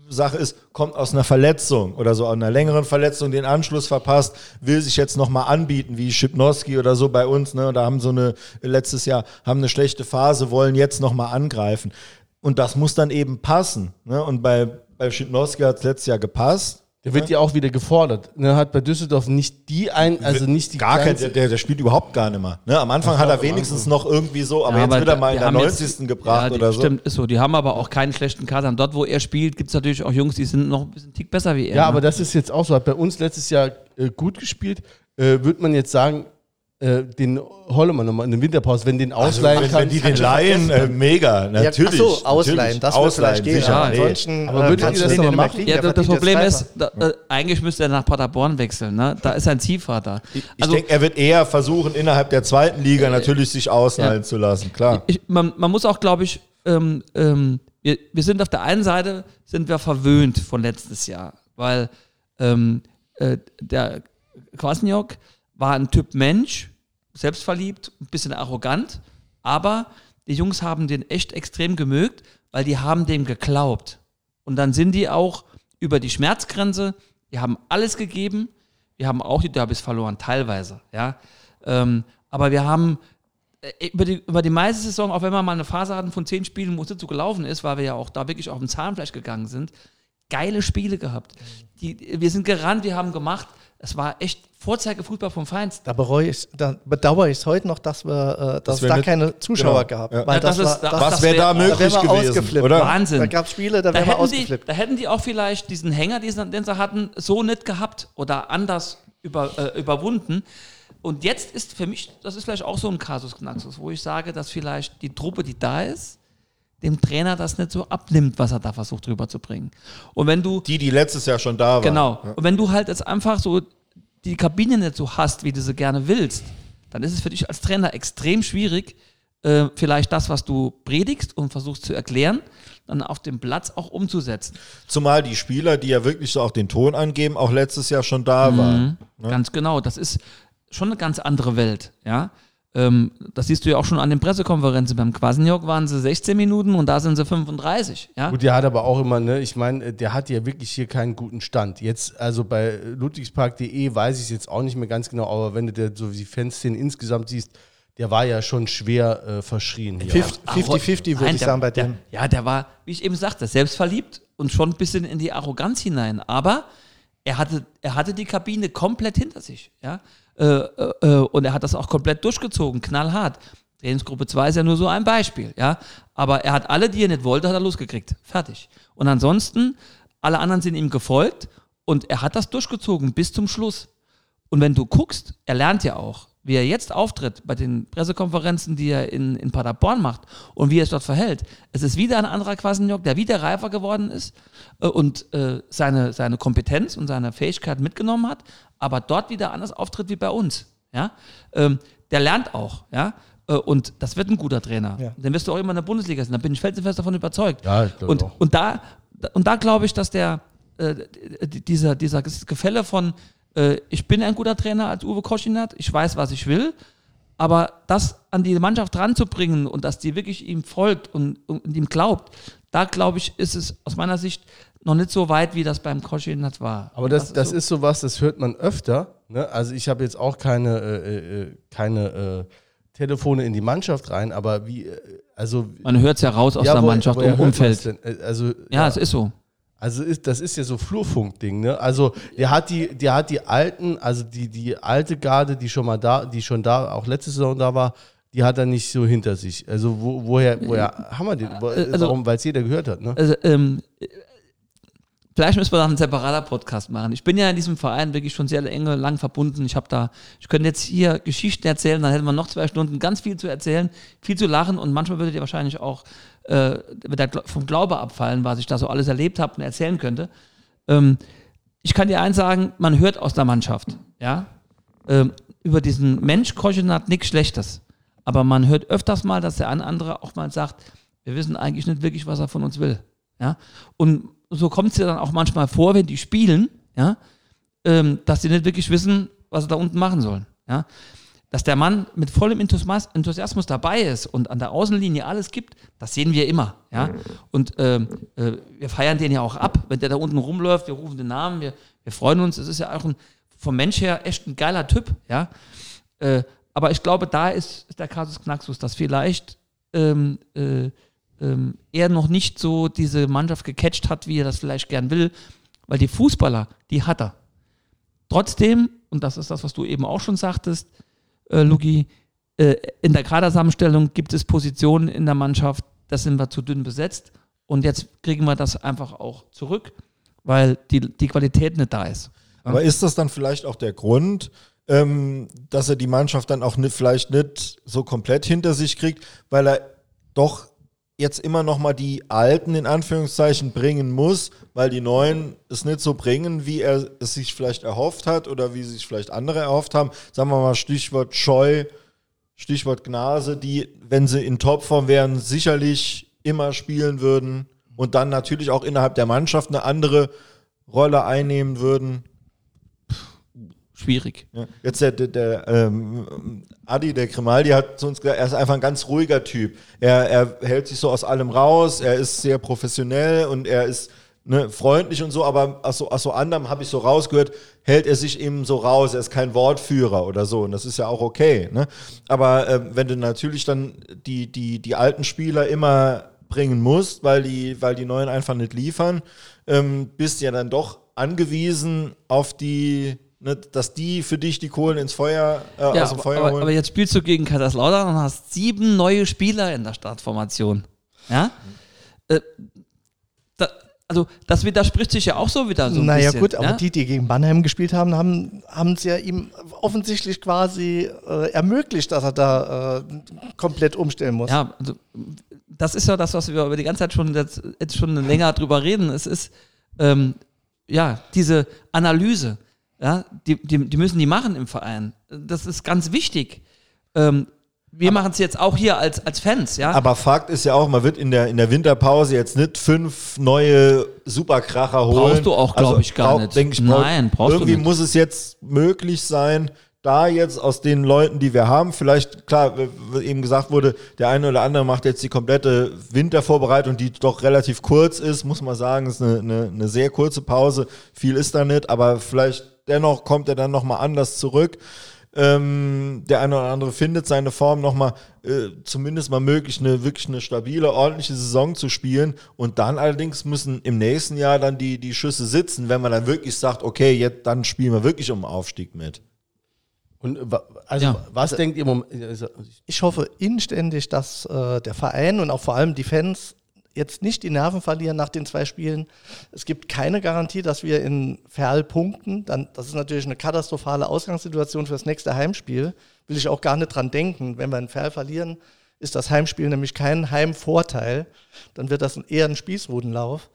Sache ist, kommt aus einer Verletzung oder so, einer längeren Verletzung den Anschluss verpasst, will sich jetzt nochmal anbieten, wie Schipnowski oder so bei uns, ne? Da haben so eine, letztes Jahr, haben eine schlechte Phase, wollen jetzt nochmal angreifen. Und das muss dann eben passen. Ne? Und bei, bei Schipnowski hat es letztes Jahr gepasst. Der wird ja auch wieder gefordert. Ne, hat bei Düsseldorf nicht die ein, also nicht die Gar kein, der, der spielt überhaupt gar nicht mehr. Ne? Am Anfang hat er wenigstens noch irgendwie so, aber Ja, jetzt wird er da- mal die in der haben 90. jetzt- gebracht ja, die- oder so. Stimmt, ist so. Die haben aber auch keinen schlechten Kader. Und dort, wo er spielt, gibt es natürlich auch Jungs, die sind noch ein bisschen Tick besser wie er. Ja, ne? aber das ist jetzt auch so. Hat bei uns letztes Jahr äh, gut gespielt. Äh, Würde man jetzt sagen, äh, den wir nochmal in der Winterpause, wenn den ausleihen wenn, kann. wenn die den leihen, äh, mega, natürlich. Ja, ach so, ausleihen, natürlich. das wird ausleihen, vielleicht gehen. sicher. Ja, nee. Ansonsten Aber äh, würdet ihr das den noch nicht mal mehr machen? Ja, das, das Problem jetzt ist, da, äh, eigentlich müsste er nach Paderborn wechseln. Ne? Da ist sein Ziehvater. Ich Also, denke, er wird eher versuchen, innerhalb der zweiten Liga natürlich sich ausleihen ja. zu lassen, klar. ich, man, man muss auch, glaube ich, ähm, ähm, wir, wir sind auf der einen Seite sind wir verwöhnt von letztes Jahr, weil ähm, äh, der Kwasniok war ein Typ Mensch, selbstverliebt, ein bisschen arrogant, aber die Jungs haben den echt extrem gemögt, weil die haben dem geglaubt. Und dann sind die auch über die Schmerzgrenze, die haben alles gegeben, wir haben auch die Derbys verloren, teilweise, ja. Ähm, aber wir haben äh, über die, über die meiste Saison, auch wenn wir mal eine Phase hatten von zehn Spielen, wo es so gelaufen ist, weil wir ja auch da wirklich auf dem Zahnfleisch gegangen sind, geile Spiele gehabt. Die, wir sind gerannt, wir haben gemacht. Es war echt Vorzeigefußball vom Feinsten. Da bereue ich, da bedauere ich es heute noch, dass wir, äh, dass wir es da keine Zuschauer genau, gab. ja. Weil Ja, das, das war, ist- das, Was das wäre da möglich wir gewesen, ausgeflippt. oder? Wahnsinn. Da gab es Spiele, da Da wären wir hätten, die, ausgeflippt. da hätten die auch vielleicht diesen Hänger, diesen, den sie hatten, so nicht gehabt oder anders über, äh, überwunden. Und jetzt ist für mich, das ist vielleicht auch so ein Kasus Knaxus, wo ich sage, dass vielleicht die Truppe, die da ist, dem Trainer das nicht so abnimmt, was er da versucht rüberzubringen. Und wenn du Die, die letztes Jahr schon da waren. Genau. Und wenn du halt jetzt einfach so die Kabine nicht so hast, wie du sie gerne willst, dann ist es für dich als Trainer extrem schwierig, äh, vielleicht das, was du predigst und versuchst zu erklären, dann auf dem Platz auch umzusetzen. Zumal die Spieler, die ja wirklich so auch den Ton angeben, auch letztes Jahr schon da Mhm. waren. Ganz genau. Das ist schon eine ganz andere Welt, ja. Ähm, das siehst du ja auch schon an den Pressekonferenzen. Beim Quasenjok waren sie 16 Minuten und da sind sie 35, ja. Gut, der hat aber auch immer, ne, ich meine, der hat ja wirklich hier keinen guten Stand. Jetzt, also bei ludwigspark.de weiß ich es jetzt auch nicht mehr ganz genau, aber wenn du dir so die Fanszene insgesamt siehst, der war ja schon schwer äh, verschrien hier. 50-50 würde ich der- sagen bei der, dem. Ja, der war, wie ich eben sagte, selbstverliebt und schon ein bisschen in die Arroganz hinein. Aber er hatte, er hatte die Kabine komplett hinter sich. Ja? Äh, äh, äh, und er hat das auch komplett durchgezogen, knallhart. Trainingsgruppe 2 ist ja nur so ein Beispiel. Ja? Aber er hat alle, die er nicht wollte, hat er losgekriegt. Fertig. Und ansonsten, alle anderen sind ihm gefolgt und er hat das durchgezogen bis zum Schluss. Und wenn du guckst, er lernt ja auch, wie er jetzt auftritt bei den Pressekonferenzen, die er in, in Paderborn macht und wie er es dort verhält. Es ist wieder ein anderer Quasenjok, der wieder reifer geworden ist äh, und äh, seine, seine Kompetenz und seine Fähigkeiten mitgenommen hat, aber dort wieder anders auftritt wie bei uns. Ja? Ähm, der lernt auch. Ja? Äh, Und das wird ein guter Trainer. Ja. Den wirst du auch immer in der Bundesliga sehen. Da bin ich felsenfest davon überzeugt. Ja, ich und, auch. und da, und da glaube ich, dass der, äh, dieser, dieser Gefälle von, äh, ich bin ein guter Trainer als Uwe Koschinat, ich weiß, was ich will, aber das an die Mannschaft ranzubringen und dass die wirklich ihm folgt und, und ihm glaubt, da glaube ich, ist es aus meiner Sicht noch nicht so weit, wie das beim Koschinat war. Aber das, das, so. ist sowas, das hört man öfter. Ne? Also ich habe jetzt auch keine, äh, äh, keine äh, Telefone in die Mannschaft rein, aber wie, äh, also Man hört es ja raus aus ja, der Mannschaft, im Umfeld. Äh, Also Ja, es ist so. Also ist, das ist ja so Flurfunk-Ding, ne? Also der hat die, der hat die alten, also die, die alte Garde, die schon mal da, die schon da, auch letzte Saison da war, die hat er nicht so hinter sich. Also wo, woher, woher haben wir den? Wo- Also- Warum? Weil es jeder gehört hat, ne? Also, ähm, äh, vielleicht müssen wir noch einen separater Podcast machen. Ich bin ja in diesem Verein wirklich schon sehr enge, lang verbunden. Ich habe da, ich könnte jetzt hier Geschichten erzählen, dann hätten wir noch zwei Stunden ganz viel zu erzählen, viel zu lachen und manchmal würdet ihr wahrscheinlich auch äh, vom Glaube abfallen, was ich da so alles erlebt habe und erzählen könnte. Ähm, ich kann dir eins sagen, man hört aus der Mannschaft, ja, ähm, über diesen Mensch Koschenat nichts Schlechtes. Aber man hört öfters mal, dass der ein andere auch mal sagt, wir wissen eigentlich nicht wirklich, was er von uns will. Ja? Und so kommt es ja dann auch manchmal vor, wenn die spielen, ja, ähm, dass sie nicht wirklich wissen, was sie da unten machen sollen. Ja? Dass der Mann mit vollem Enthusiasmus, dabei ist und an der Außenlinie alles gibt, das sehen wir immer. Ja? Und ähm, äh, wir feiern den ja auch ab, wenn der da unten rumläuft, wir rufen den Namen, wir, wir freuen uns. Es ist ja auch ein, vom Mensch her echt ein geiler Typ. Ja? Äh, aber ich glaube, da ist, ist der Kasus Knaxus, dass vielleicht ähm, äh, ähm, er noch nicht so diese Mannschaft gecatcht hat, wie er das vielleicht gern will, weil die Fußballer, die hat er. Trotzdem, und das ist das, was du eben auch schon sagtest, äh, Luki, äh, in der Kaderzusammenstellung gibt es Positionen in der Mannschaft, da sind wir zu dünn besetzt und jetzt kriegen wir das einfach auch zurück, weil die, die Qualität nicht da ist. Aber ist das dann vielleicht auch der Grund, ähm, dass er die Mannschaft dann auch nicht, vielleicht nicht so komplett hinter sich kriegt, weil er doch jetzt immer noch mal die Alten in Anführungszeichen bringen muss, weil die Neuen es nicht so bringen, wie er es sich vielleicht erhofft hat oder wie sich vielleicht andere erhofft haben. Sagen wir mal Stichwort Scheu, Stichwort Gnase, die, wenn sie in Topform wären, sicherlich immer spielen würden und dann natürlich auch innerhalb der Mannschaft eine andere Rolle einnehmen würden. Schwierig. Ja. Jetzt der, der, der ähm, Adi, der Grimaldi, hat zu uns gesagt, er ist einfach ein ganz ruhiger Typ. Er, er hält sich so aus allem raus, er ist sehr professionell und er ist ne, freundlich und so, aber aus so, aus so anderem habe ich so rausgehört, hält er sich eben so raus, er ist kein Wortführer oder so und das ist ja auch okay. Ne? Aber ähm, wenn du natürlich dann die, die, die alten Spieler immer bringen musst, weil die, weil die neuen einfach nicht liefern, ähm, bist ja dann doch angewiesen auf die ne, dass die für dich die Kohlen ins Feuer, äh, Ja, aus dem aber, Feuer aber, holen. aber jetzt spielst du gegen Kaiserslautern und hast sieben neue Spieler in der Startformation. Ja? Äh, da, also, das widerspricht sich ja auch so wieder so ein naja bisschen. gut, aber ja? die, die gegen Mannheim gespielt haben, haben haben es ja ihm offensichtlich quasi äh, ermöglicht, dass er da äh, komplett umstellen muss. Ja, also, das ist ja das, was wir über die ganze Zeit schon jetzt, jetzt schon länger drüber reden. Es ist ähm, ja diese Analyse, ja, die, die, die müssen die machen im Verein. Das ist ganz wichtig. Ähm, wir machen es jetzt auch hier als, als Fans, ja. aber Fakt ist ja auch, man wird in der, in der Winterpause jetzt nicht fünf neue Superkracher holen. Brauchst du auch, glaub ich, gar brauch- nicht. Ich, Nein, brauchst du Irgendwie muss es jetzt möglich sein, da jetzt aus den Leuten, die wir haben, vielleicht, klar, w- w- eben gesagt wurde, der eine oder andere macht jetzt die komplette Wintervorbereitung, die doch relativ kurz ist, muss man sagen, ist eine, eine, eine sehr kurze Pause. Viel ist da nicht, aber vielleicht dennoch kommt er dann nochmal anders zurück. Ähm, der eine oder andere findet seine Form nochmal, äh, zumindest mal möglich, eine wirklich eine stabile, ordentliche Saison zu spielen. Und dann allerdings müssen im nächsten Jahr dann die, die Schüsse sitzen, wenn man dann wirklich sagt, okay, jetzt dann spielen wir wirklich um den Aufstieg mit. Und also Ja. was denkt ihr im Moment? also, Ich hoffe inständig, dass äh, der Verein und auch vor allem die Fans jetzt nicht die Nerven verlieren nach den zwei Spielen. Es gibt keine Garantie, dass wir in Ferl punkten. Dann, das ist natürlich eine katastrophale Ausgangssituation für das nächste Heimspiel. Will ich auch gar nicht dran denken. Wenn wir in Ferl verlieren, ist das Heimspiel nämlich kein Heimvorteil. Dann wird das eher ein Spießrutenlauf.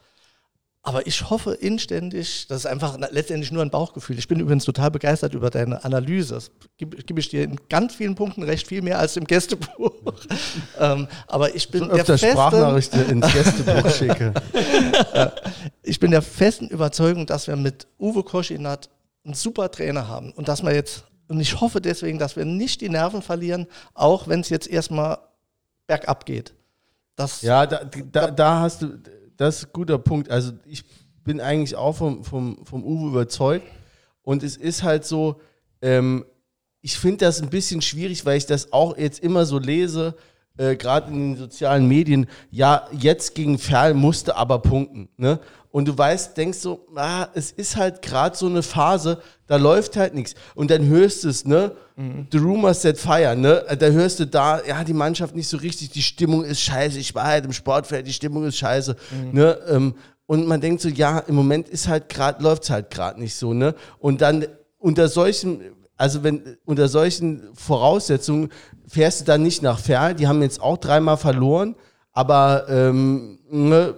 Aber ich hoffe inständig, das ist einfach letztendlich nur ein Bauchgefühl. Ich bin übrigens total begeistert über deine Analyse. Das gebe ich dir in ganz vielen Punkten recht, viel mehr als im Gästebuch. <laughs> ähm, aber ich bin, der öfter festen, Sprachnachrichten ins Gästebuch <laughs> schicke. ich bin der festen Überzeugung, dass wir mit Uwe Koschinat einen super Trainer haben und dass wir jetzt, und ich hoffe deswegen, dass wir nicht die Nerven verlieren, auch wenn es jetzt erstmal bergab geht. Das, Ja, da, da, da hast du, das ist ein guter Punkt. Also ich bin eigentlich auch vom, vom, vom Uwe überzeugt. Und es ist halt so, ähm, ich finde das ein bisschen schwierig, weil ich das auch jetzt immer so lese, äh, gerade in den sozialen Medien. Ja, jetzt gegen Ferl musste aber punkten. Ne? Und du weißt, denkst so, ah, es ist halt gerade so eine Phase, da läuft halt nichts. Und dann hörst du es, ne? The rumors set fire, ne? Da hörst du da, ja, die Mannschaft nicht so richtig, die Stimmung ist scheiße. Ich war halt im Sportfeld, die Stimmung ist scheiße, ne? Ähm, und man denkt so, ja, im Moment ist halt gerade, läuft es halt gerade nicht so, ne? Und dann unter solchen, also wenn unter solchen Voraussetzungen fährst du dann nicht nach Ferl, die haben jetzt auch dreimal verloren, aber ähm, ne,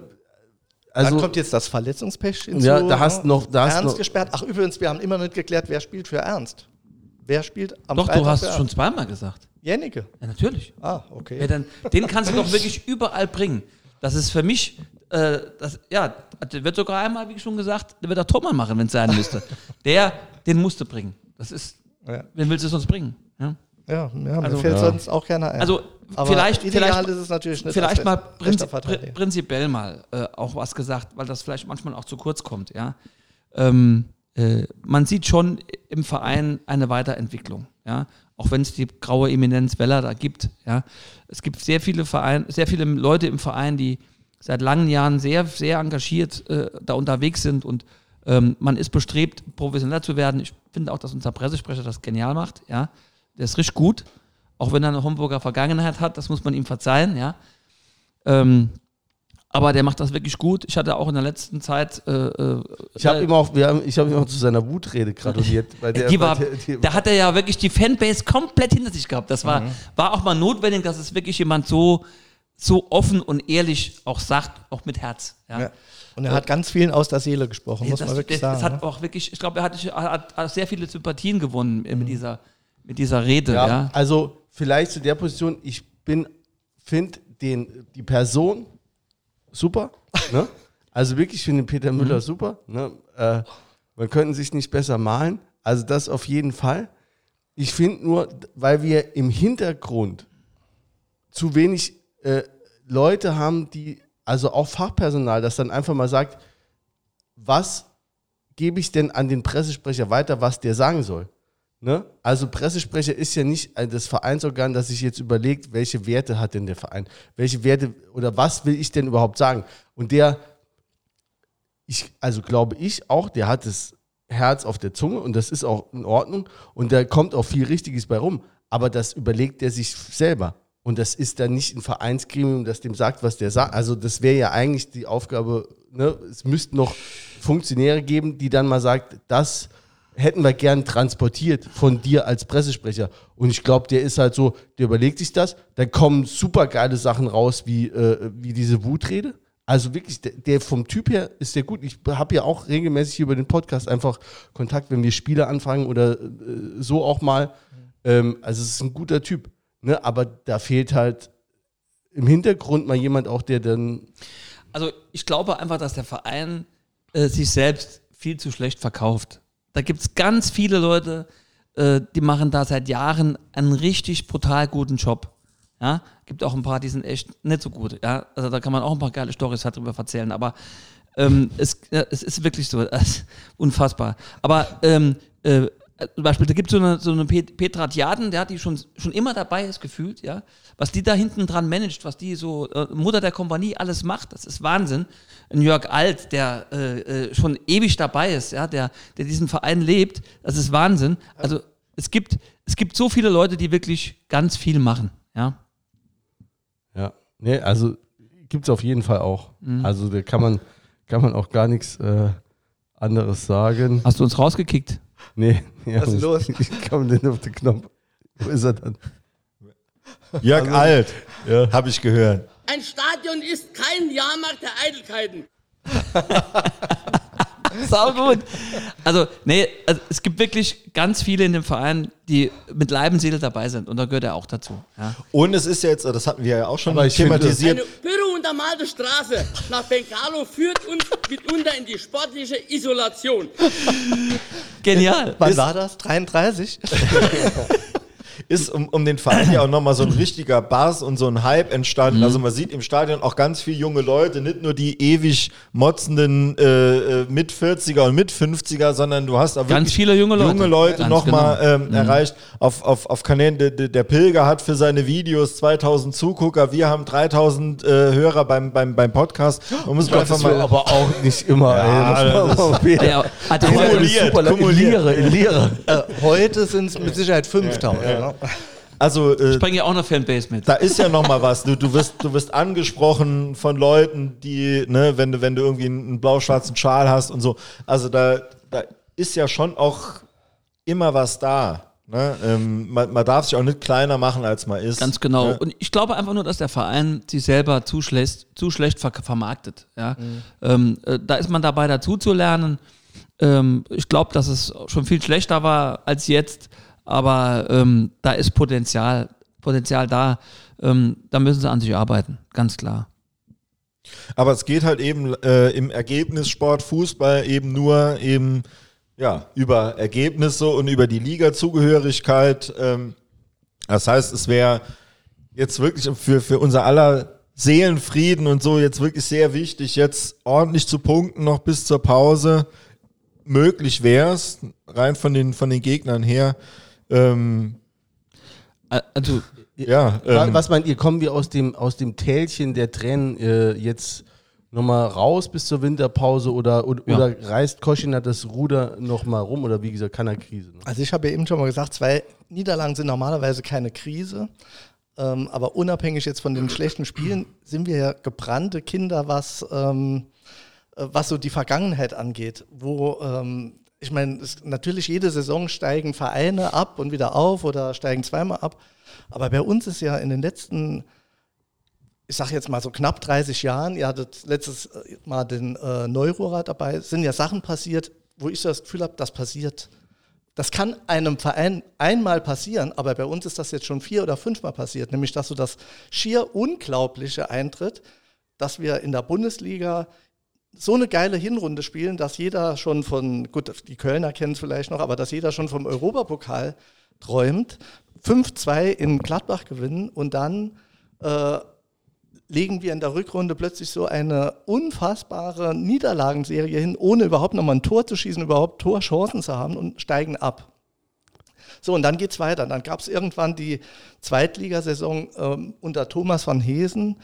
also Dann kommt jetzt das Verletzungspech hinzu. Ja, da hast ne? noch- da hast Ernst noch- gesperrt. Ach, übrigens, wir haben immer nicht geklärt, wer spielt für Ernst. Wer spielt am Doch, Freitag du hast es schon zweimal gesagt. Jennecke. Ja, natürlich. Ah, okay. Ja, dann, den kannst du doch wirklich überall bringen. Das ist für mich, äh, das, ja, der wird sogar einmal, wie schon gesagt, der wird auch Thomann machen, wenn es sein müsste. Der, den musst du bringen. Das ist, Ja. wen willst du sonst bringen? Ja? Ja, ja mir Also- fällt Ja. sonst auch keiner ein. Also Aber vielleicht, ideal vielleicht, ist es natürlich nicht. vielleicht mal rechter prinzi Verteidiger. pr prinzipiell mal äh, auch was gesagt, weil das vielleicht manchmal auch zu kurz kommt. Ja? Ähm, äh, man sieht schon im Verein eine Weiterentwicklung. Ja? Auch wenn es die graue Eminenz Weller da gibt. Ja? Es gibt sehr viele Verein, sehr viele Leute im Verein, die seit langen Jahren sehr, sehr engagiert äh, da unterwegs sind und ähm, man ist bestrebt, professioneller zu werden. Ich finde auch, dass unser Pressesprecher das genial macht. Ja? Der ist richtig gut, auch wenn er eine Homburger Vergangenheit hat, das muss man ihm verzeihen. Ja? Ähm, aber der macht das wirklich gut. Ich hatte auch in der letzten Zeit. Äh, äh, Ich habe äh, ihm auch, wir haben, ich habe ihm auch zu seiner Wutrede gratuliert. <laughs> Bei der, die bei war, der, die, da hat er ja wirklich die Fanbase komplett hinter sich gehabt. Das Mhm. war, war auch mal notwendig, dass es wirklich jemand so, so offen und ehrlich auch sagt, auch mit Herz. Ja. Ja. Und er hat ganz vielen aus der Seele gesprochen, muss das, man wirklich das, sagen. das hat ne? auch wirklich, ich glaube, er hat, er hat, hat sehr viele Sympathien gewonnen äh, mit, dieser, mit dieser Rede. ja, Ja. Also vielleicht zu der Position, ich bin, finde den, die Person super. Ne? <laughs> Also wirklich, ich finde den Peter Müller super. Ne? Äh, man könnte sich nicht besser malen. Also das auf jeden Fall. Ich finde nur, weil wir im Hintergrund zu wenig äh, Leute haben, die, also auch Fachpersonal, das dann einfach mal sagt, was gebe ich denn an den Pressesprecher weiter, was der sagen soll? Ne? Also Pressesprecher ist ja nicht ein- das Vereinsorgan, das sich jetzt überlegt, welche Werte hat denn der Verein? Welche Werte oder was will ich denn überhaupt sagen? Und der, ich, also glaube ich auch, der hat das Herz auf der Zunge und das ist auch in Ordnung und da kommt auch viel Richtiges bei rum. Aber das überlegt er sich selber. Und das ist dann nicht ein Vereinsgremium, das dem sagt, was der sagt. Also das wäre ja eigentlich die Aufgabe, ne? es müssten noch Funktionäre geben, die dann mal sagt, das hätten wir gern transportiert von dir als Pressesprecher. Und ich glaube, der ist halt so, der überlegt sich das, dann kommen super geile Sachen raus, wie, äh, wie diese Wutrede. Also wirklich, der, der vom Typ her ist der gut. Ich habe ja auch regelmäßig über den Podcast einfach Kontakt, wenn wir Spiele anfangen oder äh, so auch mal. Ähm, also es ist ein guter Typ. Ne? Aber da fehlt halt im Hintergrund mal jemand auch, der dann Also ich glaube einfach, dass der Verein äh, sich selbst viel zu schlecht verkauft. Da gibt es ganz viele Leute, äh, die machen da seit Jahren einen richtig brutal guten Job. Ja, gibt auch ein paar, die sind echt nicht so gut. Ja, also da kann man auch ein paar geile Storys halt drüber erzählen. Aber ähm, es, ja, es ist wirklich so, <laughs> ist unfassbar. Aber ähm, äh, zum Beispiel, da gibt es so eine, so eine Pet- Petra Djaden, der hat die schon, schon immer dabei ist, gefühlt, ja. Was die da hinten dran managt, was die so, äh, Mutter der Kompanie alles macht, das ist Wahnsinn. Ein Jörg Alt, der äh, äh, schon ewig dabei ist, ja, der, der diesen Verein lebt, das ist Wahnsinn. Also es gibt, es gibt so viele Leute, die wirklich ganz viel machen, ja. Ja, nee, also gibt es auf jeden Fall auch. Mhm. Also da kann man, kann man auch gar nichts äh, anderes sagen. Hast du uns rausgekickt? Nee, ja, <laughs> Was ist los? <laughs> Ich komme denn auf den Knopf. Wo ist er dann? Jörg Also- Alt, Ja. habe ich gehört. Ein Stadion ist kein Jahrmarkt der Eitelkeiten. <laughs> Sau gut. Also, nee, also es gibt wirklich ganz viele in dem Verein, die mit Leib und Seele dabei sind. Und da gehört er auch dazu. Ja. Und es ist jetzt, das hatten wir ja auch schon Aber finde- thematisiert, Eine untermalte Straße nach Bengalo führt uns mitunter in die sportliche Isolation. Genial. Wann war das? 33? <laughs> ist um, um den Verein ja auch nochmal so ein richtiger Buzz und so ein Hype entstanden. Mhm. Also man sieht im Stadion auch ganz viele junge Leute, nicht nur die ewig motzenden äh, äh, mit 40er und mit 50er, sondern du hast auch Ganz wirklich viele junge Leute. junge Leute Ganz nochmal genau. ähm, erreicht. Auf, auf, auf Kanälen, der, der der Pilger hat für seine Videos 2000 Zugucker, wir haben 3000 äh, Hörer beim, beim, beim Podcast. Man muss einfach will mal aber auch nicht immer. Ja, ey, Ja, also Kumuliert, kumuliert. Lehre, in Lehre. Äh, heute sind es mit Sicherheit 5000. ne? Also äh, ich bringe ja auch eine Fanbase mit. da ist ja noch mal was. Du, du, wirst, du wirst angesprochen von Leuten, die, ne, wenn du, wenn du irgendwie einen blau-schwarzen Schal hast und so. Also da, da ist ja schon auch immer was da. Ne? Ähm, man, man darf sich auch nicht kleiner machen, als man ist. Ganz genau. Ne? Und ich glaube einfach nur, dass der Verein sich selber zu schlecht, zu schlecht ver vermarktet. Ja? Mhm. Ähm, äh, da ist man dabei, dazu zu lernen. Ähm, ich glaube, dass es schon viel schlechter war als jetzt, aber ähm, da ist Potenzial, Potenzial da. Ähm, da müssen sie an sich arbeiten, ganz klar. Aber es geht halt eben äh, im Ergebnissport, Fußball eben nur eben ja, über Ergebnisse und über die Liga-Zugehörigkeit. Ähm, das heißt, es wäre jetzt wirklich für, für unser aller Seelenfrieden und so jetzt wirklich sehr wichtig, jetzt ordentlich zu punkten noch bis zur Pause. Möglich wäre es, rein von den, von den Gegnern her. Ähm, Äh, Also, ja, ähm, Was meint ihr, kommen wir aus dem, aus dem Tälchen der Tränen äh, jetzt nochmal raus bis zur Winterpause oder, oder, Ja. oder reißt Koschina das Ruder nochmal rum oder wie gesagt, kann er Krise? Ne? Also ich habe ja eben schon mal gesagt, zwei Niederlagen sind normalerweise keine Krise. Ähm, aber unabhängig jetzt von den schlechten Spielen sind wir ja gebrannte Kinder, was, ähm, äh, was so die Vergangenheit angeht. Wo, ähm, ich meine, natürlich jede Saison steigen Vereine ab und wieder auf oder steigen zweimal ab. Aber bei uns ist ja in den letzten, ich sage jetzt mal so knapp 30 Jahren, ihr hattet letztes äh, Mal den äh, Neururer dabei, sind ja Sachen passiert, wo ich so das Gefühl habe, das passiert das kann einem Verein einmal passieren, aber bei uns ist das jetzt schon vier oder fünfmal passiert, nämlich dass so das schier Unglaubliche eintritt, dass wir in der Bundesliga so eine geile Hinrunde spielen, dass jeder schon von, gut, die Kölner kennen es vielleicht noch, aber dass jeder schon vom Europapokal träumt, 5-2 in Gladbach gewinnen und dann äh, legen wir in der Rückrunde plötzlich so eine unfassbare Niederlagenserie hin, ohne überhaupt nochmal ein Tor zu schießen, überhaupt Torchancen zu haben und steigen ab. So, und dann geht's weiter. Dann gab es irgendwann die Zweitligasaison ähm, unter Thomas van Hesen.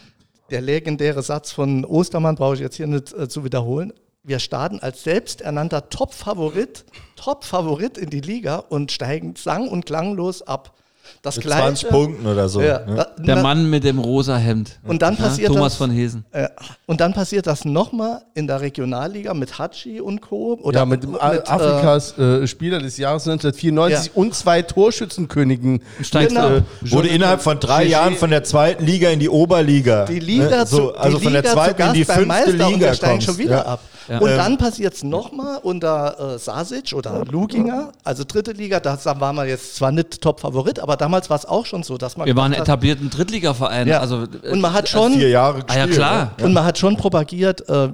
Der legendäre Satz von Ostermann brauche ich jetzt hier nicht äh, zu wiederholen. Wir starten als selbsternannter Top-Favorit, Top-Favorit in die Liga und steigen sang- und klanglos ab. Das mit Gleiche, 20 Punkten oder so. Ja, ne? der Mann mit dem rosa Hemd. Und dann passiert Thomas das, von Hesen. äh, und dann passiert das nochmal in der Regionalliga mit Hatschi und Co. Oder ja, mit, mit, Afrikas äh, Spieler des Jahres 1994 Ja. und zwei Torschützenkönigen. Steigt Genau. Äh, Wurde innerhalb von drei Gigi- Jahren von der zweiten Liga in die Oberliga. die Liga ne? zu, so, also die von der zweiten zu in die fünfte Meister und Liga wir steigen kommst. schon wieder ja. ab. Ja. Und Ähm. dann passiert es nochmal unter äh, Sasic oder Luginger, also dritte Liga, da waren wir jetzt zwar nicht Top-Favorit, aber damals war es auch schon so, dass man Wir waren hat- etablierten Drittligaverein. Ja. Also, und man hat schon Vier Jahre Ah ja, gespielt, klar. ne? Und man hat schon propagiert, äh,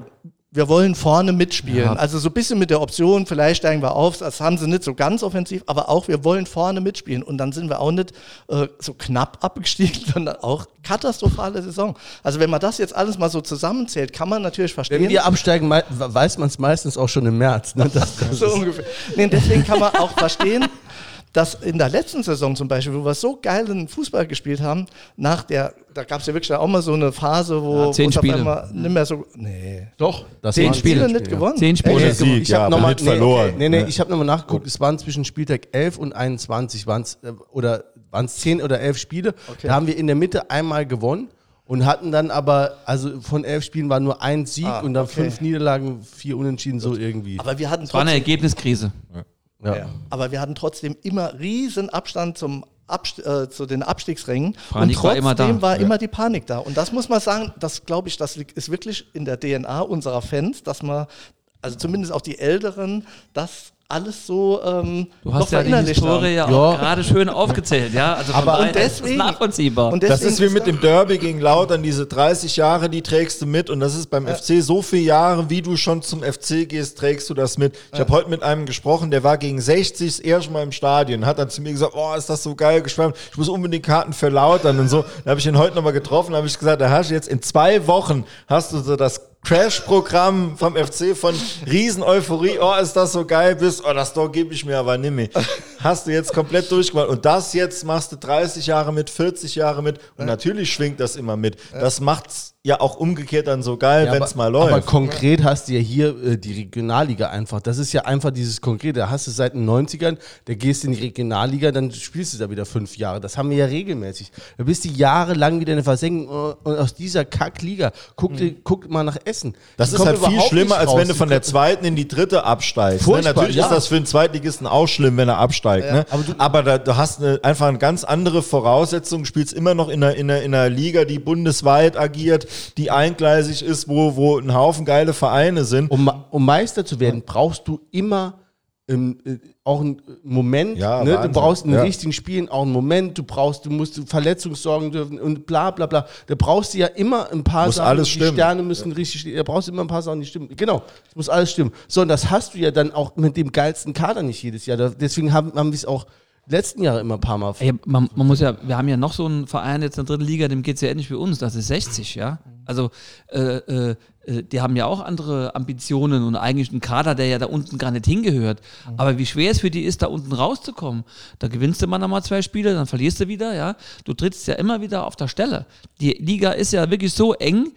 wir wollen vorne mitspielen. Ja. Also so ein bisschen mit der Option, vielleicht steigen wir auf, das haben sie nicht so ganz offensiv, aber auch wir wollen vorne mitspielen. Und dann sind wir auch nicht äh, so knapp <laughs> abgestiegen, sondern auch katastrophale Saison. Also wenn man das jetzt alles mal so zusammenzählt, kann man natürlich verstehen. Wenn wir absteigen, weiß man es meistens auch schon im März. Ne? <laughs> Das, das so ungefähr. Nee, deswegen kann man auch <laughs> verstehen, dass in der letzten Saison zum Beispiel, wo wir so geilen Fußball gespielt haben, nach der, da gab es ja wirklich auch mal so eine Phase, wo Ja, zehn Spiele. einmal nicht mehr so, nee, Doch, das Zehn Spiele. nicht gewonnen. Zehn Spiele. Ohne? Sieg, ich ja, habe aber nochmal nicht verloren. Nee, nee, Ja. ich habe nochmal nachgeguckt. Es waren zwischen Spieltag 11 und 21 waren's, äh, oder waren es 10 oder 11 Spiele. Okay. Da haben wir in der Mitte einmal gewonnen und hatten dann aber, also von 11 Spielen war nur ein Sieg Ah, und dann okay. fünf Niederlagen, vier Unentschieden, so irgendwie. Aber wir hatten es war eine Ergebniskrise. ja. Ja. aber wir hatten trotzdem immer riesen Abstand zum Abst äh, zu den Abstiegsrängen. Panik und war trotzdem immer da. war immer die Panik da. Und das muss man sagen, das glaube ich, das ist wirklich in der DNA unserer Fans, dass man, also zumindest auch die Älteren, das alles so ähm, Du noch hast ja die Historie ja auch Ja. gerade schön aufgezählt, ja. Also Aber und ist es deswegen- nachvollziehbar. Und Das deswegen ist wie mit dem Derby gegen Lautern, diese 30 Jahre, die trägst du mit und das ist beim FC so viele Jahre, wie du schon zum FC gehst, trägst du das mit. Ich habe heute mit einem gesprochen, der war gegen 60 das erste Mal im Stadion, hat dann zu mir gesagt, oh, ist das so geil geschwärmt, ich muss unbedingt Karten für Lautern und so. Da habe ich ihn heute nochmal getroffen, habe ich gesagt, da hast du jetzt in zwei Wochen, hast du so das Crash-Programm vom FC von Riesen-Euphorie, oh, ist das so geil, bis, oh, das Tor gebe ich mir aber nicht mehr. Hast du jetzt komplett durchgemacht. Und das jetzt machst du 30 Jahre mit, 40 Jahre mit. Und natürlich schwingt das immer mit. Das macht's ja auch umgekehrt dann so geil, Ja, wenn es mal läuft. Aber konkret hast du ja hier äh, die Regionalliga einfach. Das ist ja einfach dieses Konkrete. Da hast du seit den 90ern, da gehst du in die Regionalliga, dann spielst du da wieder fünf Jahre. Das haben wir ja regelmäßig. Da bist du jahrelang wieder in der Versenkung und aus dieser Kackliga. Guck, dir, guck mal nach Essen. Das Die ist halt viel schlimmer, als wenn du von der zweiten in die dritte absteigst. Ne? Furchtbar, Natürlich ja. ist das für den Zweitligisten auch schlimm, wenn er absteigt. Ne? aber du- aber da, du hast eine, einfach eine ganz andere Voraussetzung, spielst immer noch in einer, in, einer, in einer Liga, die bundesweit agiert, die eingleisig ist, wo, wo ein Haufen geile Vereine sind. Um, um Meister zu werden, brauchst du immer ähm, äh, auch einen Moment. Ja, ne? Du brauchst in Ja. richtigen Spielen auch einen Moment. Du brauchst, du musst Verletzungssorgen dürfen und bla bla bla. Da brauchst du ja immer ein paar Muss Sachen. alles die stimmen. Sterne müssen richtig stehen. Da brauchst du immer ein paar Sachen, die stimmen. Genau, es muss alles stimmen. So, und das hast du ja dann auch mit dem geilsten Kader nicht jedes Jahr. Deswegen haben, haben wir es auch letzten Jahre immer ein paar Mal. Ey, man, man muss ja, wir haben ja noch so einen Verein jetzt in der dritten Liga, dem geht es ja ähnlich wie uns, das ist 60, ja. Also äh, äh, die haben ja auch andere Ambitionen und eigentlich einen Kader, der ja da unten gar nicht hingehört. Aber wie schwer es für die ist, da unten rauszukommen. Da gewinnst du mal nochmal zwei Spiele, dann verlierst du wieder, ja. Du trittst ja immer wieder auf der Stelle. Die Liga ist ja wirklich so eng,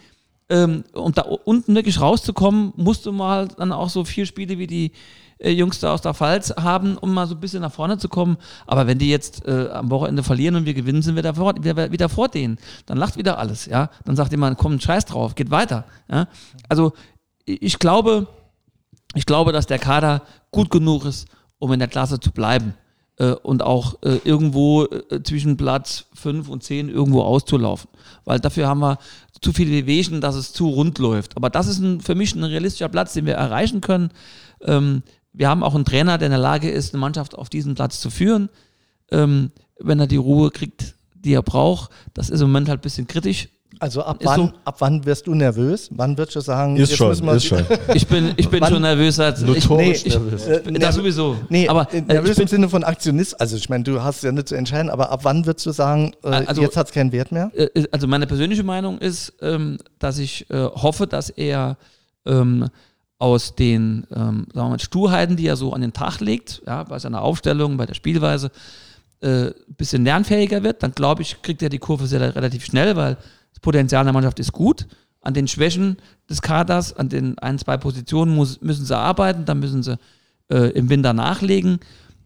ähm, und da unten wirklich rauszukommen, musst du mal dann auch so vier Spiele wie die äh, Jungs da aus der Pfalz haben, um mal so ein bisschen nach vorne zu kommen. Aber wenn die jetzt äh, am Wochenende verlieren und wir gewinnen, sind wir da vor, wieder, wieder vor denen. Dann lacht wieder alles, ja. Dann sagt jemand, komm, scheiß drauf, geht weiter. Ja? Also ich glaube, ich glaube, dass der Kader gut genug ist, um in der Klasse zu bleiben. Äh, und auch äh, irgendwo äh, zwischen Platz 5 und 10 irgendwo auszulaufen. Weil dafür haben wir zu viele Wehwehchen, dass es zu rund läuft. Aber das ist ein, für mich ein realistischer Platz, den wir erreichen können. Ähm, wir haben auch einen Trainer, der in der Lage ist, eine Mannschaft auf diesen Platz zu führen, ähm, wenn er die Ruhe kriegt, die er braucht. Das ist im Moment halt ein bisschen kritisch. Also ab wann, so. ab wann wirst du nervös? Wann würdest du sagen, Ist jetzt schon, müssen wir ist schon. <laughs> Ich bin, ich bin Wann- schon nervös. Als, ich, Notorisch ich, nervös. Äh, das sowieso. Nee, aber äh, nervös ich bin, im Sinne von Aktionist. Also ich meine, du hast ja nicht zu entscheiden, aber ab wann würdest du sagen, äh, Also- jetzt hat es keinen Wert mehr? äh, also meine persönliche Meinung ist, ähm, dass ich äh, hoffe, dass er ähm, aus den ähm, sagen mal, Sturheiten, die er so an den Tag legt, ja, bei seiner Aufstellung, bei der Spielweise, äh, ein bisschen lernfähiger wird, dann glaube ich, kriegt er die Kurve sehr relativ schnell, weil das Potenzial der Mannschaft ist gut. An den Schwächen des Kaders, an den ein, zwei Positionen muss, müssen sie arbeiten, dann müssen sie äh, im Winter nachlegen.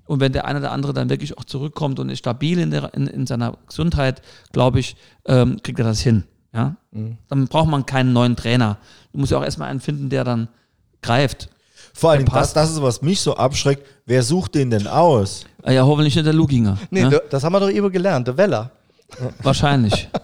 Und wenn der eine oder andere dann wirklich auch zurückkommt und ist stabil in, der, in, in seiner Gesundheit, glaube ich, ähm, kriegt er das hin. Ja? Dann braucht man keinen neuen Trainer. Du musst ja auch erstmal einen finden, der dann greift. Vor allem, das, das ist, was mich so abschreckt. Wer sucht den denn aus? Äh, Ja, hoffentlich nicht der Luginger. Nee, ja? du- das haben wir doch eben gelernt, der Weller. Wahrscheinlich. <laughs>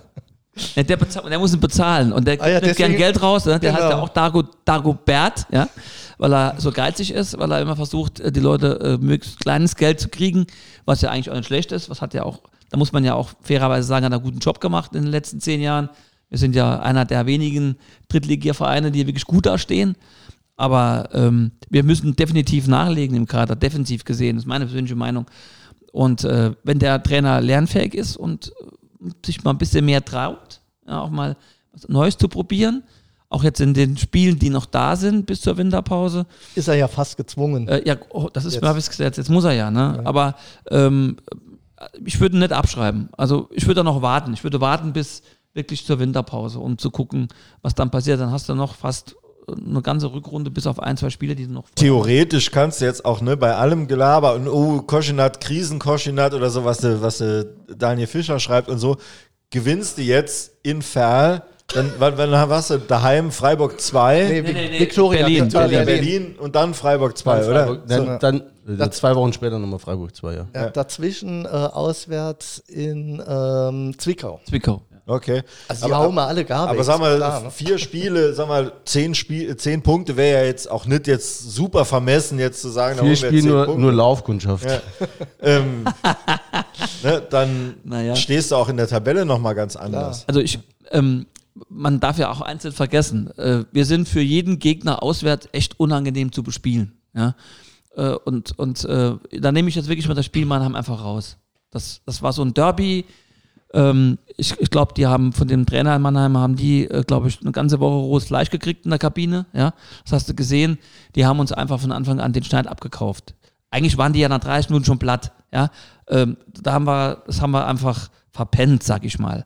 Ja, der, bezahl- der muss ihn bezahlen und der Ah ja, nimmt gern deswegen- Geld raus. Ne? Der heißt ja Genau. auch Dago, Dagobert, ja? weil er so geizig ist, weil er immer versucht, äh, die Leute äh, möglichst kleines Geld zu kriegen, was ja eigentlich auch nicht schlecht ist. Was hat ja auch, da muss man ja auch fairerweise sagen, hat er einen guten Job gemacht in den letzten zehn Jahren. Wir sind ja einer der wenigen Drittligiervereine, die wirklich gut dastehen. Aber ähm, wir müssen definitiv nachlegen im Kader, defensiv gesehen, das ist meine persönliche Meinung. Und äh, wenn der Trainer lernfähig ist und äh, sich mal ein bisschen mehr traut, ja, auch mal was Neues zu probieren, auch jetzt in den Spielen, die noch da sind bis zur Winterpause, Ist er ja fast gezwungen. äh, ja, oh, das ist Jetzt. mir jetzt gesagt, jetzt muss er ja, ne? Aber ähm, ich würde nicht abschreiben. Also ich würde noch warten. Ich würde warten bis wirklich zur Winterpause, um zu gucken, was dann passiert. Dann hast du noch fast eine ganze Rückrunde bis auf ein, zwei Spiele, die du noch Theoretisch kannst du jetzt auch ne, bei allem Gelaber und oh, Koschinat, Krisenkoschinat oder so, was, was Daniel Fischer schreibt und so, gewinnst du jetzt in Ferl, dann wann, wann hast du daheim Freiburg 2, nee, nee, nee, Victoria, Berlin, Victoria, Berlin, Berlin. Berlin und dann Freiburg 2, oder? Freiburg, Dann, dann, äh, zwei Wochen später nochmal Freiburg 2, ja. Ja, dazwischen äh, auswärts in ähm, Zwickau. Zwickau. Okay. Also die hauen mal alle gar Aber sag mal, klar, ne? vier Spiele, <laughs> sag mal, zehn, Spiel, zehn Punkte wäre ja jetzt auch nicht jetzt super vermessen, jetzt zu sagen, da Vier holen wir Spiele zehn nur, Punkte. nur Laufkundschaft. Ja. <laughs> ähm, ne, dann Naja. stehst du auch in der Tabelle nochmal ganz anders. Also ich, ähm, man darf ja auch eins nicht vergessen. Äh, wir sind für jeden Gegner auswärts echt unangenehm zu bespielen. Ja? Äh, und und äh, da nehme ich jetzt wirklich mal das Spiel Mannheim einfach raus. Das, das war so ein Derby. Ähm, ich ich glaube, die haben von dem Trainer in Mannheim haben die, äh, glaube ich, eine ganze Woche rohes Fleisch gekriegt in der Kabine. Ja, das hast du gesehen. Die haben uns einfach von Anfang an den Schneid abgekauft. Eigentlich waren die ja nach 30 Minuten schon platt. Ja, ähm, da haben wir, das haben wir einfach verpennt, sag ich mal.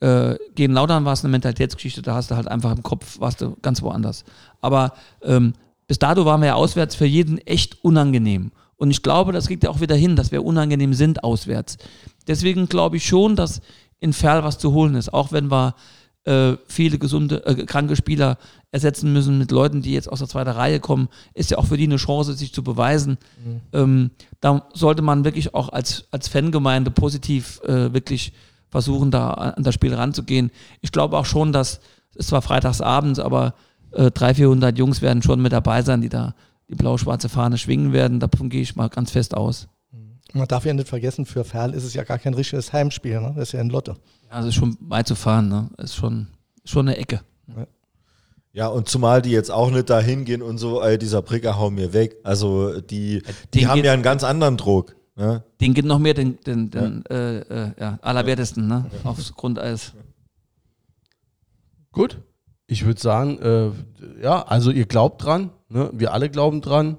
Äh, gegen Lautern war es eine Mentalitätsgeschichte, da hast du halt einfach im Kopf, warst du ganz woanders. Aber ähm, bis dato waren wir ja auswärts für jeden echt unangenehm. Und ich glaube, das kriegt ja auch wieder hin, dass wir unangenehm sind auswärts. Deswegen glaube ich schon, dass in Ferl was zu holen ist, auch wenn wir äh, viele gesunde, äh, kranke Spieler ersetzen müssen mit Leuten, die jetzt aus der zweiten Reihe kommen, ist ja auch für die eine Chance, sich zu beweisen. Ähm, da sollte man wirklich auch als, als Fangemeinde positiv äh, wirklich versuchen, da an das Spiel ranzugehen. Ich glaube auch schon, dass es zwar freitagsabends, aber äh, 300, 400 Jungs werden schon mit dabei sein, die da die blau-schwarze Fahne schwingen werden. Davon gehe ich mal ganz fest aus. Man darf ja nicht vergessen, für Ferl ist es ja gar kein richtiges Heimspiel. Ne? Das ist ja ein Lotte. Ja, es ist schon weit zu fahren, ne? Ist schon, schon eine Ecke. Ja, und zumal die jetzt auch nicht dahin gehen und so, ey, dieser Pricker hau mir weg. Also die, die Den haben geht- ja einen ganz anderen Druck. Ne? Den geht noch mehr den, den, den äh, äh, ja, allerwertesten, ne? Aufs Grundeis. Gut. Ich würde sagen, äh, ja, also ihr glaubt dran, ne? wir alle glauben dran.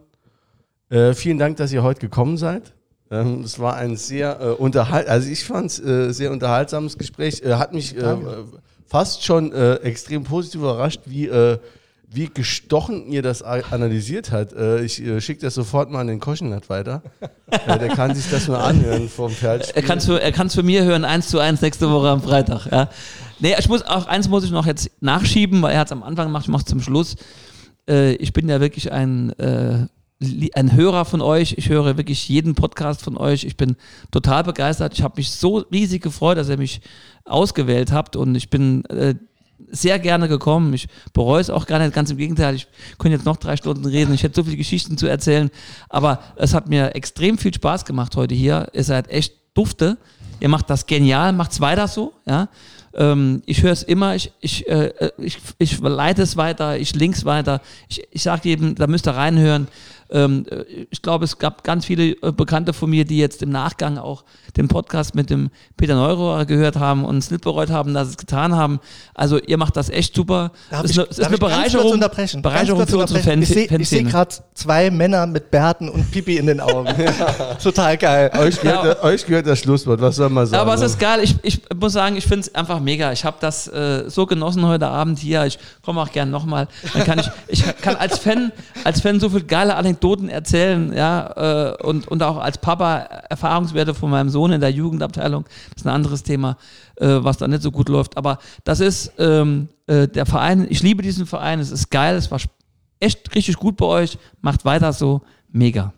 Äh, vielen Dank, dass ihr heute gekommen seid. Ähm, es war ein sehr äh, unterhalt, also ich fand es äh, sehr unterhaltsames Gespräch. Äh, hat mich äh, fast schon äh, extrem positiv überrascht, wie, wie gestochen ihr das analysiert hat. Ich schicke das sofort mal an den Koschenert weiter. der kann sich das mal anhören vom Pferd. Er kann es für, er kann's für mir hören, 1 zu 1 nächste Woche am Freitag. Ja. Nee, ich muss auch eins muss ich noch jetzt nachschieben, weil er hat es am Anfang gemacht, ich mache es zum Schluss. Äh, ich bin ja wirklich ein, äh, ein Hörer von euch. Ich höre wirklich jeden Podcast von euch. Ich bin total begeistert. Ich habe mich so riesig gefreut, dass ihr mich ausgewählt habt und ich bin äh, sehr gerne gekommen. Ich bereue es auch gar nicht, ganz im Gegenteil. Ich könnte jetzt noch drei Stunden reden. Ich hätte so viele Geschichten zu erzählen. Aber es hat mir extrem viel Spaß gemacht heute hier. Ihr seid echt dufte. Ihr macht das genial, macht's weiter so. Ja? Ähm, ich höre es immer, ich, ich, äh, ich, ich leite es weiter, ich links weiter. Ich, ich sage jedem, da müsst ihr reinhören. Ähm, äh, ich glaube, es gab ganz viele äh, Bekannte von mir, die jetzt im Nachgang auch den Podcast mit dem Peter Neurohrer gehört haben und es nicht bereut haben, dass sie es getan haben. Also ihr macht das echt super. Darf es ist ich- eine, es ist darf eine ich Bereicherung, unterbrechen? Bereicherung für unsere Fan unterbrechen. Ich sehe gerade zwei Männer mit Bärten und Pipi in den Augen. <laughs> Total geil. Euch gehört, euch gehört das Schlusswort, was soll man sagen? Aber es ne? ist geil. Ich, ich muss sagen, ich finde es einfach mega. Ich habe das äh, so genossen heute Abend hier. Ich komme auch gern nochmal. Dann kann ich, ich kann als Fan, als Fan so viele geile Anekdoten erzählen, ja, äh, und, und auch als Papa Erfahrungswerte von meinem Sohn in der Jugendabteilung. Das ist ein anderes Thema, äh, was da nicht so gut läuft. Aber das ist ähm, äh, der Verein. Ich liebe diesen Verein. Es ist geil. Es war echt richtig gut bei euch. Macht weiter so. Mega.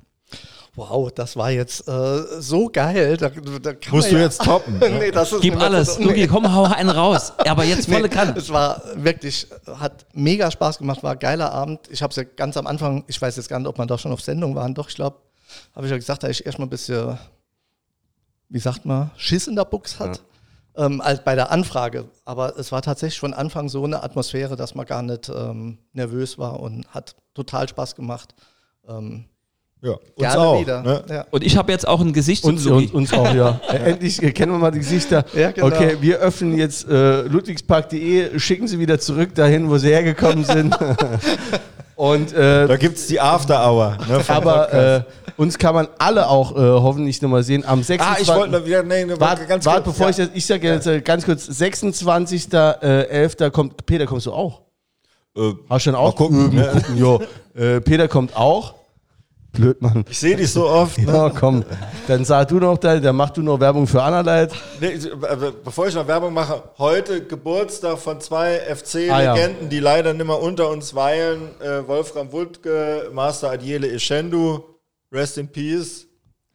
Wow, das war jetzt äh, so geil. Da, da Musst du ja- jetzt toppen. <laughs> ne? nee, das ist Gib alles. so- Luki, komm, hau einen raus. <laughs> Aber jetzt volle Nee, Kanne. Es war wirklich, hat mega Spaß gemacht, war ein geiler Abend. Ich habe es ja ganz am Anfang, ich weiß jetzt gar nicht, ob man da schon auf Sendung waren, doch, ich glaube, habe ich ja gesagt, da ich erstmal ein bisschen, wie sagt man, Schiss in der Box hat. Ähm, als bei der Anfrage. Aber es war tatsächlich von Anfang so eine Atmosphäre, dass man gar nicht ähm, nervös war und hat total Spaß gemacht. Ähm, Ja, uns gerne auch. wieder. Ne? Ja. Und ich habe jetzt auch ein Gesicht Uns, uns, uns auch, ja. <laughs> Äh, Endlich äh, kennen wir mal die Gesichter. Ja, genau. Okay, wir öffnen jetzt äh, ludwigspark.de, schicken sie wieder zurück dahin, wo sie hergekommen sind. <laughs> Und äh, Da gibt es die After Hour. Ne, aber äh, uns kann man alle auch äh, hoffentlich nochmal sehen. Am 26. ah, ich wollte noch wieder, nee, nee, Warte, ganz warte kurz. bevor ja. ich das, ich sage jetzt äh, ganz kurz, 26.11. kommt, Peter, kommst du auch? Äh, Hast du schon auch? Mal gucken, Üben, ne? gucken, jo. <laughs> Äh, Peter kommt auch. Blöd, Mann. Ich sehe dich so oft. Ne? Ja, komm. Dann sag du noch, da, dann mach du noch Werbung für Annerleit. Nee, äh, bevor ich noch Werbung mache, heute Geburtstag von zwei Ah, FC-Legenden, die leider nicht mehr unter uns weilen. Äh, Wolfram Wuttke, Master Adiele Eschendu, Rest in Peace.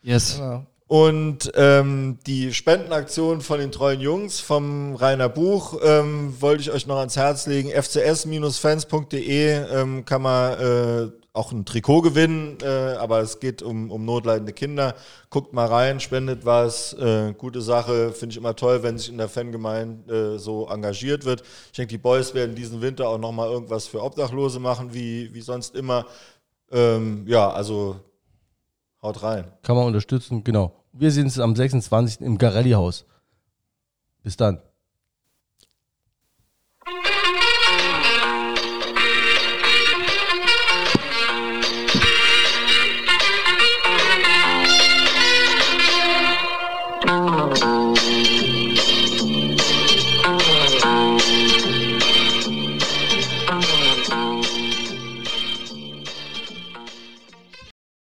Yes. Ja. Und ähm, die Spendenaktion von den treuen Jungs vom Rainer Buch ähm, wollte ich euch noch ans Herz legen. fcs-fans.de ähm, kann man äh, auch ein Trikot gewinnen, äh, aber es geht um, um notleidende Kinder. Guckt mal rein, spendet was, äh, gute Sache. Finde ich immer toll, wenn sich in der Fangemeinde äh, so engagiert wird. Ich denke, die Boys werden diesen Winter auch nochmal irgendwas für Obdachlose machen, wie, wie sonst immer. Ähm, ja, also haut rein. Kann man unterstützen, genau. Wir sehen uns am 26. im Garelli-Haus. Bis dann.